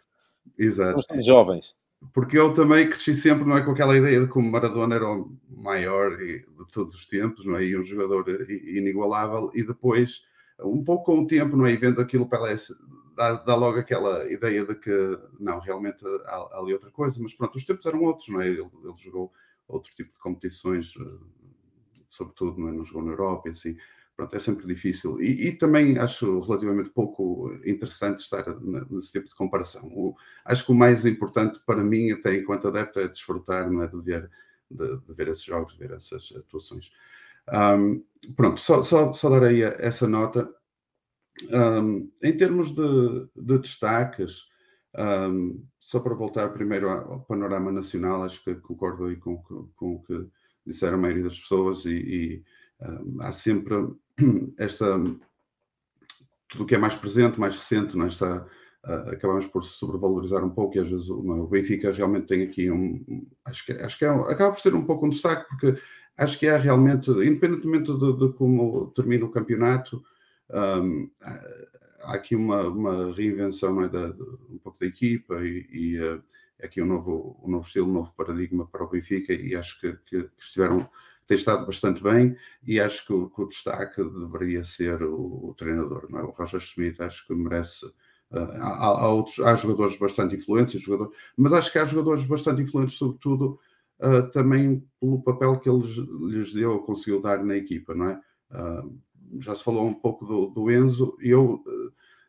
S8: Exato.
S1: Somos jovens.
S8: Porque eu também cresci sempre, não é, com aquela ideia de como Maradona era o maior de todos os tempos, não é, e um jogador inigualável, e depois, um pouco com o tempo, não é, e vendo aquilo Pelé, dá, dá logo aquela ideia de que, não, realmente há, há, ali outra coisa, mas pronto, os tempos eram outros, não é, ele, ele jogou outro tipo de competições, eh, sobretudo, não, é, não jogou na Europa e assim, pronto, é sempre difícil. E, e, também acho relativamente pouco interessante estar nesse tipo de comparação. O, acho que o mais importante para mim, até enquanto adepto, é desfrutar, não é? De ver, de, de ver esses jogos, de ver essas atuações. Um, pronto, só, só, só essa nota. Um, em termos de, de destaques, um, só para voltar primeiro ao panorama nacional, acho que concordo aí com, com, com o que disseram a maioria das pessoas e, e há sempre esta tudo o que é mais presente, mais recente, não é? está, uh, acabamos por se sobrevalorizar um pouco e às vezes o, o Benfica realmente tem aqui um, acho que, acho que é, acaba por ser um pouco um destaque porque acho que é realmente, independentemente de, de como termina o campeonato, um, há aqui uma, uma reinvenção é, da, de, um pouco da equipa e, e uh, é aqui um novo, um novo estilo, um novo paradigma para o Benfica e acho que, que, que estiveram tem estado bastante bem e acho que o, que o destaque deveria ser o, o, treinador, não é? O Roger Schmidt acho que merece. Uh, há, há, outros, há jogadores bastante influentes, jogadores, mas acho que há jogadores bastante influentes, sobretudo uh, também pelo papel que ele lhes deu, conseguiu dar na equipa, não é? Uh, já se falou um pouco do, do Enzo, e eu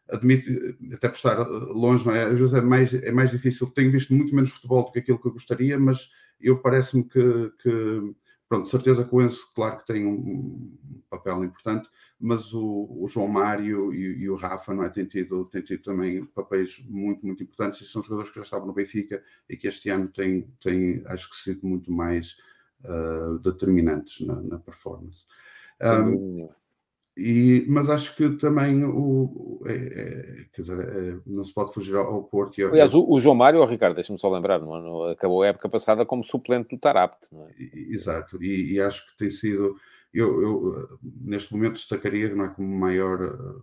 S8: admito, até por estar longe, não é? às vezes é mais, é mais difícil. Tenho visto muito menos futebol do que aquilo que eu gostaria, mas eu parece-me que, que Pronto, certeza que o Enzo, claro que tem um, papel importante, mas o, o João Mário e, e, o Rafa não é, têm, tido, têm tido também papéis muito, muito importantes e são jogadores que já estavam no Benfica e que este ano têm, têm acho que sido muito mais uh, determinantes na, na performance. Um, e, mas acho que também o, é, é, dizer, é, não se pode fugir ao, ao Porto. E ao...
S6: Aliás, o, o, João Mário, oh, Ricardo, deixa-me só lembrar, não, não, acabou a época passada como suplente do Tarapt.
S8: É? Exato, e, e, acho que tem sido. Eu, eu, neste momento destacaria não é, como maior,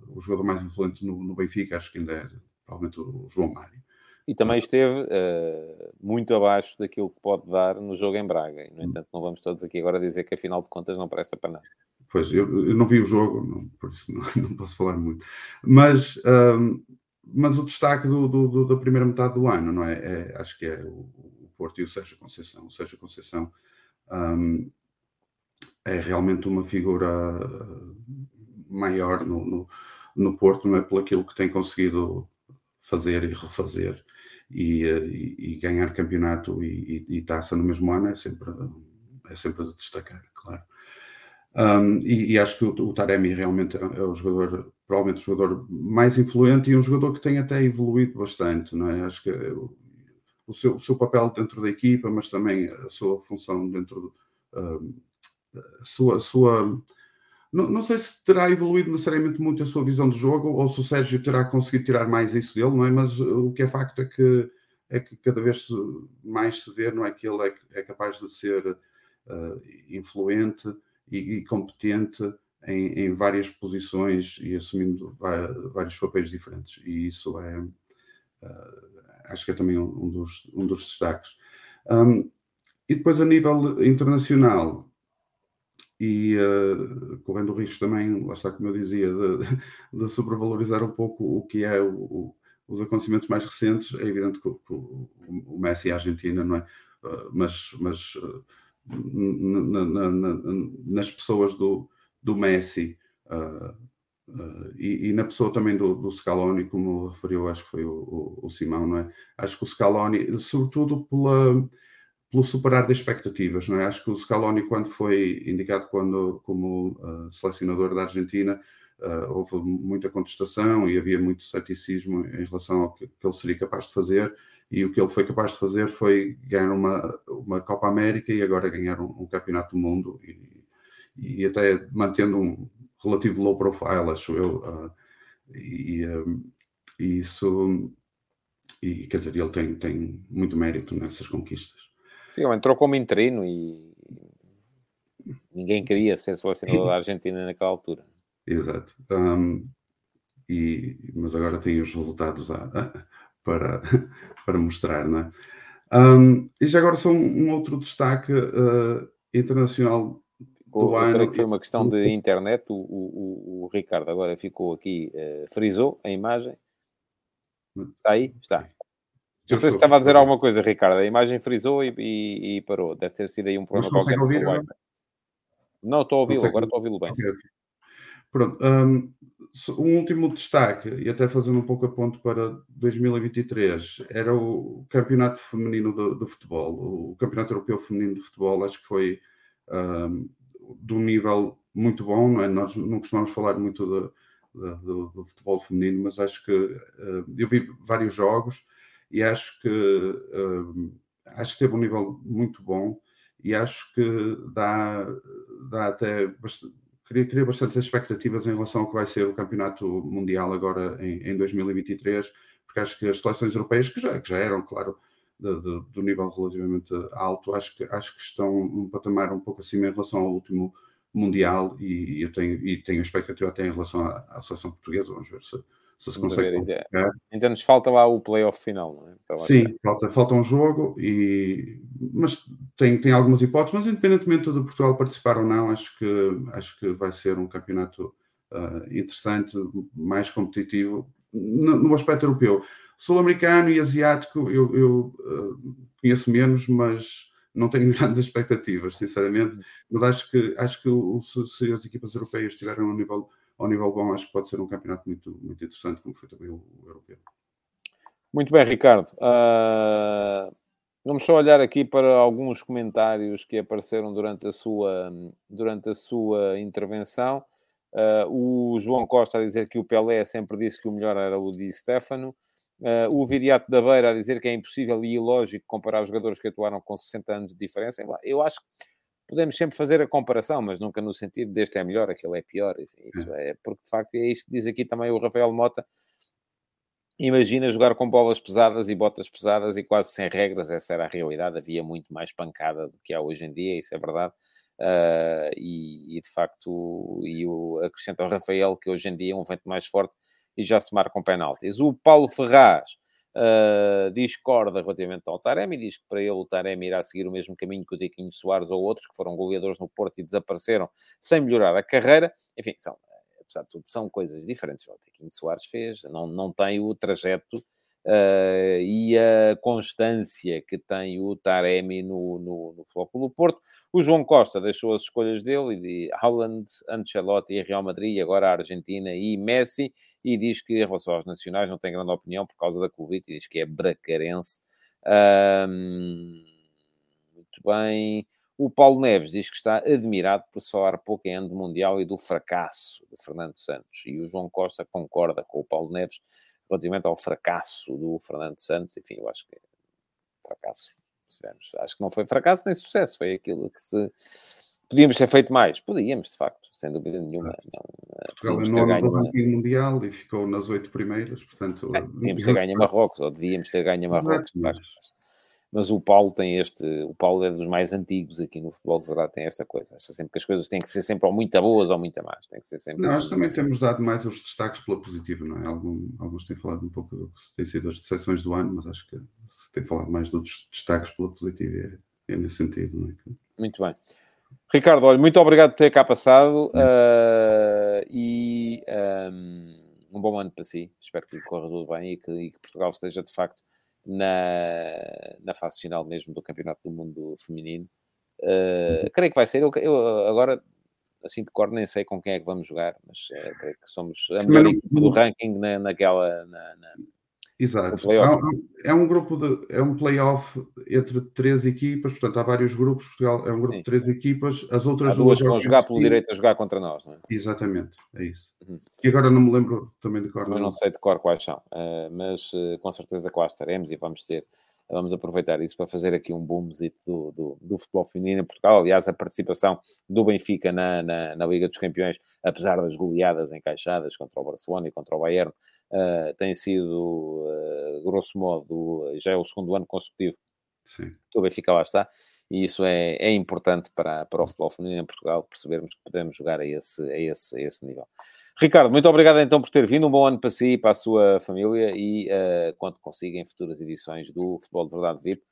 S8: o jogador mais influente no, no Benfica, acho que ainda é provavelmente o João Mário.
S6: E também esteve uh, muito abaixo daquilo que pode dar no jogo em Braga. E, no entanto, não vamos todos aqui agora dizer que afinal de contas não presta para nada.
S8: Pois, eu, eu não vi o jogo, não, por isso não, não, posso falar muito. Mas, um, mas o destaque do, do, do, da primeira metade do ano, não é? é acho que é o, o, Porto e o Sérgio Conceição. O Sérgio Conceição um, é realmente uma figura maior no, no, no, Porto, não é? Pelo aquilo que tem conseguido fazer e refazer. E, e, e ganhar campeonato e, e, taça no mesmo ano é sempre, é sempre de destacar, claro. Um, e, e, acho que o, o, Taremi realmente é, é, o jogador, provavelmente o jogador mais influente e um jogador que tem até evoluído bastante, não é? Acho que o, o, seu, o seu, papel dentro da equipa, mas também a sua função dentro um, a sua, a sua não, não, sei se terá evoluído necessariamente muito a sua visão de jogo ou se o Sérgio terá conseguido tirar mais isso dele, não é? Mas o que é facto é que é que cada vez mais se vê, não é que ele é, é capaz de ser uh, influente e, e competente em, em, várias posições e assumindo vários papéis diferentes. E isso é, uh, acho que é também um, dos, um dos destaques. Um, e depois, a nível internacional, e uh, correndo o risco também, lá está como eu dizia, de, de sobrevalorizar um pouco o que é o, o, os acontecimentos mais recentes, é evidente que, que o, o, Messi e a Argentina, não é? Uh, mas, mas uh, na, na, na, nas pessoas do, do Messi uh, uh, e, e, na pessoa também do, do Scaloni, como referiu, acho que foi o, o, o, Simão, não é? Acho que o Scaloni, sobretudo pela, pelo superar das expectativas, não é? Acho que o Scaloni, quando foi indicado quando, como uh, selecionador da Argentina, houve muita contestação e havia muito ceticismo em relação ao que, que, ele seria capaz de fazer e o que ele foi capaz de fazer foi ganhar uma, uma Copa América e agora ganhar um, um Campeonato do Mundo e, e, até mantendo um relativo low profile, acho eu. Uh, e, um, e, isso, e quer dizer, ele tem, tem muito mérito nessas conquistas.
S6: Sim, ele entrou como interino e ninguém queria ser selecionador da Argentina naquela altura.
S8: Exato. Um, e, mas agora tem os resultados a, a para, para mostrar, não é? Um, e já agora só um, um outro destaque uh, internacional do
S1: Eu
S8: ano.
S1: que foi uma questão de internet. O, o- o- o Ricardo agora ficou aqui, eh, frisou a imagem. Está aí? Está.
S8: Eu
S1: Não sei se estava a dizer alguma coisa, Ricardo. A imagem frisou e, e- e parou. Deve ter sido aí um problema qualquer
S8: ouvir
S1: com o
S8: agora?
S1: Wi-Fi. Não, estou a ouvi-lo. Agora estou a ouvi-lo bem.
S8: Ok, ok. Pronto. Um, um último destaque, e até fazendo um pouco a ponto para 2023, era o Campeonato Feminino de Futebol. O Campeonato Europeu Feminino de Futebol, acho que foi um, de um nível muito bom, não é? Nós não costumamos falar muito de- de- do, do futebol feminino, mas acho que uh, eu vi vários jogos e acho que um, acho que teve um nível muito bom e acho que dá, dá até bastante, cria, cria bastantes expectativas em relação ao que vai ser o campeonato mundial agora em, em 2023, porque acho que as seleções europeias, que já, que já eram, claro, de, de, do nível relativamente alto, acho que, acho que estão um patamar um pouco acima em relação ao último mundial e, eu tenho, e tenho expectativa até em relação à, à seleção portuguesa, vamos ver se se, se consegue
S1: ainda,
S8: qualificar.
S1: ainda nos falta lá o playoff final, não é? Lá
S8: Sim, falta, falta um jogo, e, mas tem, tem algumas hipóteses, mas independentemente de Portugal participar ou não, acho que, acho que vai ser um campeonato ah, interessante, mais competitivo, no, no aspecto europeu. Sul-americano e asiático eu, eu, ah, conheço menos, mas não tenho grandes expectativas, sinceramente. Mas acho que, acho que o- se, se as equipas europeias estiverem ao nível, ao nível bom, acho que pode ser um campeonato muito, muito interessante, como foi também o, o europeu.
S1: Muito bem, Ricardo. Ah, vamos só olhar aqui para alguns comentários que apareceram durante a sua, durante a sua intervenção. Ah, o João Costa a dizer que o Pelé sempre disse que o melhor era o Di Stefano. Ah, o Viriato da Beira a dizer que é impossível e ilógico comparar jogadores que atuaram com 60 anos de diferença. Eu acho que podemos sempre fazer a comparação, mas nunca no sentido deste é melhor, aquele é pior. Isso é porque de facto é isto que diz aqui também o Rafael Mota. Imagina jogar com bolas pesadas e botas pesadas e quase sem regras, essa era a realidade. Havia muito mais pancada do que há hoje em dia, isso é verdade. Ah, e, e, de facto, e o, acrescenta o Rafael que hoje em dia é um vento mais forte e já se marcam penaltis. O Paulo Ferraz ah, discorda relativamente ao Taremi, diz que para ele o Taremi irá seguir o mesmo caminho que o Tiquinho Soares ou outros que foram goleadores no Porto e desapareceram sem melhorar a carreira. Enfim, são apesar de tudo, são coisas diferentes. O Tiquinho Soares fez, não, não tem o trajeto uh, e a constância que tem o Taremi no, no, no Futebol do Porto. O João Costa deixou as escolhas dele, de Haaland, Ancelotti e Real Madrid, e agora a Argentina e Messi, e diz que em relação aos nacionais não tem grande opinião por causa da Covid, e diz que é bracarense. Um, muito bem. O Paulo Neves diz que está admirado por falar pouco em ano Mundial e do fracasso de Fernando Santos. E o João Costa concorda com o Paulo Neves relativamente ao fracasso do Fernando Santos. Enfim, eu acho que é fracasso. Acho que não foi fracasso nem sucesso. Foi aquilo que se... Podíamos ter feito mais. Podíamos, de facto, sem dúvida nenhuma. Não,
S8: Portugal é nono ranking mundial e ficou nas oito primeiras, portanto...
S1: É, podíamos ter ganho a Marrocos, ou devíamos ter ganho a Marrocos, de facto mas o Paulo tem este, o Paulo é dos mais antigos aqui no futebol de verdade, tem esta coisa. Acha sempre que as coisas têm que ser sempre ou muito boas ou muito más. Tem que ser sempre.
S8: Nós também temos dado mais os destaques pela positiva, não é? Algum, alguns têm falado um pouco do que têm sido as decepções do ano, mas acho que se tem falado mais dos destaques pela positiva é, é nesse sentido, não é?
S1: Muito bem. Ricardo, olha, muito obrigado por ter cá passado uh, e um, um, bom ano para si. Espero que corra tudo bem e que, e que Portugal esteja de facto na, na fase final mesmo do Campeonato do Mundo Feminino. Uh, creio que vai ser. Eu, eu, agora, assim de cor, nem sei com quem é que vamos jogar, mas uh, creio que somos a melhor equipa do ranking na, naquela. Na, na,
S8: Exato. É um grupo de. É um playoff entre três equipas, portanto, há vários grupos. Portugal é um grupo Sim. de três equipas. As outras
S1: há duas, duas vão jogar pelo direito a jogar contra nós, não é?
S8: Exatamente, é isso. Uhum. E agora não me lembro também de cor.
S1: Mas não sei de cor quais são, uh, mas uh, com certeza lá estaremos e vamos ter. Vamos aproveitar isso para fazer aqui um boomzito do, do, do, futebol feminino em Portugal. Aliás, a participação do Benfica na, na, na, Liga dos Campeões, apesar das goleadas encaixadas contra o Barcelona e contra o Bayern, uh, tem sido, uh, grosso modo, já é o segundo ano consecutivo
S8: Sim.
S1: que o Benfica lá está. E isso é, é importante para, para o futebol feminino em Portugal, percebermos que podemos jogar a esse, a esse, a esse nível. Ricardo, muito obrigado então por ter vindo. Um bom ano para si e para a sua família e uh, quando consiga em futuras edições do Futebol de Verdade VIP,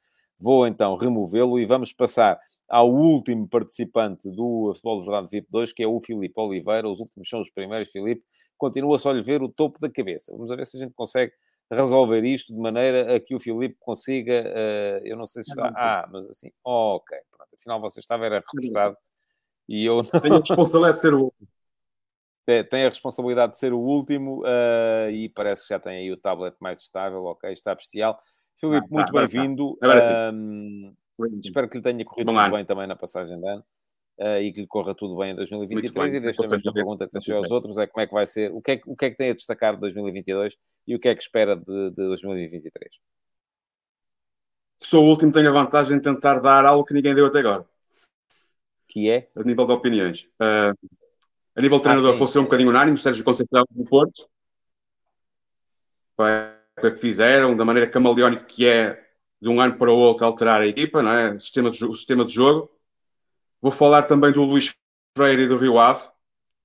S1: Vou então removê-lo e vamos passar ao último participante do Futebol de Verdade VIP 2, que é o Filipe Oliveira. Os últimos são os primeiros. Filipe, continua só a lhe ver o topo da cabeça. Vamos ver se a gente consegue resolver isto de maneira a que o Filipe consiga. Uh, eu não sei se está. Ah, mas assim, oh, ok, pronto. Afinal, você estava era registrado e eu não.
S9: Tenho a responsabilidade de ser o último.
S1: Tem a responsabilidade de ser o último uh, e parece que já tem aí o tablet mais estável, ok, está bestial. Filipe, ah, muito bem-vindo. Um, espero que lhe tenha corrido muito bem também na passagem de ano uh, e que lhe corra tudo bem em 2023. E deixo a mesma pergunta que deixei aos outros: é como é que vai ser, o que é, o que, é que tem a destacar de 2022 e o que é que espera de, de 2023?
S9: Sou o último, tenho a vantagem de tentar dar algo que ninguém deu até agora.
S1: Que é?
S9: A nível de opiniões. Uh, a nível de treinador, ah, vou ser um bocadinho unânime, Sérgio Conceição do Porto. O que fizeram, da maneira camaleónica que é, de um ano para o outro, alterar a equipa, não é? o, sistema de, o sistema de jogo. Vou falar também do Luís Freire e do Rio Ave.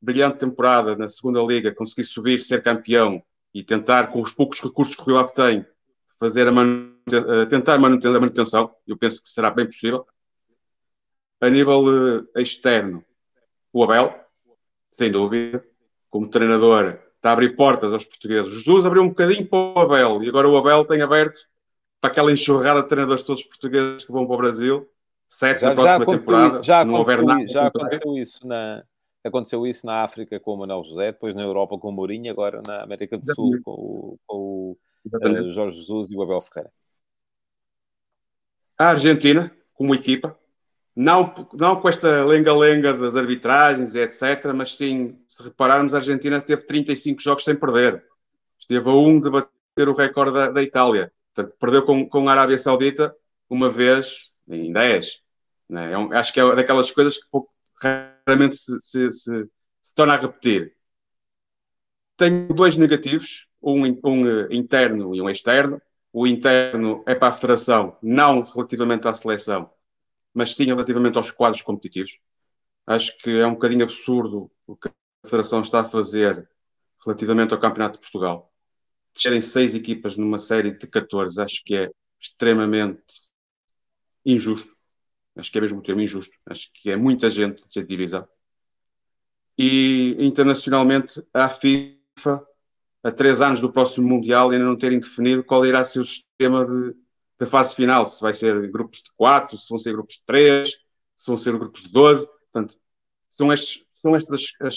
S9: Brilhante temporada na segunda liga, conseguir subir, ser campeão e tentar, com os poucos recursos que o Rio Ave tem, fazer a manuten tentar manutenção, a manutenção. Eu penso que será bem possível. A nível uh, externo, o Abel, sem dúvida, como treinador, está a abrir portas aos portugueses. Jesus abriu um bocadinho para o Abel e agora o Abel tem aberto para aquela enxurrada de treinadores todos portugueses que vão para o Brasil sete já, na próxima já temporada.
S1: Já, não houver nada, já aconteceu isso na aconteceu isso na África com o Manuel José, depois na Europa com o Mourinho, agora na América do Sul com o, com o uh, Jorge Jesus e o Abel Ferreira.
S9: A Argentina, como equipa, não, não com esta lenga-lenga das arbitragens etc., mas sim, se repararmos, a Argentina teve 35 jogos sem perder. Esteve a um de bater o recorde da, da Itália. Portanto, perdeu com, com a Arábia Saudita uma vez em 10. Né? É um, acho que é daquelas coisas que pouco, raramente se, se, se, se, torna a repetir. Tenho dois negativos, um, um uh, interno e um externo. O interno é para a federação, não relativamente à seleção, mas sim relativamente aos quadros competitivos. Acho que é um bocadinho absurdo o que a federação está a fazer relativamente ao Campeonato de Portugal. Descerem seis equipas numa série de 14, acho que é extremamente injusto. Acho que é mesmo o termo injusto. Acho que é muita gente de ser divisão. E internacionalmente, a FIFA, a três anos do próximo Mundial, ainda não terem definido qual irá ser o sistema de, de fase final. Se vai ser grupos de quatro, se vão ser grupos de três, se vão ser grupos de doze. Portanto, são estes, são estes as,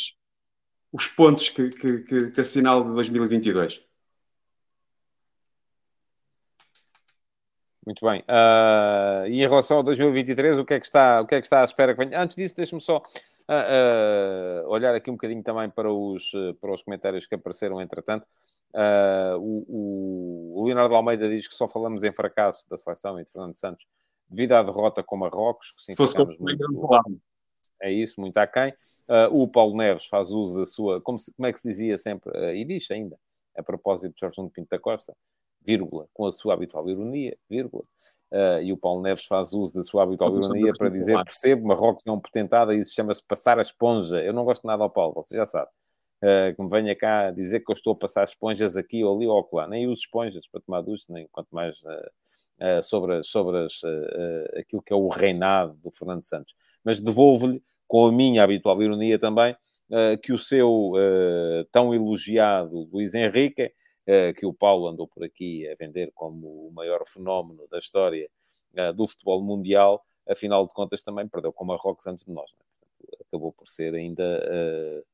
S9: os pontos que, que, que, que assinalo de 2022.
S1: Muito bem. Uh, e em relação ao 2023, o que é que está, o que é que está à espera que venha? Antes disso, deixe-me só uh, uh, olhar aqui um bocadinho também para os, para os comentários que apareceram entretanto. O, o, Leonardo Almeida diz que só falamos em fracasso da seleção e de Fernando Santos devido à derrota com Marrocos. Que
S9: sim, ficamos muito,
S1: é isso, muito aquém. o Paulo Neves faz uso da sua, como, se, como é que se dizia sempre, e diz ainda, a propósito de Jorge Nuno Pinto da Costa, vírgula, com a sua habitual ironia, vírgula. Uh, e o Paulo Neves faz uso da sua habitual ironia para dizer: percebo, Marrocos um potentada isso chama-se passar a esponja. Eu não gosto nada ao Paulo, você já sabe. Uh, que me venha cá dizer que eu estou a passar esponjas aqui ou ali ou lá. Nem uso esponjas para tomar ducha, nem quanto mais uh, sobre, sobre as, aquilo que é o reinado do Fernando Santos. Mas devolvo-lhe, com a minha habitual ironia também, que o seu tão elogiado Luís Henrique eh, que o Paulo andou por aqui a vender como o maior fenómeno da história eh, do futebol mundial, afinal de contas também perdeu com o Marrocos antes de nós. Né? Acabou por ser ainda uh, uh,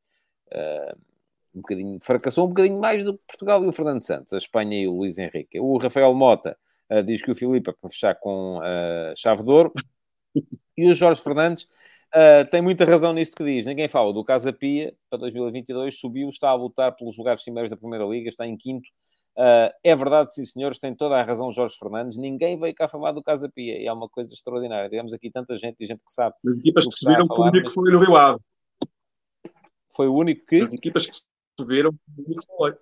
S1: um bocadinho, fracassou um bocadinho mais do que Portugal e o Fernando Santos, a Espanha e o Luís Henrique. O Rafael Mota uh, diz que o Filipe é para fechar com uh, chave de ouro. E o Jorge Fernandes Uh, tem muita razão nisto que diz. Ninguém fala do Casa Pia para 2022, subiu, está a lutar pelos lugares cimeiros da Primeira Liga, está em quinto. Uh, é verdade, sim, senhores, tem toda a razão Jorge Fernandes. Ninguém veio cá falar do Casa Pia e é uma coisa extraordinária. Temos aqui tanta gente e gente que sabe.
S9: As equipas que, subiram foi o único que foi no Rio Ave.
S1: Foi o único que.
S9: As equipas que subiram foi o único que foi.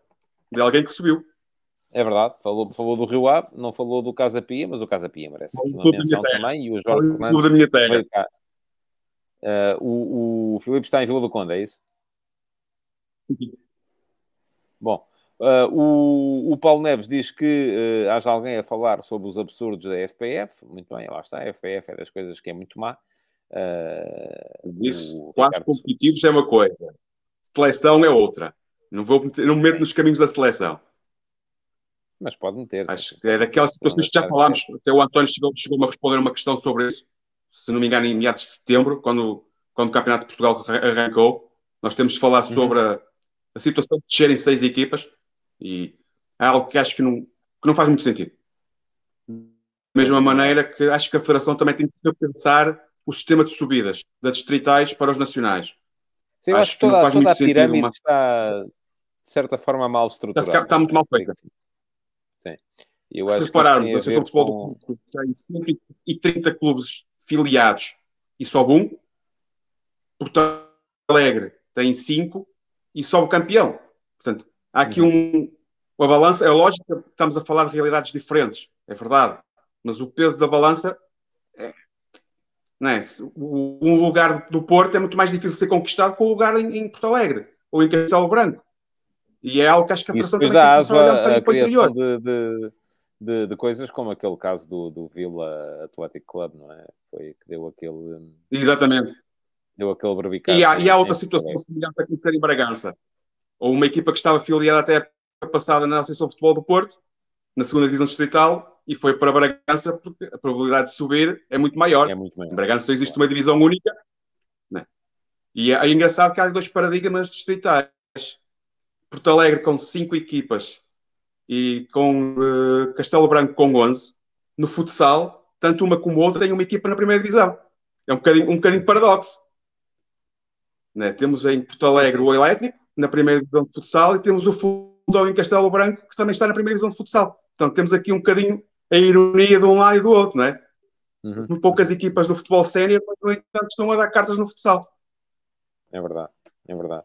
S9: De alguém que subiu.
S1: É verdade, falou, falou do Rio Ave, não falou do Casa Pia, mas o Casa Pia merece aqui uma menção também. E o Jorge Fernandes veio cá, Uh, o, o Filipe está em Vila do Conde, é isso?
S9: Sim.
S1: Bom, Uh, o, o, Paulo Neves diz que uh, haja alguém a falar sobre os absurdos da FPF. Muito bem, lá está. A FPF é das coisas que é muito má.
S9: Uh, Isso, quatro competitivos é uma coisa, seleção é outra. Não, vou meter, não me meto nos caminhos da seleção.
S1: Mas pode meter.
S9: Acho que é daquelas situações que já falámos. Até o António chegou-me chegou a responder uma questão sobre isso, se não me engano, em meados de setembro, quando, quando o Campeonato de Portugal arrancou. Nós temos de falar uhum. sobre a, a situação de descerem seis equipas e é algo que acho que não, que não faz muito sentido. Da mesma maneira que acho que a Federação também tem que pensar o sistema de subidas das distritais para os nacionais.
S1: Sim, acho, acho que toda, toda a pirâmide uma... está, de certa forma, mal estruturada.
S9: Está, está muito mal feita.
S1: Sim.
S9: Eu Se repararmos, a Associação de Futebol com... do tem 130 clubes filiados e sobe um. Porto Alegre tem cinco e sobe o campeão. Portanto, há aqui uhum. um. A balança, é lógico que estamos a falar de realidades diferentes, é verdade. Mas o peso da balança é, não é? Um lugar do Porto é muito mais difícil de ser conquistado que o um lugar em, em, Porto Alegre ou em Castelo Branco. E é algo que acho que a
S1: Federação também dá asa a, a criação de, de, de, de, coisas como aquele caso do, do Villa Athletic Club, não é? Foi que deu aquele...
S9: Exatamente.
S1: Deu aquele barbicaço.
S9: E há, e há outra situação semelhante a acontecer em Bragança. Ou uma equipa que estava filiada até a passada na Associação de Futebol do Porto, na segunda divisão distrital, e foi para Bragança porque a probabilidade de subir é muito maior.
S1: É muito maior.
S9: Em Bragança existe uma divisão única. Né? E é, é, engraçado que há dois paradigmas distritais. Porto Alegre com cinco equipas e com uh, Castelo Branco com 11. No futsal, tanto uma como outra tem uma equipa na primeira divisão. É um bocadinho, um bocadinho paradoxo. Né? Temos em Porto Alegre o Elétrico, na primeira divisão de futsal, e temos o Fundão em Castelo Branco, que também está na primeira divisão de futsal. Portanto, temos aqui um bocadinho a ironia de um lado e do outro, não é? Uhum. Poucas equipas do futebol sénior, mas, no entanto, estão a dar cartas no futsal.
S1: É verdade, é verdade.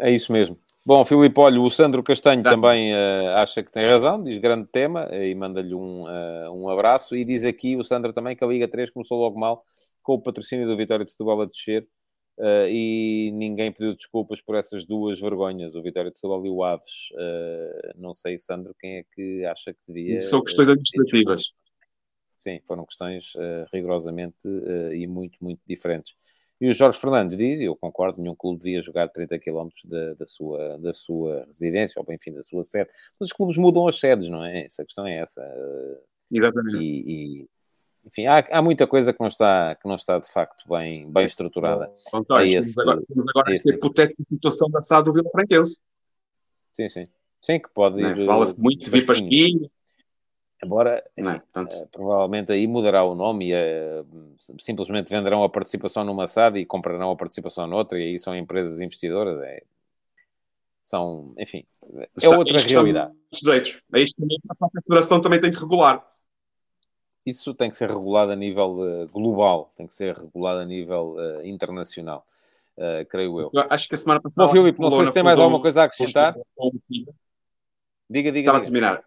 S1: É isso mesmo. Bom, Filipe, olha, o Sandro Castanho tá. também uh, acha que tem razão, diz grande tema uh, e manda-lhe um, uh, um abraço. E diz aqui o Sandro também que a Liga 3 começou logo mal com o patrocínio do Vitória de Setúbal a descer Uh, e ninguém pediu desculpas por essas duas vergonhas, o Vitória de Setúbal e o Aves. Uh, não sei, Sandro, quem é que acha que devia...
S9: São questões administrativas.
S1: Sim, foram questões uh, rigorosamente e muito, muito diferentes. E o Jorge Fernandes diz, e eu concordo, nenhum clube devia jogar 30 km da, da, sua, da sua residência, ou enfim, da sua sede. Mas os clubes mudam as sedes, não é? Essa questão é essa.
S9: Exatamente.
S1: E, e enfim, há, há, muita coisa que não está, que não está de facto bem, bem estruturada.
S9: António, esse, temos agora, temos agora esta hipotética situação da SAD do Vila Franquense.
S1: Sim, sim. Sim, que pode
S9: ir. Fala-se muito de vir para
S1: Embora, enfim, é, provavelmente aí mudará o nome e é, simplesmente venderão a participação numa SAD e comprarão a participação noutra, e aí são empresas investidoras. É, são, enfim, é outra realidade.
S9: Sujeitos. É isto também a Federação também tem que regular
S1: isso tem que ser regulado a nível uh, global, tem que ser regulado a nível uh, internacional, uh, creio eu.
S9: eu. Acho que a semana passada.
S1: Bom, Filipe, não sei se tem mais alguma coisa a acrescentar. Diga, diga.
S9: Estava a terminar.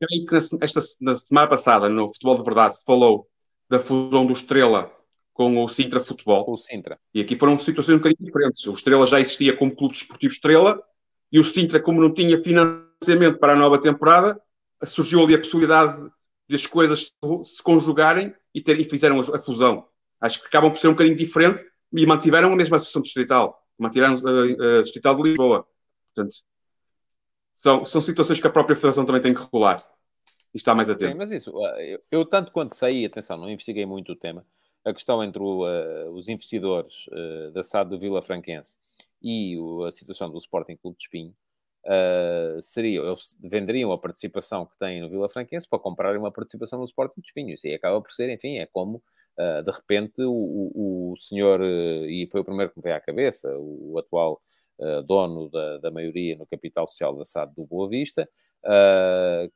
S9: creio que esta, na semana passada, no Futebol de Verdade, se falou da fusão do Estrela com o Sintra Futebol.
S1: O Sintra.
S9: E aqui foram situações um bocadinho diferentes. O Estrela já existia como clube desportivo Estrela e o Sintra, como não tinha financiamento para a nova temporada, surgiu ali a possibilidade de as coisas se conjugarem e, ter, e fizeram a, fusão. Acho que acabam por ser um bocadinho diferente e mantiveram a mesma associação distrital. Mantiveram a, a distrital de Lisboa. Portanto, são, são situações que a própria Federação também tem que regular e está mais atento.
S1: Sim, mas isso, eu, eu tanto quanto sei, atenção, não investiguei muito o tema, a questão entre o, uh, os investidores uh, da SAD do Vila Franquense e o, a situação do Sporting Clube de Espinho, uh, seria, eles venderiam a participação que têm no Vila Franquense para comprarem uma participação no Sporting de Espinhos. E acaba por ser, enfim, é como, uh, de repente, o, o, o senhor, uh, e foi o primeiro que me veio à cabeça, o, o atual dono da, da maioria no capital social da SAD do Boa Vista,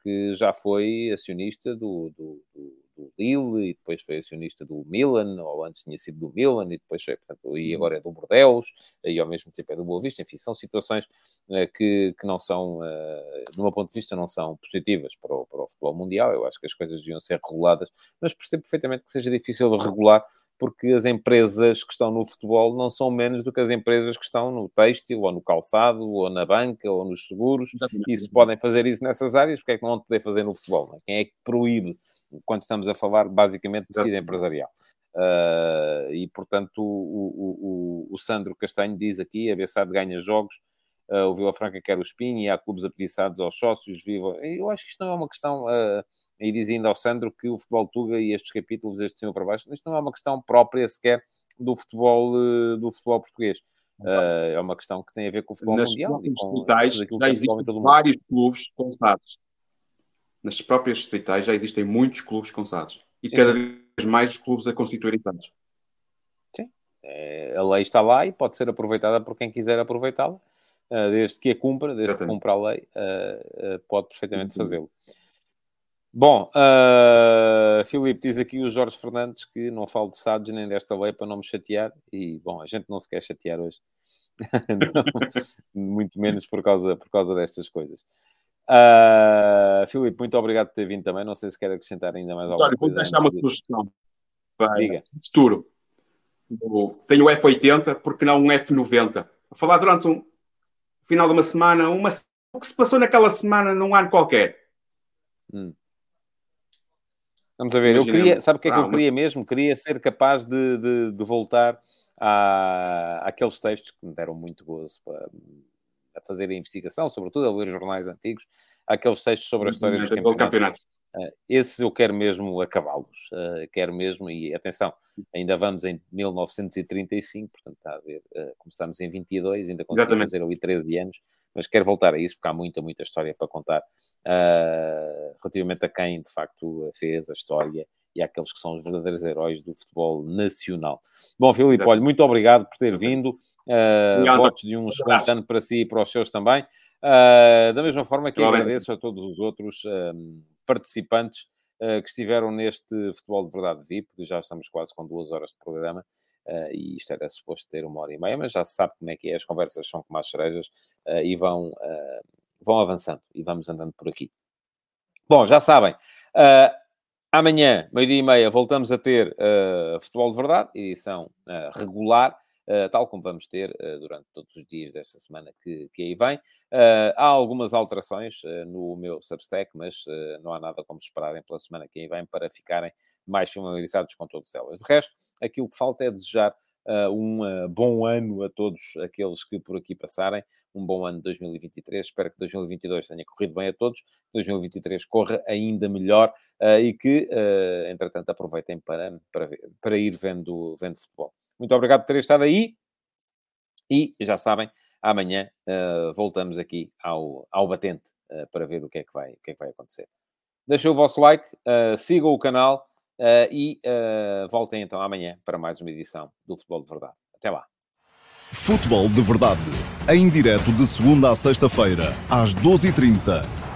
S1: que já foi acionista do, do, do do Lille e depois foi acionista do Milan, ou antes tinha sido do Milan e depois foi, portanto, e agora é do Bordeaux e ao mesmo tempo é do Boa Vista. Enfim, são situações uh, que, que não são, uh, do meu ponto de vista, não são positivas para o, para o futebol mundial. Eu acho que as coisas deviam ser reguladas, mas percebo perfeitamente que seja difícil de regular porque as empresas que estão no futebol não são menos do que as empresas que estão no têxtil, ou no calçado, ou na banca, ou nos seguros, e se podem fazer isso nessas áreas, porque é que não vão poder fazer no futebol? É? Quem é que proíbe, quando estamos a falar basicamente de tecido empresarial? Uh, e, portanto, o, o, o, o, Sandro Castanho diz aqui, a Bessade ganha jogos, uh, o Vila Franca quer o Espinho e há clubes apetiçados aos sócios, viva. Eu acho que isto não é uma questão... Uh, e diz ainda ao Sandro que o futebol Tuga e estes capítulos, este cima para baixo, isto não é uma questão própria sequer do futebol, eh, do futebol português. Uh, é uma questão que tem a ver com o futebol
S9: Nas
S1: mundial.
S9: E com já existem vários clubes consados. Nas próprias distritais já existem muitos clubes consados. E cada vez mais os clubes a constituírem santos.
S1: Sim. É, a lei está lá e pode ser aproveitada por quem quiser aproveitá-la. Desde que a cumpra, desde Exatamente. que cumpra a lei, pode perfeitamente fazê-lo. Bom, uh, Filipe diz aqui o Jorge Fernandes que não falo de SADs nem desta lei para não me chatear. E, bom, a gente não se quer chatear hoje. não, muito menos por causa, por causa destas coisas. Uh, Filipe, muito obrigado por ter vindo também. Não sei se quer acrescentar ainda mais alguma
S9: Olha,
S1: coisa.
S9: Vou deixar uma sugestão para Diga. futuro. Tenho o F80, porque não um F90? A falar durante um final de uma semana, uma, o que se passou naquela semana num ano qualquer.
S1: Hum. Vamos a ver, eu queria, sabe o que é que eu queria mesmo? Queria ser capaz de, de, de voltar à, àqueles textos que me deram muito gozo para, a fazer a investigação, sobretudo a ler jornais antigos, aqueles textos sobre a história dos campeonatos. Uh, esses eu quero mesmo acabá-los, uh, quero mesmo, e atenção, ainda vamos em 1935, portanto está a ver, uh, começamos em 22, ainda conseguimos fazer ali 13 anos, mas quero voltar a isso porque há muita, muita história para contar relativamente a quem de facto fez a história e àqueles que são os verdadeiros heróis do futebol nacional. Bom, Filipe, olha, muito obrigado por ter vindo. Uh, votos de um excelente ano para si e para os seus também. Uh, da mesma forma que agradeço a todos os outros uh, participantes uh, que estiveram neste Futebol de Verdade VIP, já estamos quase com duas horas de programa. Uh, e isto era suposto ter uma hora e meia, mas já se sabe como é que é, as conversas são como as cerejas uh, e vão, uh, vão avançando e vamos andando por aqui. Bom, já sabem, amanhã, meio-dia e meia, voltamos a ter Futebol de Verdade, edição regular, tal como vamos ter durante todos os dias desta semana que, que aí vem. há algumas alterações no meu Substack, mas não há nada como esperarem pela semana que aí vem para ficarem mais familiarizados com todas elas. De resto, aquilo que falta é desejar uh, um uh, bom ano a todos aqueles que por aqui passarem, um bom ano de 2023. Espero que 2022 tenha corrido bem a todos, 2023 corra ainda melhor uh, e que, entretanto, aproveitem para, para, ver, para ir vendo, vendo futebol. Muito obrigado por terem estado aí e já sabem, amanhã voltamos aqui ao, ao batente para ver o que, é que vai, o que é que vai acontecer. Deixem o vosso like, sigam o canal Uh, e uh, voltem então amanhã para mais uma edição do Futebol de Verdade. Até lá.
S10: Futebol de Verdade, em direto de segunda a sexta-feira, às 12h30